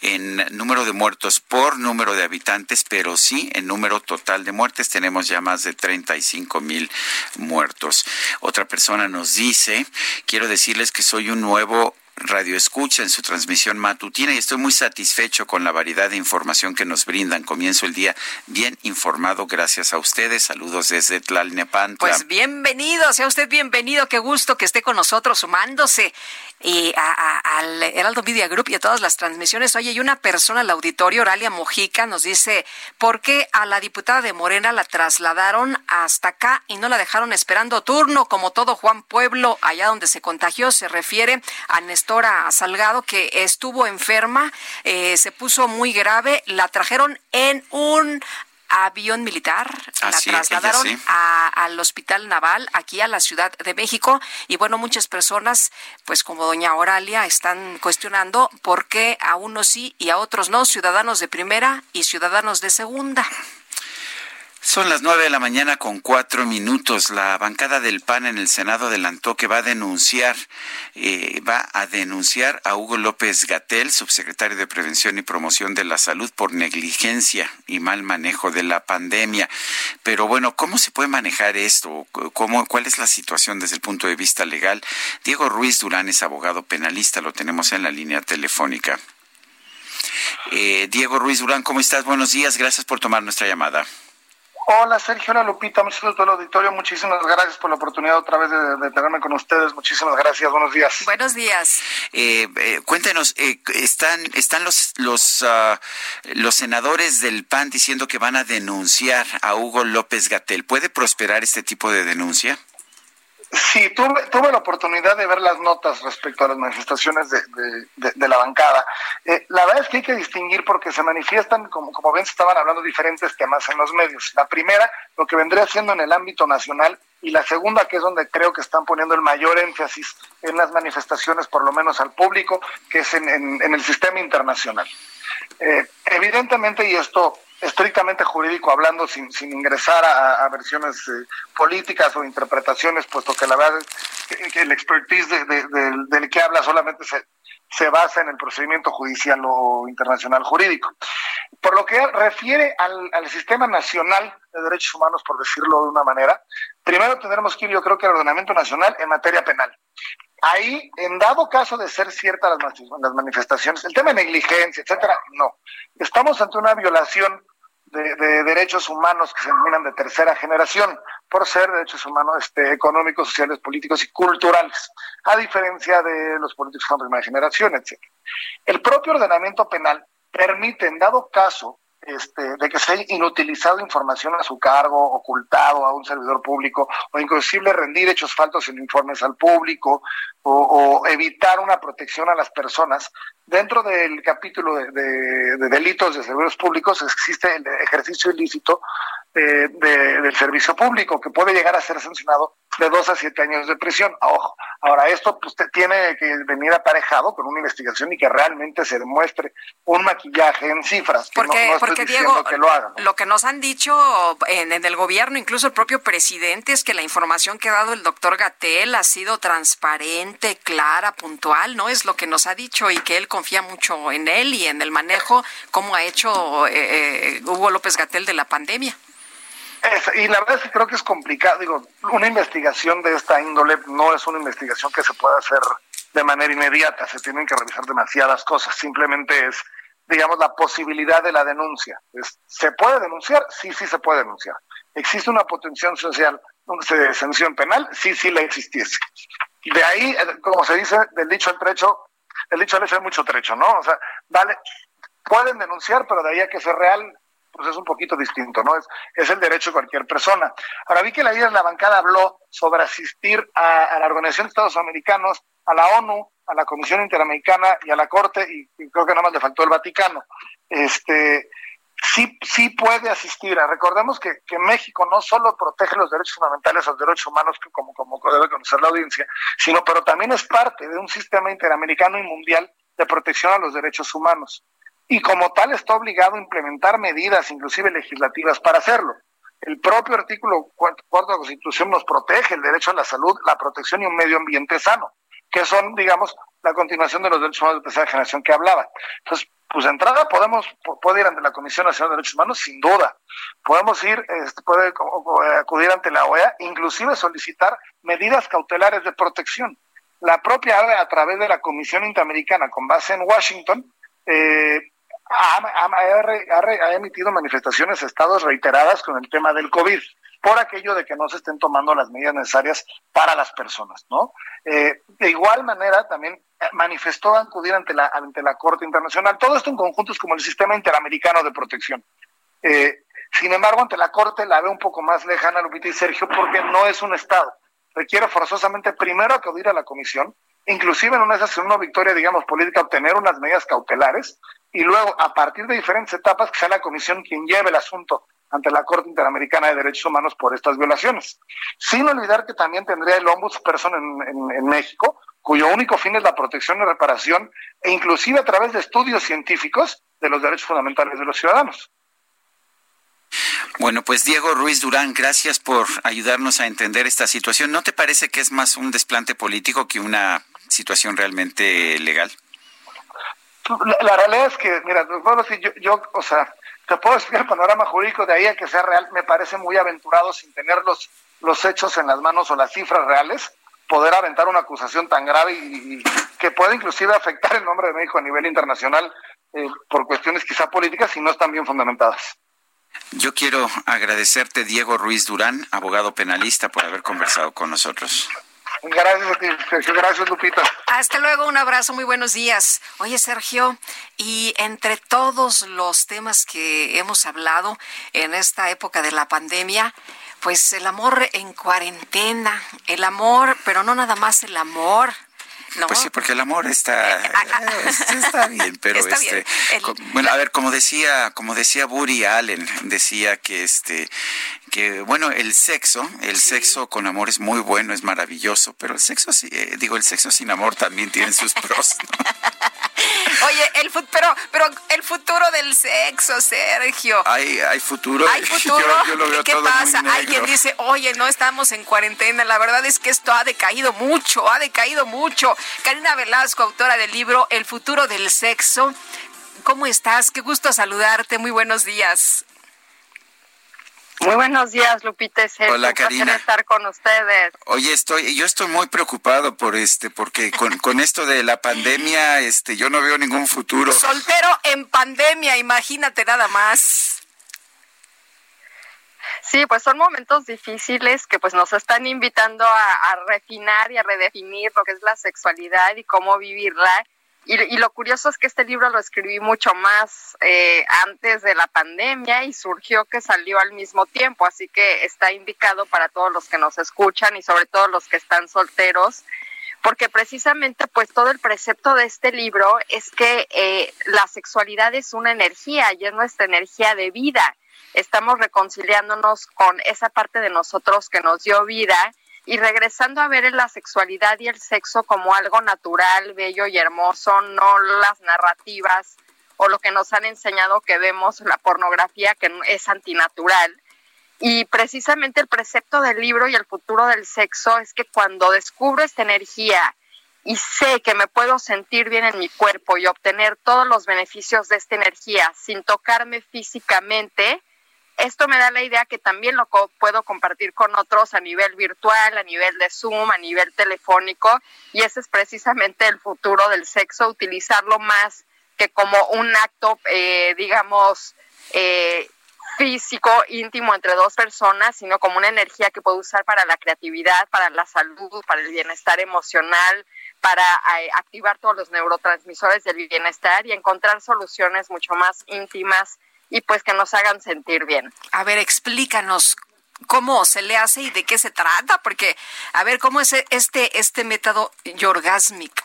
S1: en número de muertos por número de habitantes, pero sí en número total de muertes tenemos ya más de 35 mil muertos. Otra persona nos dice, quiero decirles que soy un nuevo Radio Escucha en su transmisión matutina y estoy muy satisfecho con la variedad de información que nos brindan. Comienzo el día bien informado gracias a ustedes. Saludos desde Tlalnepantla.
S2: Pues bienvenido, sea usted bienvenido. Qué gusto que esté con nosotros sumándose y al Heraldo Media Group y a todas las transmisiones. Oye, hay una persona al auditorio, Oralia Mojica, nos dice, ¿por qué a la diputada de Morena la trasladaron hasta acá y no la dejaron esperando turno como todo Juan Pueblo, allá donde se contagió? Se refiere a Nestora Salgado, que estuvo enferma, eh, se puso muy grave, la trajeron en un avión militar, la trasladaron al hospital naval aquí a la Ciudad de México y bueno, muchas personas, pues como doña Oralia, están cuestionando por qué a unos sí y a otros no, ciudadanos de primera y ciudadanos de segunda.
S1: Son las nueve de la mañana con cuatro minutos. La bancada del PAN en el Senado adelantó que va a denunciar, eh, va a denunciar a Hugo López Gatel, subsecretario de Prevención y Promoción de la Salud, por negligencia y mal manejo de la pandemia. Pero bueno, ¿cómo se puede manejar esto? ¿Cómo, ¿Cuál es la situación desde el punto de vista legal? Diego Ruiz Durán es abogado penalista, lo tenemos en la línea telefónica. Eh, Diego Ruiz Durán, ¿cómo estás? Buenos días, gracias por tomar nuestra llamada.
S28: Hola Sergio, hola Lupita, muchas gracias todo el auditorio, muchísimas gracias por la oportunidad otra vez de, tenerme con ustedes, muchísimas gracias, buenos días.
S2: Buenos días.
S1: Eh, eh, cuéntenos, eh, están están los los ah, los senadores del PAN diciendo que van a denunciar a Hugo López Gatel. ¿Puede prosperar este tipo de denuncia?
S28: Sí, tuve, tuve la oportunidad de ver las notas respecto a las manifestaciones de, de, la bancada. Eh, la verdad es que hay que distinguir porque se manifiestan, como, como ven, se estaban hablando diferentes temas en los medios. La primera, lo que vendría siendo en el ámbito nacional, y la segunda, que es donde creo que están poniendo el mayor énfasis en las manifestaciones, por lo menos al público, que es en, en, el sistema internacional. Eh, evidentemente, y esto estrictamente jurídico hablando, sin, sin ingresar a, versiones eh, políticas o interpretaciones, puesto que la verdad es que el expertise del que habla solamente se, se basa en el procedimiento judicial o internacional jurídico. Por lo que refiere al, al, sistema nacional de derechos humanos, por decirlo de una manera, primero tendremos que ir, yo creo que al ordenamiento nacional en materia penal. Ahí, en dado caso de ser ciertas las, manifestaciones, el tema de negligencia, etcétera, no. Estamos ante una violación de, derechos humanos que se denominan de tercera generación, por ser derechos humanos este, económicos, sociales, políticos y culturales, a diferencia de los políticos de primera generación, etcétera. El propio ordenamiento penal permite, en dado caso, este, de que se haya inutilizado información a su cargo, ocultado a un servidor público, o inclusive rendir hechos faltos en informes al público, o, evitar una protección a las personas. Dentro del capítulo de, de delitos de servidores públicos existe el ejercicio ilícito de, del servicio público, que puede llegar a ser sancionado de dos a siete años de prisión. Ojo, ahora esto pues, tiene que venir aparejado con una investigación y que realmente se demuestre un maquillaje en cifras.
S2: porque, porque Diego, lo, que nos han dicho en, en, el gobierno, incluso el propio presidente, es que la información que ha dado el doctor Gatel ha sido transparente, clara, puntual, ¿no? Es lo que nos ha dicho y que él confía mucho en él y en el manejo, como ha hecho eh, eh, Hugo López Gatel de la pandemia
S28: y la verdad es que creo que es complicado. Digo, una investigación de esta índole no es una investigación que se pueda hacer de manera inmediata. Se tienen que revisar demasiadas cosas. Simplemente es, digamos, la posibilidad de la denuncia. ¿Se puede denunciar? Sí, sí se puede denunciar. ¿Existe una potencial social, de sanción penal? Sí, sí la existiese. De ahí, eh, como se dice, del dicho al trecho, el dicho al hecho hay mucho trecho, ¿no? O sea, vale, pueden denunciar, pero de ahí a que sea real, pues es un poquito distinto, ¿no? Es, es el derecho de cualquier persona. Ahora vi que la en la bancada habló sobre asistir a, la Organización de Estados Americanos, a la ONU, a la Comisión Interamericana y a la Corte, y, creo que nada más le faltó el Vaticano. Este, sí, sí puede asistir. Recordemos que, que, México no solo protege los derechos fundamentales, los derechos humanos, como, como debe conocer la audiencia, sino pero también es parte de un sistema interamericano y mundial de protección a los derechos humanos y como tal está obligado a implementar medidas, inclusive legislativas, para hacerlo. El propio artículo cuarto de la Constitución nos protege el derecho a la salud, la protección y un medio ambiente sano, que son, digamos, la continuación de los derechos humanos de tercera generación que hablaba. Entonces, pues de entrada podemos, puede ir ante la Comisión Nacional de Derechos Humanos, sin duda. Podemos ir, este, puede acudir ante la OEA, inclusive solicitar medidas cautelares de protección. La propia OEA, a través de la Comisión Interamericana, con base en Washington, eh, ha, emitido manifestaciones estados reiteradas con el tema del COVID, por aquello de que no se estén tomando las medidas necesarias para las personas, ¿no? Eh, de igual manera, también manifestó acudir ante la, ante la Corte Internacional. Todo esto en conjuntos como el Sistema Interamericano de Protección. Eh, sin embargo, ante la Corte la ve un poco más lejana, Lupita y Sergio, porque no es un Estado. Requiere forzosamente primero acudir a la Comisión, inclusive en una, una victoria, digamos, política, obtener unas medidas cautelares y luego, a partir de diferentes etapas, que sea la comisión quien lleve el asunto ante la Corte Interamericana de Derechos Humanos por estas violaciones. Sin olvidar que también tendría el ombudsperson en, en, México, cuyo único fin es la protección y reparación, e inclusive a través de estudios científicos de los derechos fundamentales de los ciudadanos.
S1: Bueno, pues Diego Ruiz Durán, gracias por ayudarnos a entender esta situación. ¿No te parece que es más un desplante político que una situación realmente legal?
S28: La, realidad es que, mira, puedo decir, yo, yo, o sea, te puedo explicar el panorama jurídico de ahí a que sea real, me parece muy aventurado sin tener los, los hechos en las manos o las cifras reales, poder aventar una acusación tan grave y, que puede inclusive afectar el nombre de México a nivel internacional eh, por cuestiones quizá políticas y no están bien fundamentadas.
S1: Yo quiero agradecerte, Diego Ruiz Durán, abogado penalista, por haber conversado con nosotros.
S28: Gracias a ti, Sergio. Gracias, Lupita.
S2: Hasta luego, un abrazo, muy buenos días. Oye, Sergio, y entre todos los temas que hemos hablado en esta época de la pandemia, pues el amor en cuarentena, el amor, pero no nada más el amor,
S1: pues sí, porque el amor está, eh, está bien, pero este, bueno, a ver, como decía, como decía Woody Allen, decía que este, que bueno, el sexo, el sexo con amor es muy bueno, es maravilloso, pero el sexo, eh, digo, el sexo sin amor también tiene sus pros.
S2: Oye, el pero, pero el futuro del sexo, Sergio.
S1: Hay, hay futuro.
S2: Hay futuro. ¿Qué pasa? Hay quien dice, oye, no estamos en cuarentena. La verdad es que esto ha decaído mucho, ha decaído mucho. Karina Velasco, autora del libro El futuro del sexo. ¿Cómo estás? Qué gusto saludarte. Muy buenos días.
S29: Muy buenos días, Lupita.
S1: Hola, Karina.
S29: estar con ustedes.
S1: Oye, estoy, yo estoy muy preocupado por este, porque con, con esto de la pandemia, este, yo no veo ningún futuro.
S2: Soltero en pandemia, imagínate nada más.
S29: Sí, pues son momentos difíciles que pues nos están invitando a, a refinar y a redefinir lo que es la sexualidad y cómo vivirla Y, lo curioso es que este libro lo escribí mucho más eh, antes de la pandemia y surgió que salió al mismo tiempo, así que está indicado para todos los que nos escuchan y sobre todo los que están solteros, porque precisamente pues todo el precepto de este libro es que eh, la sexualidad es una energía y es nuestra energía de vida. Estamos reconciliándonos con esa parte de nosotros que nos dio vida y regresando a ver la sexualidad y el sexo como algo natural, bello y hermoso, no las narrativas o lo que nos han enseñado que vemos la pornografía que es antinatural. Y precisamente el precepto del libro y el futuro del sexo es que cuando descubro esta energía y sé que me puedo sentir bien en mi cuerpo y obtener todos los beneficios de esta energía sin tocarme físicamente, esto me da la idea que también lo puedo compartir con otros a nivel virtual, a nivel de Zoom, a nivel telefónico, y ese es precisamente el futuro del sexo, utilizarlo más que como un acto, eh, digamos, eh, físico, íntimo entre dos personas, sino como una energía que puedo usar para la creatividad, para la salud, para el bienestar emocional, para eh, activar todos los neurotransmisores del bienestar y encontrar soluciones mucho más íntimas y pues que nos hagan sentir bien.
S2: A ver, explícanos cómo se le hace y de qué se trata, porque a ver cómo es este este método Yorgasmic.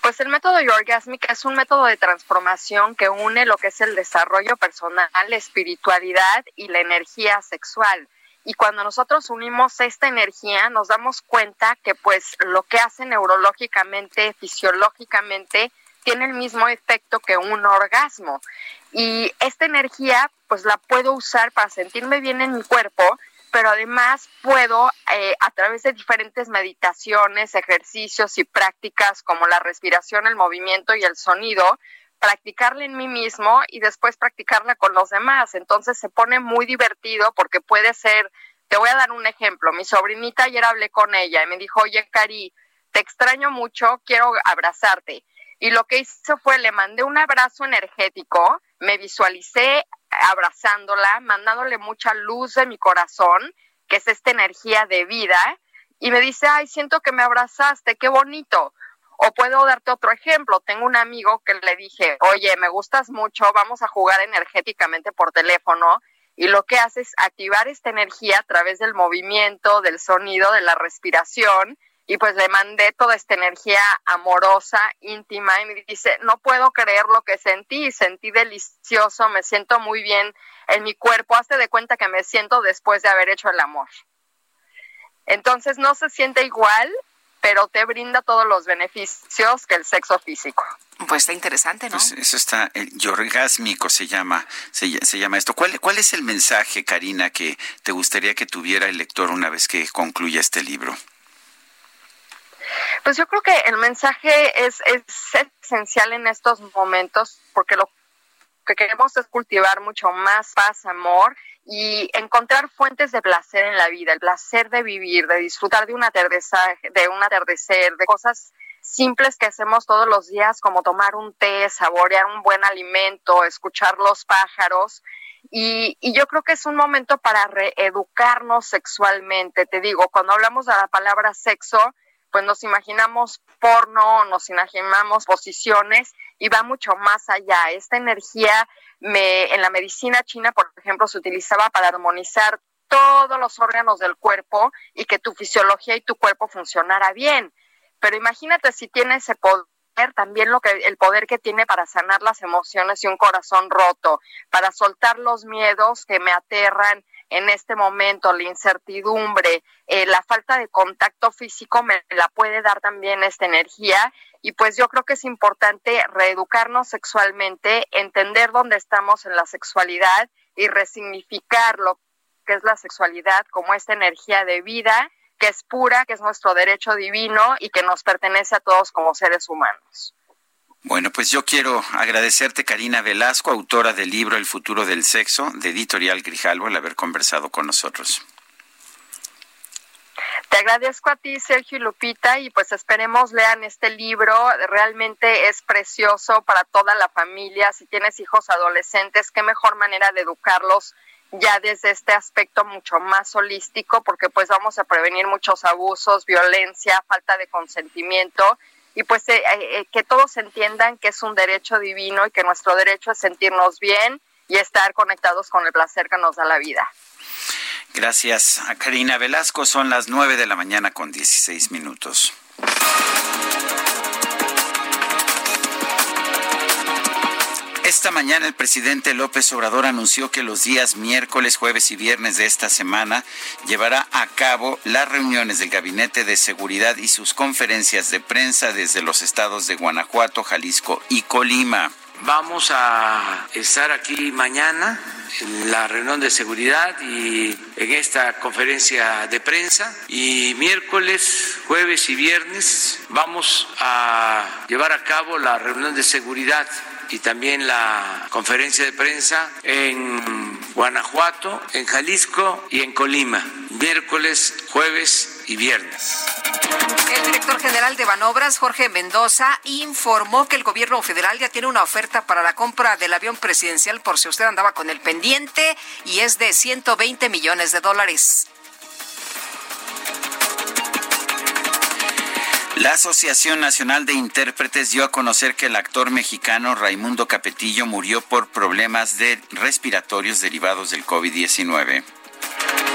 S29: Pues el método Yorgasmic es un método de transformación que une lo que es el desarrollo personal, la espiritualidad y la energía sexual. Y cuando nosotros unimos esta energía, nos damos cuenta que pues lo que hace neurológicamente, fisiológicamente, tiene el mismo efecto que un orgasmo. Y esta energía, pues la puedo usar para sentirme bien en mi cuerpo, pero además puedo, eh, a través de diferentes meditaciones, ejercicios y prácticas como la respiración, el movimiento y el sonido, practicarla en mí mismo y después practicarla con los demás. Entonces se pone muy divertido porque puede ser, te voy a dar un ejemplo, mi sobrinita ayer hablé con ella y me dijo, oye, Cari, te extraño mucho, quiero abrazarte. Y lo que hizo fue, le mandé un abrazo energético, me visualicé abrazándola, mandándole mucha luz de mi corazón, que es esta energía de vida, y me dice, ay, siento que me abrazaste, qué bonito. O puedo darte otro ejemplo. Tengo un amigo que le dije, oye, me gustas mucho, vamos a jugar energéticamente por teléfono. Y lo que hace es activar esta energía a través del movimiento, del sonido, de la respiración y pues le mandé toda esta energía amorosa, íntima, y me dice, no puedo creer lo que sentí, sentí delicioso, me siento muy bien en mi cuerpo, hazte de cuenta que me siento después de haber hecho el amor. Entonces no se siente igual, pero te brinda todos los beneficios que el sexo físico.
S2: Pues está interesante, ¿no? Pues
S1: eso está, el yorgásmico se llama, se, se, llama esto. ¿Cuál, ¿Cuál es el mensaje, Karina, que te gustaría que tuviera el lector una vez que concluya este libro?
S29: Pues yo creo que el mensaje es, es esencial en estos momentos porque lo que queremos es cultivar mucho más paz, amor y encontrar fuentes de placer en la vida, el placer de vivir, de disfrutar de un atardecer, de un atardecer, de cosas simples que hacemos todos los días, como tomar un té, saborear un buen alimento, escuchar los pájaros. Y, y, yo creo que es un momento para reeducarnos sexualmente. Te digo, cuando hablamos de la palabra sexo, pues nos imaginamos porno, nos imaginamos posiciones y va mucho más allá. Esta energía me, en la medicina china, por ejemplo, se utilizaba para armonizar todos los órganos del cuerpo y que tu fisiología y tu cuerpo funcionara bien. Pero imagínate si tiene ese poder también lo que el poder que tiene para sanar las emociones y un corazón roto, para soltar los miedos que me aterran, en este momento, la incertidumbre, eh, la falta de contacto físico me la puede dar también esta energía y pues yo creo que es importante reeducarnos sexualmente, entender dónde estamos en la sexualidad y resignificar lo que es la sexualidad como esta energía de vida que es pura, que es nuestro derecho divino y que nos pertenece a todos como seres humanos.
S1: Bueno, pues yo quiero agradecerte, Karina Velasco, autora del libro El futuro del sexo, de Editorial Grijalvo, el haber conversado con nosotros.
S29: Te agradezco a ti, Sergio y Lupita, y pues esperemos lean este libro. Realmente es precioso para toda la familia. Si tienes hijos adolescentes, qué mejor manera de educarlos ya desde este aspecto mucho más holístico, porque pues vamos a prevenir muchos abusos, violencia, falta de consentimiento y pues eh, eh, que todos entiendan que es un derecho divino y que nuestro derecho es sentirnos bien y estar conectados con el placer que nos da la vida.
S1: Gracias a Karina Velasco. Son las 9 de la mañana con 16 minutos. Esta mañana el presidente López Obrador anunció que los días miércoles, jueves y viernes de esta semana llevará a cabo las reuniones del Gabinete de Seguridad y sus conferencias de prensa desde los estados de Guanajuato, Jalisco y Colima.
S30: Vamos a estar aquí mañana en la reunión de seguridad y en esta conferencia de prensa y miércoles, jueves y viernes vamos a llevar a cabo la reunión de seguridad y también la conferencia de prensa en Guanajuato, en Jalisco y en Colima, miércoles, jueves y viernes.
S2: El director general de Banobras, Jorge Mendoza, informó que el gobierno federal ya tiene una oferta para la compra del avión presidencial, por si usted andaba con el pendiente, y es de 120 millones de dólares.
S1: La Asociación Nacional de Intérpretes dio a conocer que el actor mexicano Raimundo Capetillo murió por problemas de respiratorios derivados del COVID-19.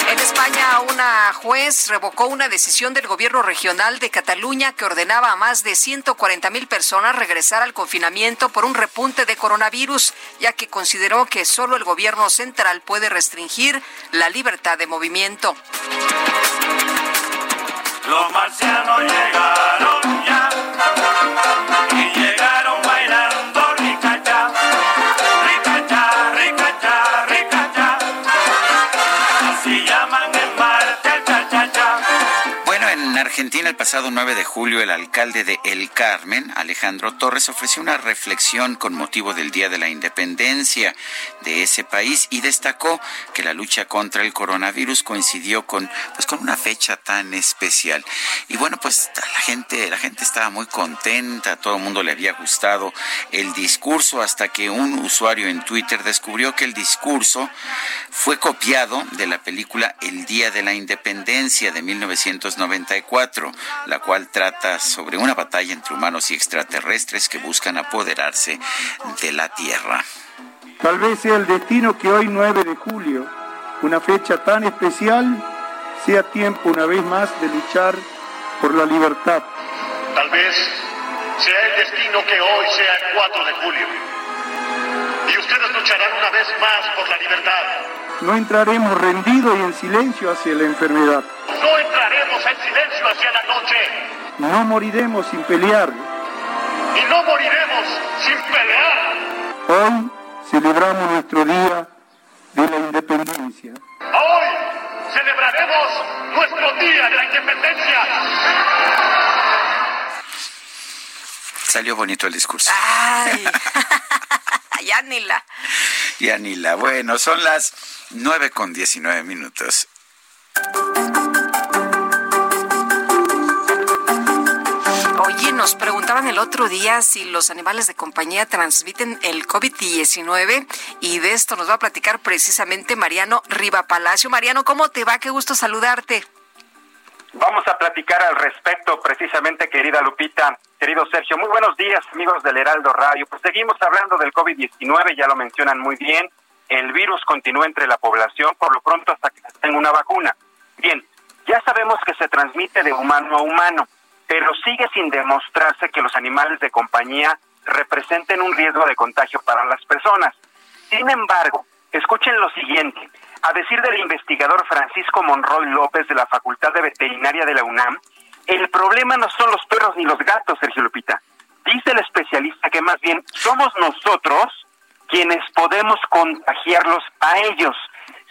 S2: En España, una juez revocó una decisión del gobierno regional de Cataluña que ordenaba a más de 140 mil personas regresar al confinamiento por un repunte de coronavirus, ya que consideró que solo el gobierno central puede restringir la libertad de movimiento.
S31: Los marcianos llegaron ya
S1: Argentina el pasado 9 de julio el alcalde de El Carmen, Alejandro Torres, ofreció una reflexión con motivo del Día de la Independencia de ese país y destacó que la lucha contra el coronavirus coincidió con pues con una fecha tan especial. Y bueno, pues la gente la gente estaba muy contenta, todo el mundo le había gustado el discurso hasta que un usuario en Twitter descubrió que el discurso fue copiado de la película El Día de la Independencia de 1994, la cual trata sobre una batalla entre humanos y extraterrestres que buscan apoderarse de la Tierra.
S32: Tal vez sea el destino que hoy 9 de julio, una fecha tan especial, sea tiempo una vez más de luchar por la libertad.
S31: Tal vez sea el destino que hoy sea el 4 de julio. Y ustedes lucharán una vez más por la libertad.
S32: No entraremos rendidos y en silencio hacia la enfermedad.
S31: No entraremos en silencio hacia la noche.
S32: No moriremos sin pelear.
S31: Y no moriremos sin pelear.
S32: Hoy celebramos nuestro Día de la Independencia.
S31: Hoy celebraremos nuestro Día de la Independencia.
S1: Salió bonito el discurso.
S2: Ay, ya ni la.
S1: Ya ni la. Bueno, son las 9 con 19 minutos.
S2: Oye, nos preguntaban el otro día si los animales de compañía transmiten el COVID-19 y de esto nos va a platicar precisamente Mariano Riva Palacio. Mariano, ¿cómo te va? Qué gusto saludarte.
S33: Vamos a platicar al respecto precisamente, querida Lupita, querido Sergio. Muy buenos días, amigos del Heraldo Radio. Pues seguimos hablando del COVID-19, ya lo mencionan muy bien. El virus continúa entre la población, por lo pronto hasta que tenga una vacuna. Bien, ya sabemos que se transmite de humano a humano, pero sigue sin demostrarse que los animales de compañía representen un riesgo de contagio para las personas. Sin embargo, escuchen lo siguiente. A decir del investigador Francisco Monroy López de la Facultad de Veterinaria de la UNAM, el problema no son los perros ni los gatos, Sergio Lupita. Dice el especialista que más bien somos nosotros quienes podemos contagiarlos a ellos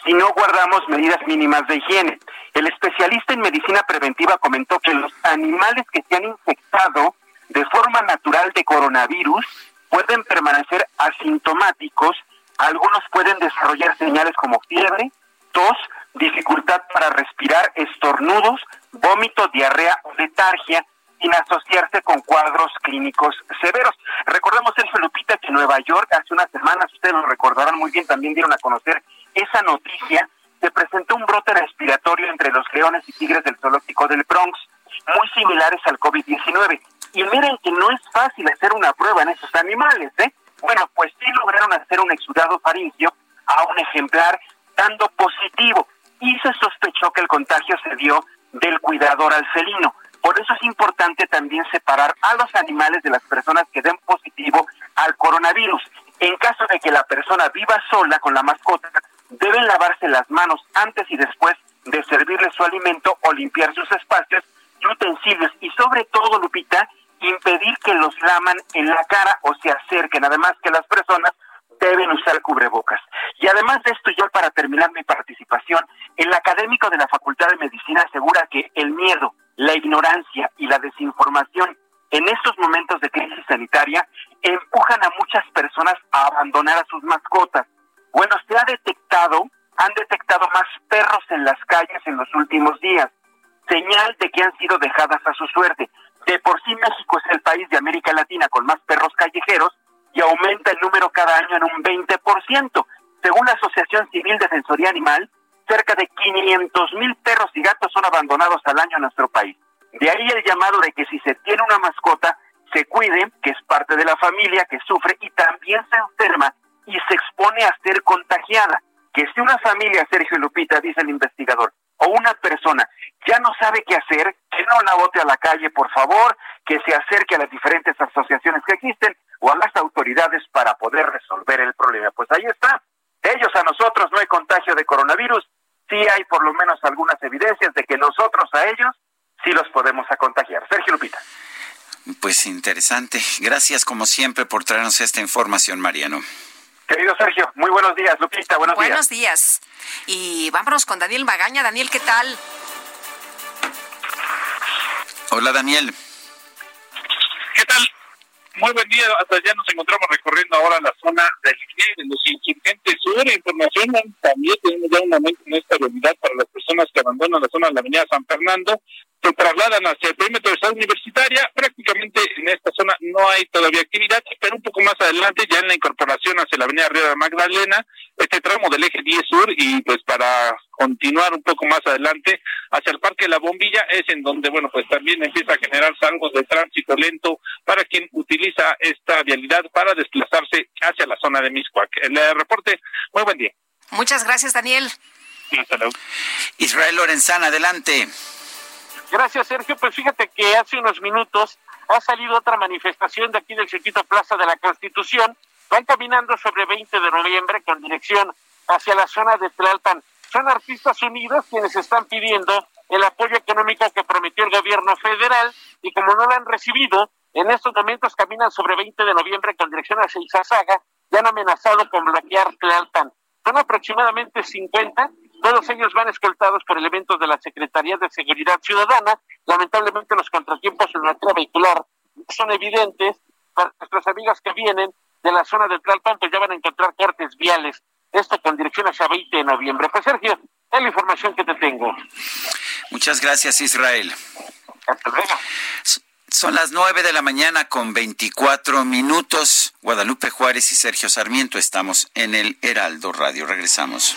S33: si no guardamos medidas mínimas de higiene. El especialista en medicina preventiva comentó que los animales que se han infectado de forma natural de coronavirus pueden permanecer asintomáticos, algunos pueden desarrollar señales como fiebre, tos, dificultad para respirar, estornudos, vómito, diarrea o letargia, sin asociarse con cuadros clínicos severos. Recordemos, Sergio Lupita, que en Nueva York hace unas semanas, ustedes lo recordarán muy bien, también dieron a conocer esa noticia, se presentó un brote respiratorio entre los leones y tigres del zoológico del Bronx, muy similares al COVID-19. Y miren que no es fácil hacer una prueba en esos animales, ¿eh? Bueno, pues sí lograron hacer un exudado faringio a un ejemplar dando positivo y se sospechó que el contagio se dio del cuidador al felino. Por eso es importante también separar a los animales de las personas que den positivo al coronavirus. En caso de que la persona viva sola con la mascota, deben lavarse las manos antes y después de servirle su alimento o limpiar sus espacios y utensilios. Y sobre todo, Lupita, impedir que los laman en la cara o se acerquen. Además que las personas deben usar cubrebocas. Y además de esto, yo para terminar mi participación, el académico de la Facultad de Medicina asegura que el miedo, la ignorancia y la desinformación en estos momentos de crisis sanitaria empujan a muchas personas a abandonar a sus mascotas. Bueno, se ha detectado, han detectado más perros en las calles en los últimos días, señal de que han sido dejadas a su suerte. De por sí México es el país de América Latina con más perros callejeros y aumenta el número cada año en un 20%. Según la Asociación Civil Defensoría Animal, cerca de 500 mil perros y gatos son abandonados al año en nuestro país. De ahí el llamado de que si se tiene una mascota, se cuide, que es parte de la familia, que sufre y también se enferma y se expone a ser contagiada. Que si una familia, Sergio Lupita, dice el investigador, o una persona ya no sabe qué hacer, que no la bote a la calle, por favor, que se acerque a las diferentes asociaciones que existen o a las autoridades para poder resolver el problema. Pues ahí está. Ellos a nosotros no hay contagio de coronavirus, sí hay por lo menos algunas evidencias de que nosotros a ellos sí los podemos a contagiar. Sergio Lupita.
S1: Pues interesante. Gracias como siempre por traernos esta información, Mariano.
S33: Querido Sergio, muy buenos días. Lupita, buenos, días.
S2: Buenos días. Y vámonos con Daniel Magaña. Daniel, ¿qué tal?
S1: Hola, Daniel.
S16: ¿Qué tal? Muy buen día. Hasta allá nos encontramos recorriendo ahora la zona del de los insurgentes sur. Información también tenemos ya un momento en esta realidad para las personas que abandonan la zona de la avenida San Fernando se trasladan hacia el perímetro de Ciudad Universitaria. Prácticamente en esta zona no hay todavía actividad, pero un poco más adelante, ya en la incorporación hacia la avenida Río de Magdalena, este tramo del eje 10 sur, y pues para continuar un poco más adelante hacia el Parque La Bombilla, es en donde, bueno, pues también empieza a generarse algo de tránsito lento para quien utiliza esta vialidad para desplazarse hacia la zona de Miscuac. El reporte, muy buen día.
S2: Muchas gracias, Daniel.
S16: Hasta luego.
S1: Israel Lorenzana, adelante.
S17: Gracias, Sergio. Pues fíjate que hace unos minutos ha salido otra manifestación de aquí del circuito Plaza de la Constitución. Van caminando sobre 20 de noviembre con dirección hacia la zona de Tlalpan. Son artistas unidos quienes están pidiendo el apoyo económico que prometió el gobierno federal y como no lo han recibido, en estos momentos caminan sobre 20 de noviembre con dirección hacia Izazaga y han amenazado con bloquear Tlalpan. Son aproximadamente 50 todos ellos van escoltados por elementos de la Secretaría de Seguridad Ciudadana. Lamentablemente los contratiempos en materia vehicular son evidentes. Para nuestras amigas que vienen de la zona del Tlalpan, pues ya van a encontrar cortes viales. Esto con dirección hacia 20 de noviembre. Pues Sergio, es la información que te tengo.
S1: Muchas gracias, Israel.
S17: Hasta luego.
S1: Son las nueve de la mañana con 24 minutos. Guadalupe Juárez y Sergio Sarmiento estamos en el Heraldo Radio. Regresamos.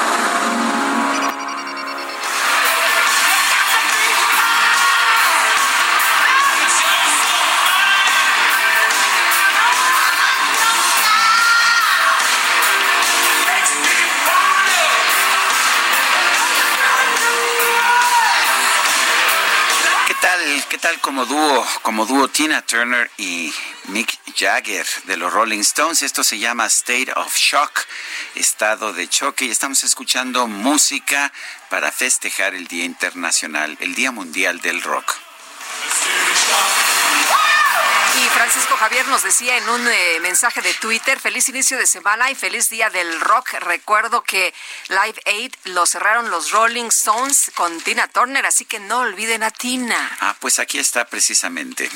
S1: ¿Qué tal como dúo, como dúo Tina Turner y Mick Jagger de los Rolling Stones? Esto se llama State of Shock, estado de choque, y estamos escuchando música para festejar el Día Internacional, el Día Mundial del Rock.
S2: Y Francisco Javier nos decía en un eh, mensaje de Twitter, feliz inicio de semana y feliz día del rock. Recuerdo que Live Aid lo cerraron los Rolling Stones con Tina Turner, así que no olviden a Tina.
S1: Ah, pues aquí está precisamente.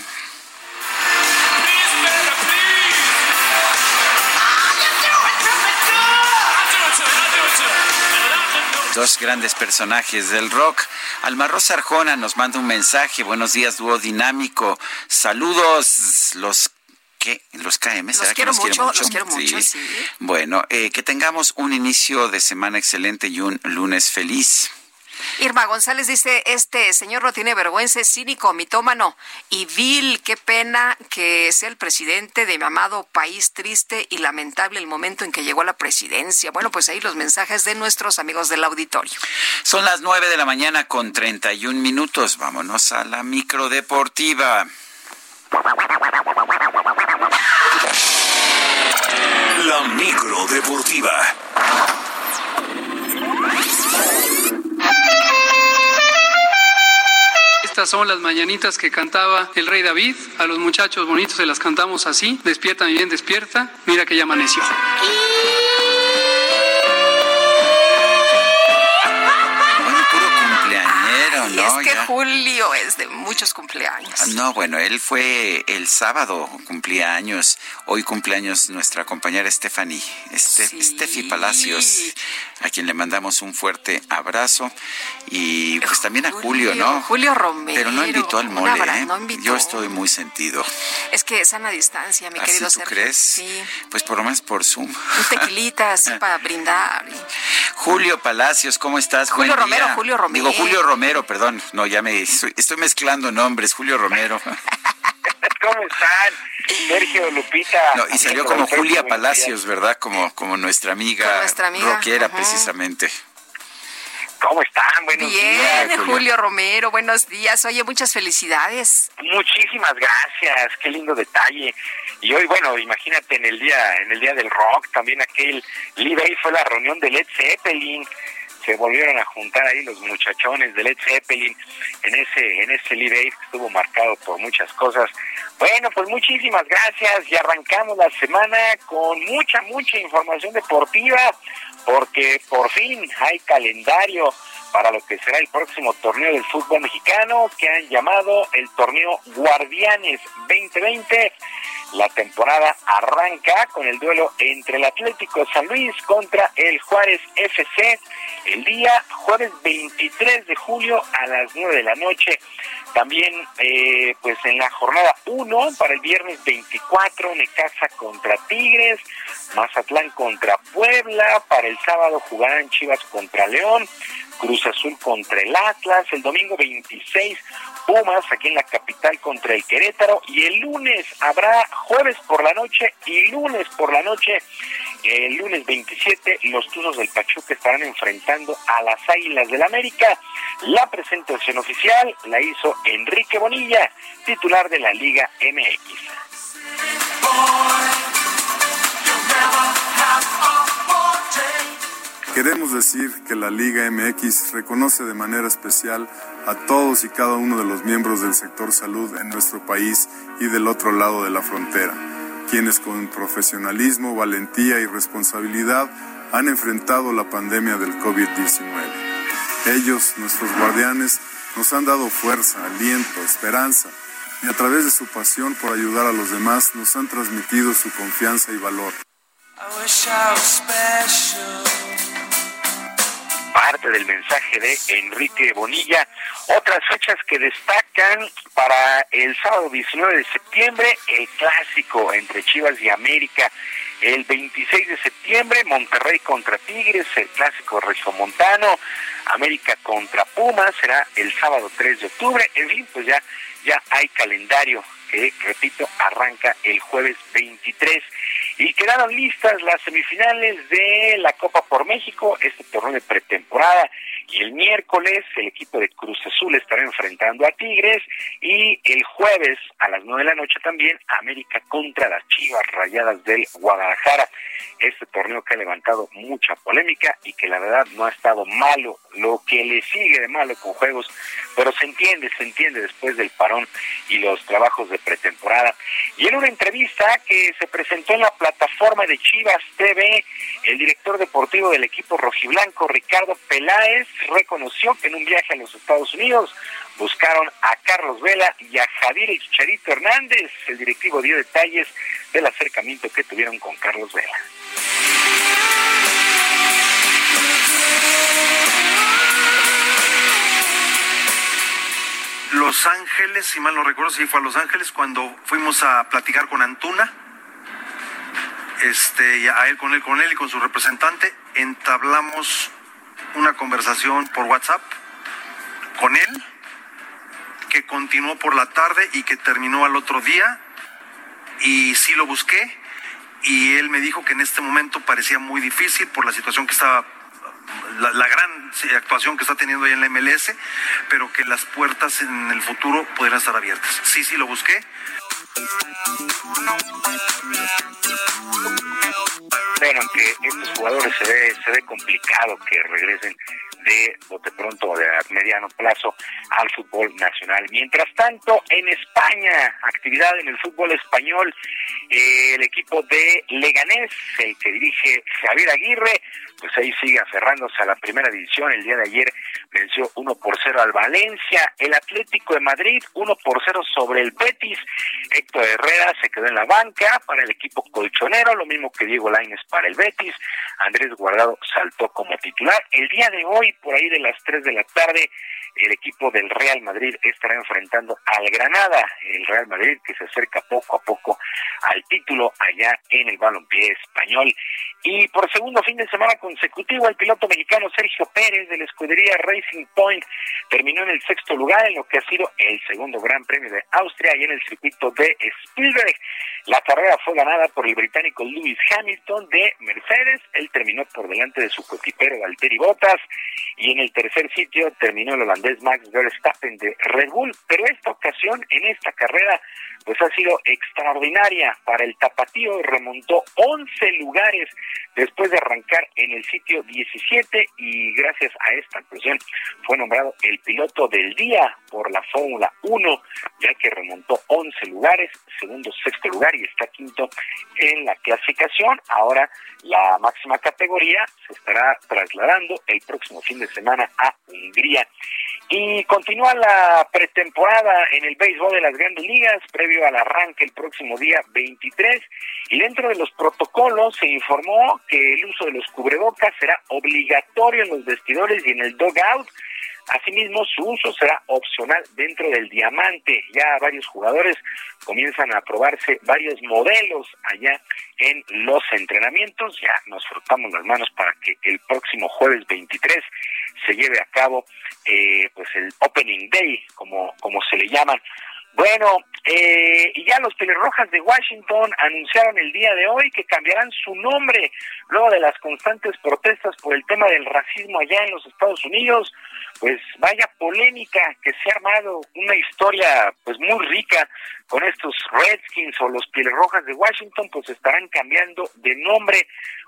S1: Dos grandes personajes del rock. Alma Rosa Arjona nos manda un mensaje. Buenos días, dúo dinámico. Saludos, los que los KM,
S2: los quiero mucho, Los quiero mucho, sí.
S1: Bueno, eh, que tengamos un inicio de semana excelente y un lunes feliz.
S2: Irma González dice, este señor no tiene vergüenza, es cínico, mitómano y vil. Qué pena que sea el presidente de mi amado país triste y lamentable el momento en que llegó a la presidencia. Bueno, pues ahí los mensajes de nuestros amigos del auditorio.
S1: Son las nueve de la mañana con 31 minutos. Vámonos a la microdeportiva.
S3: La microdeportiva.
S5: Son las mañanitas que cantaba el rey David. A los muchachos bonitos se las cantamos así. Despierta, mi bien, despierta. Mira que ya amaneció.
S2: Es que Julio es de muchos cumpleaños.
S1: No, bueno, él fue el sábado, cumplía años. Hoy cumpleaños nuestra compañera Stephanie, Steffi Palacios, a quien le mandamos un fuerte abrazo. Y pues también a Julio, ¿no?
S2: Julio Romero.
S1: Pero no invitó al mole, ¿eh? Yo estoy muy sentido.
S2: Es que es sana distancia, mi querido
S1: ¿tú crees?
S2: Sí.
S1: Pues por lo menos por Zoom.
S2: Un tequilita así para brindar.
S1: Julio Palacios, ¿cómo estás?
S2: Julio Romero, Julio Romero.
S1: Digo, Julio Romero, perdón. No, ya me estoy, mezclando nombres. Julio Romero.
S34: ¿Cómo están? Sergio, Lupita.
S1: No, y salió como Julia Palacios, ¿verdad? Como, como nuestra amiga, nuestra amiga. rockera, precisamente.
S34: ¿Cómo están? Buenos
S2: días. Bien, Julio Romero, buenos días. Oye, muchas felicidades.
S34: Muchísimas gracias, qué lindo detalle. Y hoy, bueno, imagínate en el día, en el día del rock, también aquel Live Aid fue la reunión de Led Zeppelin. Se volvieron a juntar ahí los muchachones de Led Zeppelin en ese, en ese Live Aid que estuvo marcado por muchas cosas. Bueno, pues muchísimas gracias y arrancamos la semana con mucha, mucha información deportiva porque por fin hay calendario para lo que será el próximo torneo del fútbol mexicano que han llamado el torneo Guardianes 2020. La temporada arranca con el duelo entre el Atlético San Luis contra el Juárez FC el día jueves 23 de julio a las 9 de la noche. También, eh, pues en la jornada 1 para el viernes 24, Necaxa contra Tigres, Mazatlán contra Puebla, para el sábado jugarán Chivas contra León, Cruz Azul contra el Atlas, el domingo 26 Pumas aquí en la capital contra el Querétaro y el lunes habrá jueves por la noche y lunes por la noche, el lunes 27 los Tuzos del Pachuca estarán enfrentando a las Águilas del América. La presentación oficial la hizo Enrique Bonilla, titular de la Liga MX.
S35: Queremos decir que la Liga MX reconoce de manera especial a todos y cada uno de los miembros del sector salud en nuestro país y del otro lado de la frontera, quienes con profesionalismo, valentía y responsabilidad han enfrentado la pandemia del COVID-19. Ellos, nuestros guardianes, nos han dado fuerza, aliento, esperanza y a través de su pasión por ayudar a los demás nos han transmitido su confianza y valor
S34: parte del mensaje de Enrique Bonilla. Otras fechas que destacan para el sábado 19 de septiembre, el clásico entre Chivas y América. El 26 de septiembre, Monterrey contra Tigres, el clásico Montano. América contra Pumas será el sábado 3 de octubre. En fin, pues ya, ya hay calendario que, repito, arranca el jueves 23. Y quedaron listas las semifinales de la Copa por México, este torneo de pretemporada Y el miércoles el equipo de Cruz Azul estará enfrentando a Tigres y el jueves a las nueve de la noche también América contra las Chivas Rayadas del Guadalajara. Este torneo que ha levantado mucha polémica y que la verdad no ha estado malo, lo que le sigue de malo con juegos, pero se entiende, se entiende después del parón y los trabajos de pretemporada. Y en una entrevista que se presentó en la plataforma de Chivas TV, el director deportivo del equipo rojiblanco, Ricardo Peláez, reconoció que en un viaje a los Estados Unidos buscaron a Carlos Vela y a Javier Chicharito Hernández. El directivo dio detalles del acercamiento que tuvieron con Carlos Vela.
S35: Los Ángeles, si mal no recuerdo, si fue a Los Ángeles cuando fuimos a platicar con Antuna, este, a él con él, con él y con su representante, entablamos una conversación por WhatsApp con él, que continuó por la tarde y que terminó al otro día, y sí lo busqué, y él me dijo que en este momento parecía muy difícil por la situación que estaba la, gran actuación que está teniendo ahí en la MLS, pero que las puertas en el futuro podrían estar abiertas. Sí, sí, lo busqué.
S34: Bueno, aunque estos jugadores se ve, se ve complicado que regresen de bote pronto o de mediano plazo al fútbol nacional. Mientras tanto, en España, actividad en el fútbol español, eh, el equipo de Leganés, que dirige Javier Aguirre, pues sigue aferrándose a la primera división. El día de ayer venció 1 por 0 al Valencia. El Atlético de Madrid 1 por 0 sobre el Betis. Héctor Herrera se quedó en la banca para el equipo colchonero, lo mismo que Diego Lainez para el Betis. Andrés Guardado saltó como titular. El día de hoy, por ahí de las 3 de la tarde, el equipo del Real Madrid estará enfrentando al Granada, el Real Madrid que se acerca poco a poco al título allá en el balompié español. Y por segundo fin de semana consecutivo, el piloto mexicano Sergio Pérez de la escudería Racing Point terminó en el sexto lugar en lo que ha sido el segundo Gran Premio de Austria y en el circuito de Spielberg. La carrera fue ganada por el británico Lewis Hamilton de Mercedes. Él terminó por delante de su cotipero Valtteri Bottas y en el tercer sitio terminó el holandés Max Verstappen de Red Bull. Pero esta ocasión, en esta carrera, pues ha sido extraordinaria para el tapatío. Remontó 11 lugares después de arrancar en el sitio 17 y gracias a esta actuación fue nombrado el piloto del día por la Fórmula 1, ya que remontó 11 lugares, segundo, sexto lugar y está quinto en la clasificación. Ahora la máxima categoría se estará trasladando el próximo fin de semana a Hungría. Y continúa la pretemporada en el béisbol de las grandes ligas, al arranque el próximo día 23. Y dentro de los protocolos se informó que el uso de los cubrebocas será obligatorio en los vestidores y en el dugout. Asimismo, su uso será opcional dentro del diamante. Ya varios jugadores comienzan a probarse varios modelos allá en los entrenamientos. Ya nos frotamos las manos para que el próximo jueves 23 se lleve a cabo eh, pues el Opening Day, como, como se le llaman. Bueno, eh, y ya los Pelirrojas de Washington anunciaron el día de hoy que cambiarán su nombre luego de las constantes protestas por el tema del racismo allá en los Estados Unidos. Pues vaya polémica que se ha armado, una historia pues muy rica con estos Redskins o los Pelirrojas de Washington, pues estarán cambiando de nombre.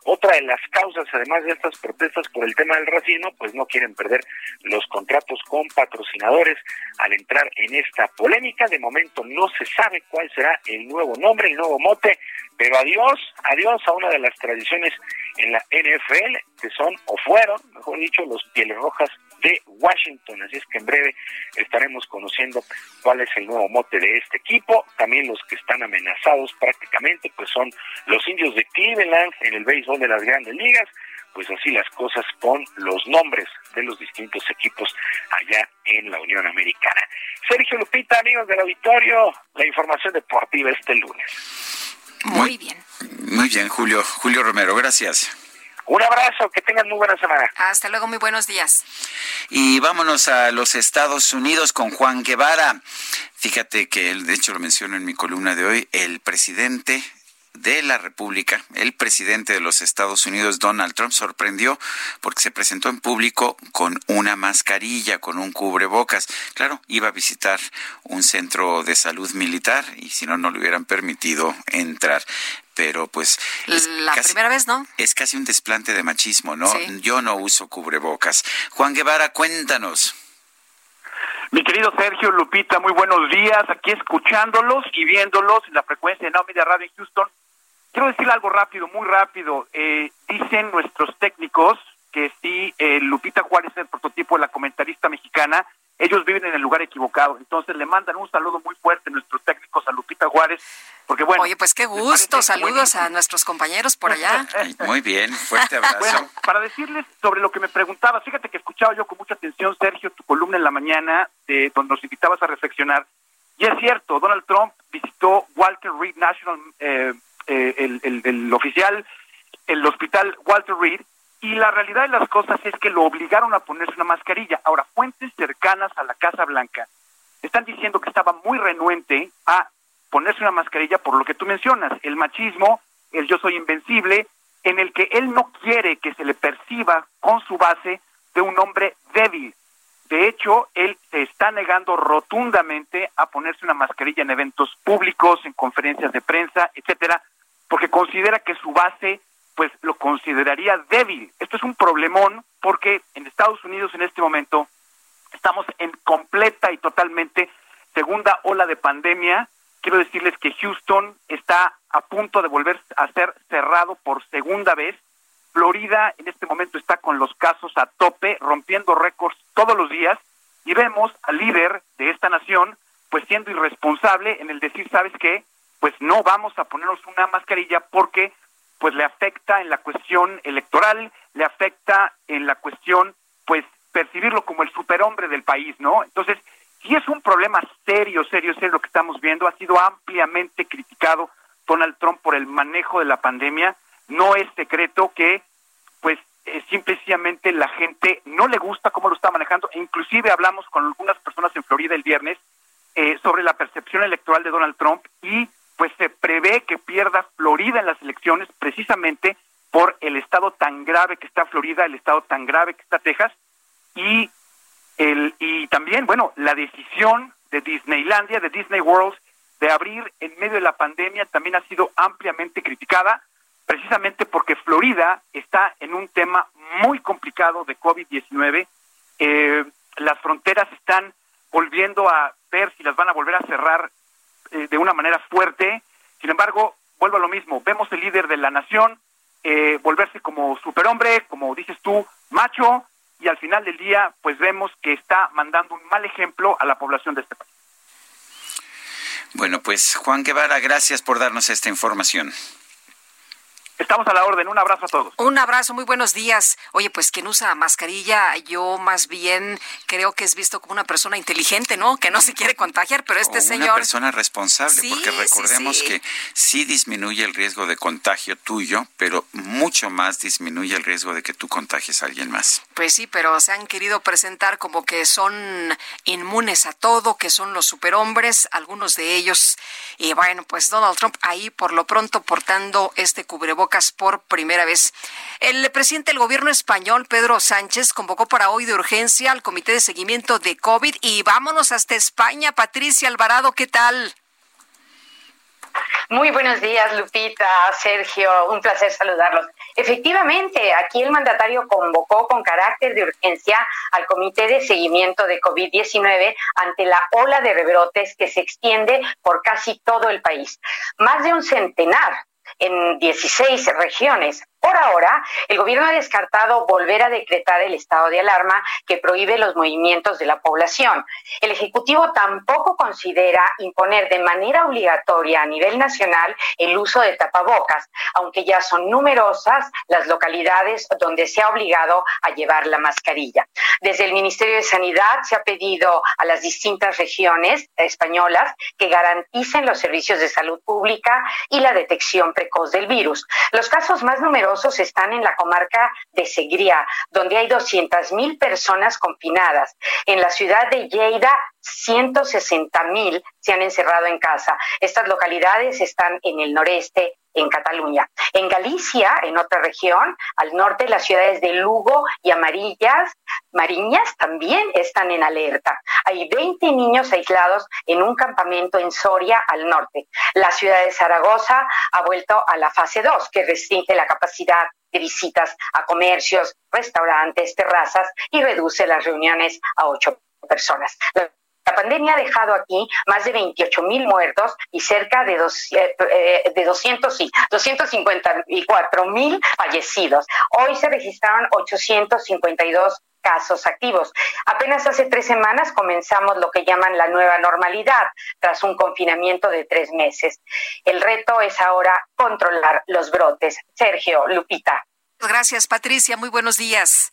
S34: Otra de las causas, además de estas protestas por el tema del racismo, pues no quieren perder los contratos con patrocinadores al entrar en esta polémica. Momento no se sabe cuál será el nuevo nombre, el nuevo mote, pero adiós, adiós a una de las tradiciones en la NFL, que son o fueron, mejor dicho, los Pieles Rojas de Washington. Así es que en breve estaremos conociendo cuál es el nuevo mote de este equipo. También los que están amenazados prácticamente, pues son los indios de Cleveland en el béisbol de las grandes ligas. Pues así las cosas con los nombres de los distintos equipos allá en la Unión Americana. Sergio Lupita, amigos del auditorio, la información deportiva este lunes.
S2: Muy bien.
S1: Muy bien, Julio. Julio Romero, gracias.
S34: Un abrazo, que tengan muy buena semana.
S2: Hasta luego, muy buenos días.
S1: Y vámonos a los Estados Unidos con Juan Guevara. Fíjate que, de hecho lo menciono en mi columna de hoy, el presidente de la República, el presidente de los Estados Unidos, Donald Trump, sorprendió porque se presentó en público con una mascarilla, con un cubrebocas. Claro, iba a visitar un centro de salud militar y si no, no le hubieran permitido entrar pero pues...
S2: la primera vez, ¿no?
S1: Es casi un desplante de machismo, ¿no? Yo no uso cubrebocas. Juan Guevara, cuéntanos.
S33: Mi querido Sergio Lupita, muy buenos días. Aquí escuchándolos y viéndolos en la frecuencia de Now Media Radio en Houston. Quiero decir algo rápido, muy rápido. Eh, dicen nuestros técnicos que sí, eh, Lupita Juárez es el prototipo de la comentarista mexicana ellos viven en el lugar equivocado. Entonces le mandan un saludo muy fuerte a nuestros técnicos, a Lupita Juárez, porque bueno.
S2: Oye, pues qué gusto, saludos a nuestros compañeros por allá.
S1: muy bien, fuerte abrazo. Bueno,
S33: para decirles sobre lo que me preguntaba, fíjate que escuchaba yo con mucha atención, Sergio, tu columna en la mañana, de, donde nos invitabas a reflexionar. Y es cierto, Donald Trump visitó Walter Reed National, eh, eh, el, el, el oficial, el hospital Walter Reed, y la realidad de las cosas es que lo obligaron a ponerse una mascarilla. Ahora, fuentes cercanas a la Casa Blanca están diciendo que estaba muy renuente a ponerse una mascarilla por lo que tú mencionas, el machismo, el yo soy invencible, en el que él no quiere que se le perciba con su base de un hombre débil. De hecho, él se está negando rotundamente a ponerse una mascarilla en eventos públicos, en conferencias de prensa, etcétera, porque considera que su base pues lo consideraría débil. Esto es un problemón porque en Estados Unidos en este momento estamos en completa y totalmente segunda ola de pandemia. Quiero decirles que Houston está a punto de volver a ser cerrado por segunda vez. Florida en este momento está con los casos a tope, rompiendo récords todos los días y vemos al líder de esta nación pues siendo irresponsable en el decir, ¿sabes qué? Pues no vamos a ponernos una mascarilla porque pues le afecta en la cuestión electoral, le afecta en la cuestión, pues, percibirlo como el superhombre del país, ¿no? Entonces, si es un problema serio, serio, serio lo que estamos viendo, ha sido ampliamente criticado Donald Trump por el manejo de la pandemia, no es secreto que, pues, eh, simplemente la gente no le gusta cómo lo está manejando, inclusive hablamos con algunas personas en Florida el viernes eh, sobre la percepción electoral de Donald Trump y pues se prevé que pierda Florida en las elecciones precisamente por el estado tan grave que está Florida, el estado tan grave que está Texas y el y también, bueno, la decisión de Disneylandia, de Disney World de abrir en medio de la pandemia también ha sido ampliamente criticada, precisamente porque Florida está en un tema muy complicado de COVID-19. Eh, las fronteras están volviendo a ver si las van a volver a cerrar eh, de una manera fuerte. Sin embargo, vuelvo a lo mismo, vemos el líder de la nación eh, volverse como superhombre, como dices tú, macho, y al final del día, pues vemos que está mandando un mal ejemplo a la población de este país.
S1: Bueno, pues Juan Guevara, gracias por darnos esta información.
S33: Estamos a la orden. Un abrazo a todos.
S2: Un abrazo, muy buenos días. Oye, pues quien usa mascarilla, yo más bien creo que es visto como una persona inteligente, ¿no? Que no se quiere contagiar, pero este señor.
S1: Una persona responsable, porque recordemos que sí disminuye el riesgo de contagio tuyo, pero mucho más disminuye el riesgo de que tú contagies a alguien más.
S2: Pues sí, pero se han querido presentar como que son inmunes a todo, que son los superhombres, algunos de ellos. Y bueno, pues Donald Trump ahí por lo pronto portando este cubrebocas por primera vez. El presidente del gobierno español, Pedro Sánchez, convocó para hoy de urgencia al Comité de Seguimiento de COVID y vámonos hasta España. Patricia Alvarado, ¿qué tal?
S36: Muy buenos días, Lupita, Sergio, un placer saludarlos. Efectivamente, aquí el mandatario convocó con carácter de urgencia al Comité de Seguimiento de COVID-19 ante la ola de rebrotes que se extiende por casi todo el país. Más de un centenar en 16 regiones por ahora, el gobierno ha descartado volver a decretar el estado de alarma que prohíbe los movimientos de la población. El Ejecutivo tampoco considera imponer de manera obligatoria a nivel nacional el uso de tapabocas, aunque ya son numerosas las localidades donde se ha obligado a llevar la mascarilla. Desde el Ministerio de Sanidad se ha pedido a las distintas regiones españolas que garanticen los servicios de salud pública y la detección precoz del virus. Los casos más numerosos están en la comarca de Segría, donde hay 200.000 personas confinadas. En la ciudad de Lleida 160 mil se han encerrado en casa. Estas localidades están en el noreste, en Cataluña. En Galicia, en otra región, al norte, las ciudades de Lugo y Amarillas, Mariñas también están en alerta. Hay 20 niños aislados en un campamento en Soria, al norte. La ciudad de Zaragoza ha vuelto a la fase 2, que restringe la capacidad de visitas a comercios, restaurantes, terrazas y reduce las reuniones a ocho personas. La pandemia ha dejado aquí más de 28 mil muertos y cerca de, dos, eh, eh, de 200, sí, 254 mil fallecidos. Hoy se registraron 852 casos activos. Apenas hace tres semanas comenzamos lo que llaman la nueva normalidad, tras un confinamiento de tres meses. El reto es ahora controlar los brotes. Sergio, Lupita.
S2: Gracias, Patricia. Muy buenos días.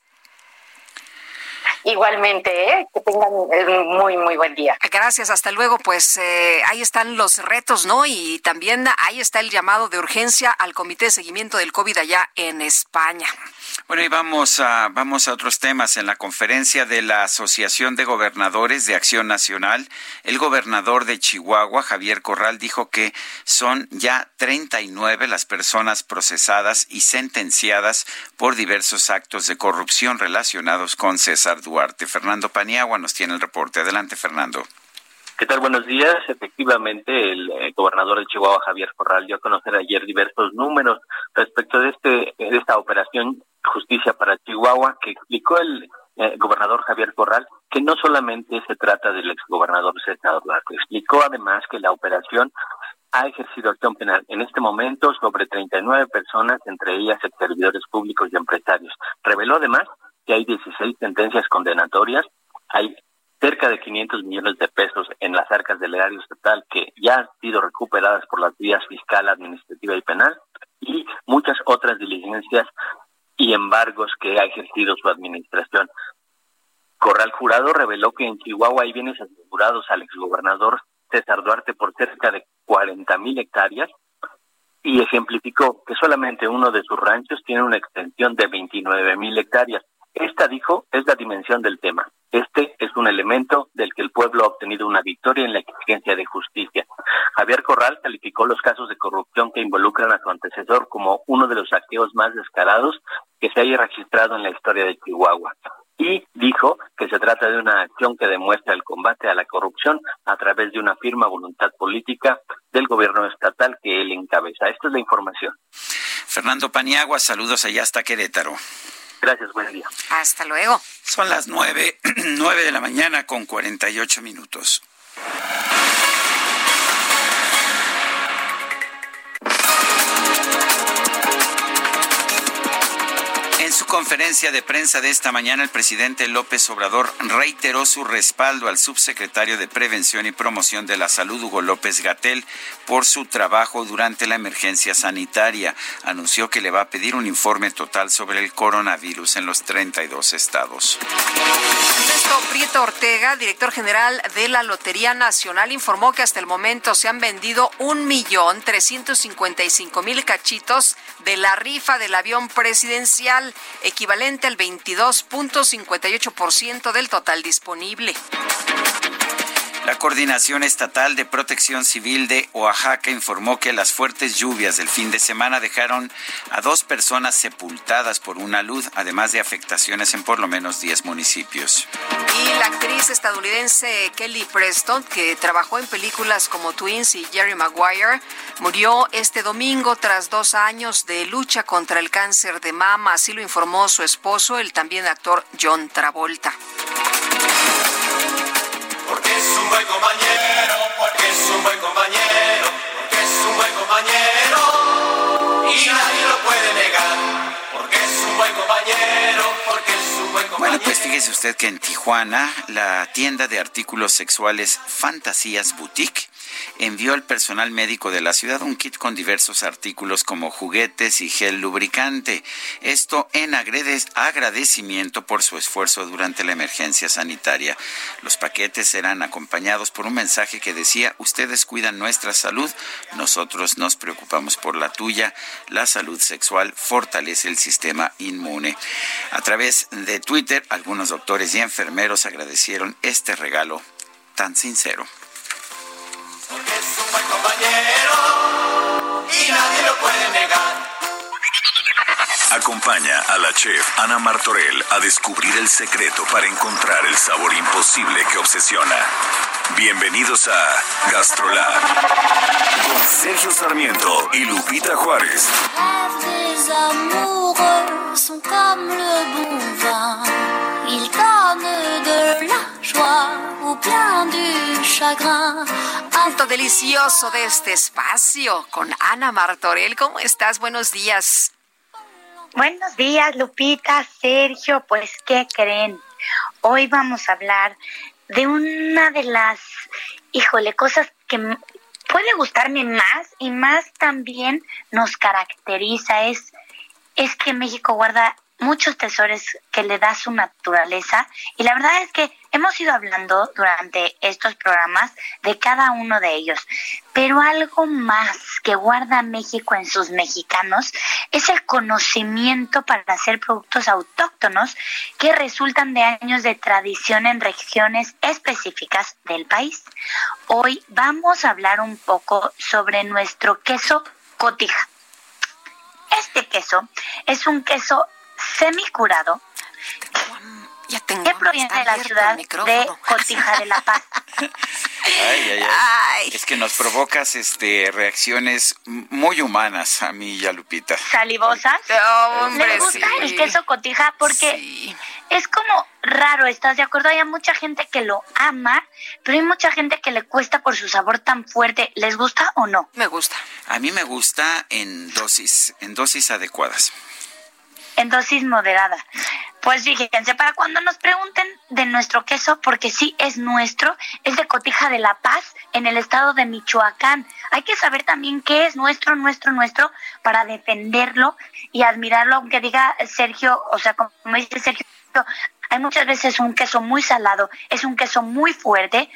S36: Igualmente, ¿eh? que tengan un muy, muy buen día.
S2: Gracias, hasta luego. Pues eh, ahí están los retos, ¿no? Y también ahí está el llamado de urgencia al Comité de Seguimiento del COVID allá en España.
S1: Bueno, y vamos a, vamos a otros temas. En la conferencia de la Asociación de Gobernadores de Acción Nacional, el gobernador de Chihuahua, Javier Corral, dijo que son ya 39 las personas procesadas y sentenciadas por diversos actos de corrupción relacionados con César Duarte. Fernando Paniagua nos tiene el reporte. Adelante, Fernando.
S37: ¿Qué tal? Buenos días. Efectivamente, el eh, gobernador de Chihuahua, Javier Corral, dio a conocer ayer diversos números respecto de, este, de esta operación Justicia para Chihuahua, que explicó el eh, gobernador Javier Corral que no solamente se trata del exgobernador César Duarte, explicó además que la operación ha ejercido acción penal en este momento sobre 39 personas, entre ellas servidores públicos y empresarios. Reveló además que hay 16 sentencias condenatorias, hay cerca de 500 millones de pesos en las arcas del erario estatal que ya han sido recuperadas por las vías fiscal, administrativa y penal, y muchas otras diligencias y embargos que ha ejercido su administración. Corral Jurado reveló que en Chihuahua hay bienes asegurados al exgobernador César Duarte por cerca de 40 mil hectáreas y ejemplificó que solamente uno de sus ranchos tiene una extensión de 29 mil hectáreas. Esta, dijo, es la dimensión del tema. Este es un elemento del que el pueblo ha obtenido una victoria en la exigencia de justicia. Javier Corral calificó los casos de corrupción que involucran a su antecesor como uno de los saqueos más descarados que se haya registrado en la historia de Chihuahua. Y dijo que se trata de una acción que demuestra el combate a la corrupción a través de una firme voluntad política del gobierno estatal que él encabeza. Esta es la información.
S1: Fernando Paniagua, saludos allá hasta Querétaro.
S37: Gracias, buen día.
S2: Hasta luego.
S1: Son las nueve, nueve de la mañana con cuarenta y ocho minutos. Conferencia de prensa de esta mañana, el presidente López Obrador reiteró su respaldo al subsecretario de Prevención y Promoción de la Salud, Hugo López Gatel, por su trabajo durante la emergencia sanitaria. Anunció que le va a pedir un informe total sobre el coronavirus en los 32 estados.
S2: Ernesto Prieto Ortega, director general de la Lotería Nacional, informó que hasta el momento se han vendido un millón trescientos cincuenta y cinco mil cachitos de la rifa del avión presidencial equivalente al 22.58% del total disponible.
S1: La Coordinación Estatal de Protección Civil de Oaxaca informó que las fuertes lluvias del fin de semana dejaron a dos personas sepultadas por una luz, además de afectaciones en por lo menos 10 municipios.
S2: Y la actriz estadounidense Kelly Preston, que trabajó en películas como Twins y Jerry Maguire, murió este domingo tras dos años de lucha contra el cáncer de mama. Así lo informó su esposo, el también actor John Travolta
S38: es un buen compañero, porque es un buen compañero, porque es un buen compañero y nadie lo puede negar, porque es un buen compañero, porque es un buen compañero.
S1: Bueno, pues fíjese usted que en Tijuana, la tienda de artículos sexuales Fantasías Boutique envió al personal médico de la ciudad un kit con diversos artículos como juguetes y gel lubricante. Esto en agradecimiento por su esfuerzo durante la emergencia sanitaria. Los paquetes serán acompañados por un mensaje que decía, ustedes cuidan nuestra salud, nosotros nos preocupamos por la tuya. La salud sexual fortalece el sistema inmune. A través de Twitter, algunos doctores y enfermeros agradecieron este regalo tan sincero.
S38: Porque es un buen compañero y nadie lo puede negar.
S3: Acompaña a la chef Ana Martorell a descubrir el secreto para encontrar el sabor imposible que obsesiona. Bienvenidos a Gastrolab con Sergio Sarmiento y Lupita Juárez.
S39: De la joie ou bien du chagrin.
S2: Punto delicioso de este espacio con Ana Martorell. ¿Cómo estás? Buenos días.
S40: Buenos días, Lupita, Sergio. Pues, ¿qué creen? Hoy vamos a hablar de una de las, híjole, cosas que puede gustarme más y más también nos caracteriza es, es que México guarda muchos tesoros que le da su naturaleza y la verdad es que hemos ido hablando durante estos programas de cada uno de ellos, pero algo más que guarda México en sus mexicanos es el conocimiento para hacer productos autóctonos que resultan de años de tradición en regiones específicas del país. Hoy vamos a hablar un poco sobre nuestro queso cotija. Este queso es un queso semicurado que proviene de la ciudad de Cotija de la Paz.
S1: Ay, ay, ay. Es que nos provocas este reacciones muy humanas a mí y a Lupita.
S40: salivosas.
S1: hombre,
S40: ¿Les gusta
S1: sí.
S40: el queso cotija? Porque es como raro, ¿estás de acuerdo? Hay mucha gente que lo ama, pero hay mucha gente que le cuesta por su sabor tan fuerte. ¿Les gusta o no?
S2: Me gusta.
S1: A mí me gusta en dosis, en dosis adecuadas.
S40: En dosis moderada. Pues fíjense, para cuando nos pregunten de nuestro queso, porque sí es nuestro, es de Cotija de la Paz, en el estado de Michoacán. Hay que saber también qué es nuestro, nuestro, nuestro, para defenderlo y admirarlo, aunque diga Sergio, o sea, como dice Sergio, hay muchas veces un queso muy salado, es un queso muy fuerte,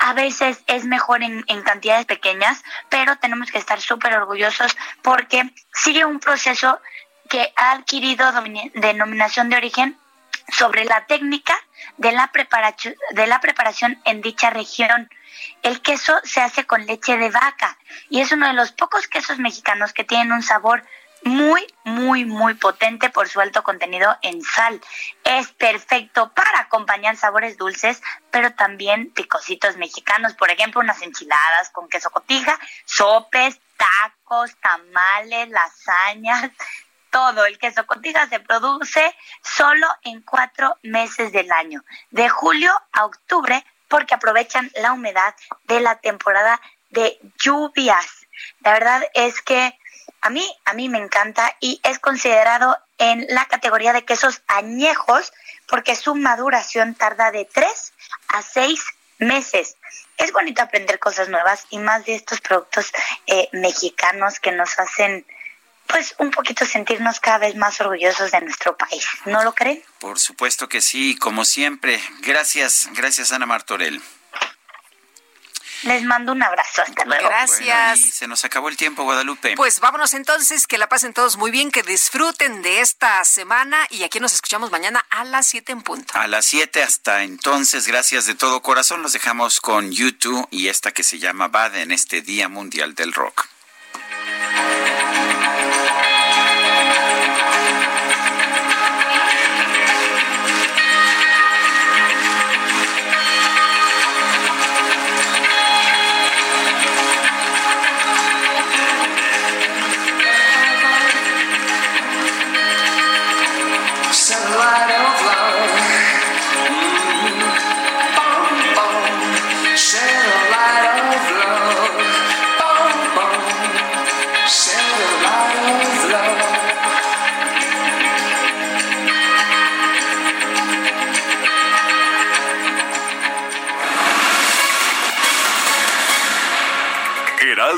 S40: a veces es mejor en, en cantidades pequeñas, pero tenemos que estar súper orgullosos porque sigue un proceso que ha adquirido denominación de origen sobre la técnica de la, preparación, de la preparación en dicha región. El queso se hace con leche de vaca y es uno de los pocos quesos mexicanos que tienen un sabor muy, muy, muy potente por su alto contenido en sal. Es perfecto para acompañar sabores dulces, pero también picositos mexicanos. Por ejemplo, unas enchiladas con queso cotija, sopes, tacos, tamales, lasañas, todo. El queso cotija se produce solo en cuatro meses del año, de julio a octubre, porque aprovechan la humedad de la temporada de lluvias. La verdad es que a mí, a mí me encanta y es considerado en la categoría de quesos añejos porque su maduración tarda de tres a seis meses. Es bonito aprender cosas nuevas y más de estos productos eh, mexicanos que nos hacen pues un poquito sentirnos cada vez más orgullosos de nuestro país. ¿No lo creen?
S1: Por supuesto que sí, como siempre. Gracias, gracias Ana Martorell.
S40: Les mando un abrazo. Hasta luego.
S2: Gracias.
S1: Bueno, y se nos acabó el tiempo, Guadalupe.
S2: Pues vámonos entonces, que la pasen todos muy bien, que disfruten de esta semana y aquí nos escuchamos mañana a las 7 en punto.
S1: A las 7 hasta entonces, gracias de todo corazón. Los dejamos con YouTube y esta que se llama Bad en este Día Mundial del Rock.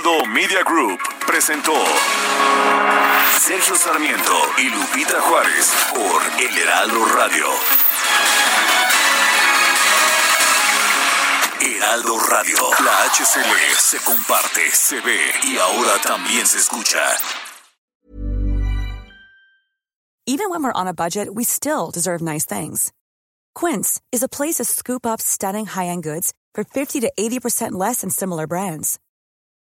S3: Heraldo Media Group presentó Sergio Sarmiento y Lupita Juárez por El Heraldo Radio. Heraldo Radio, la HCL se comparte, se ve y ahora también se escucha.
S41: Even when we're on a budget, we still deserve nice things.
S42: Quince is a place to scoop up stunning high-end goods for 50 to 80% less than similar brands.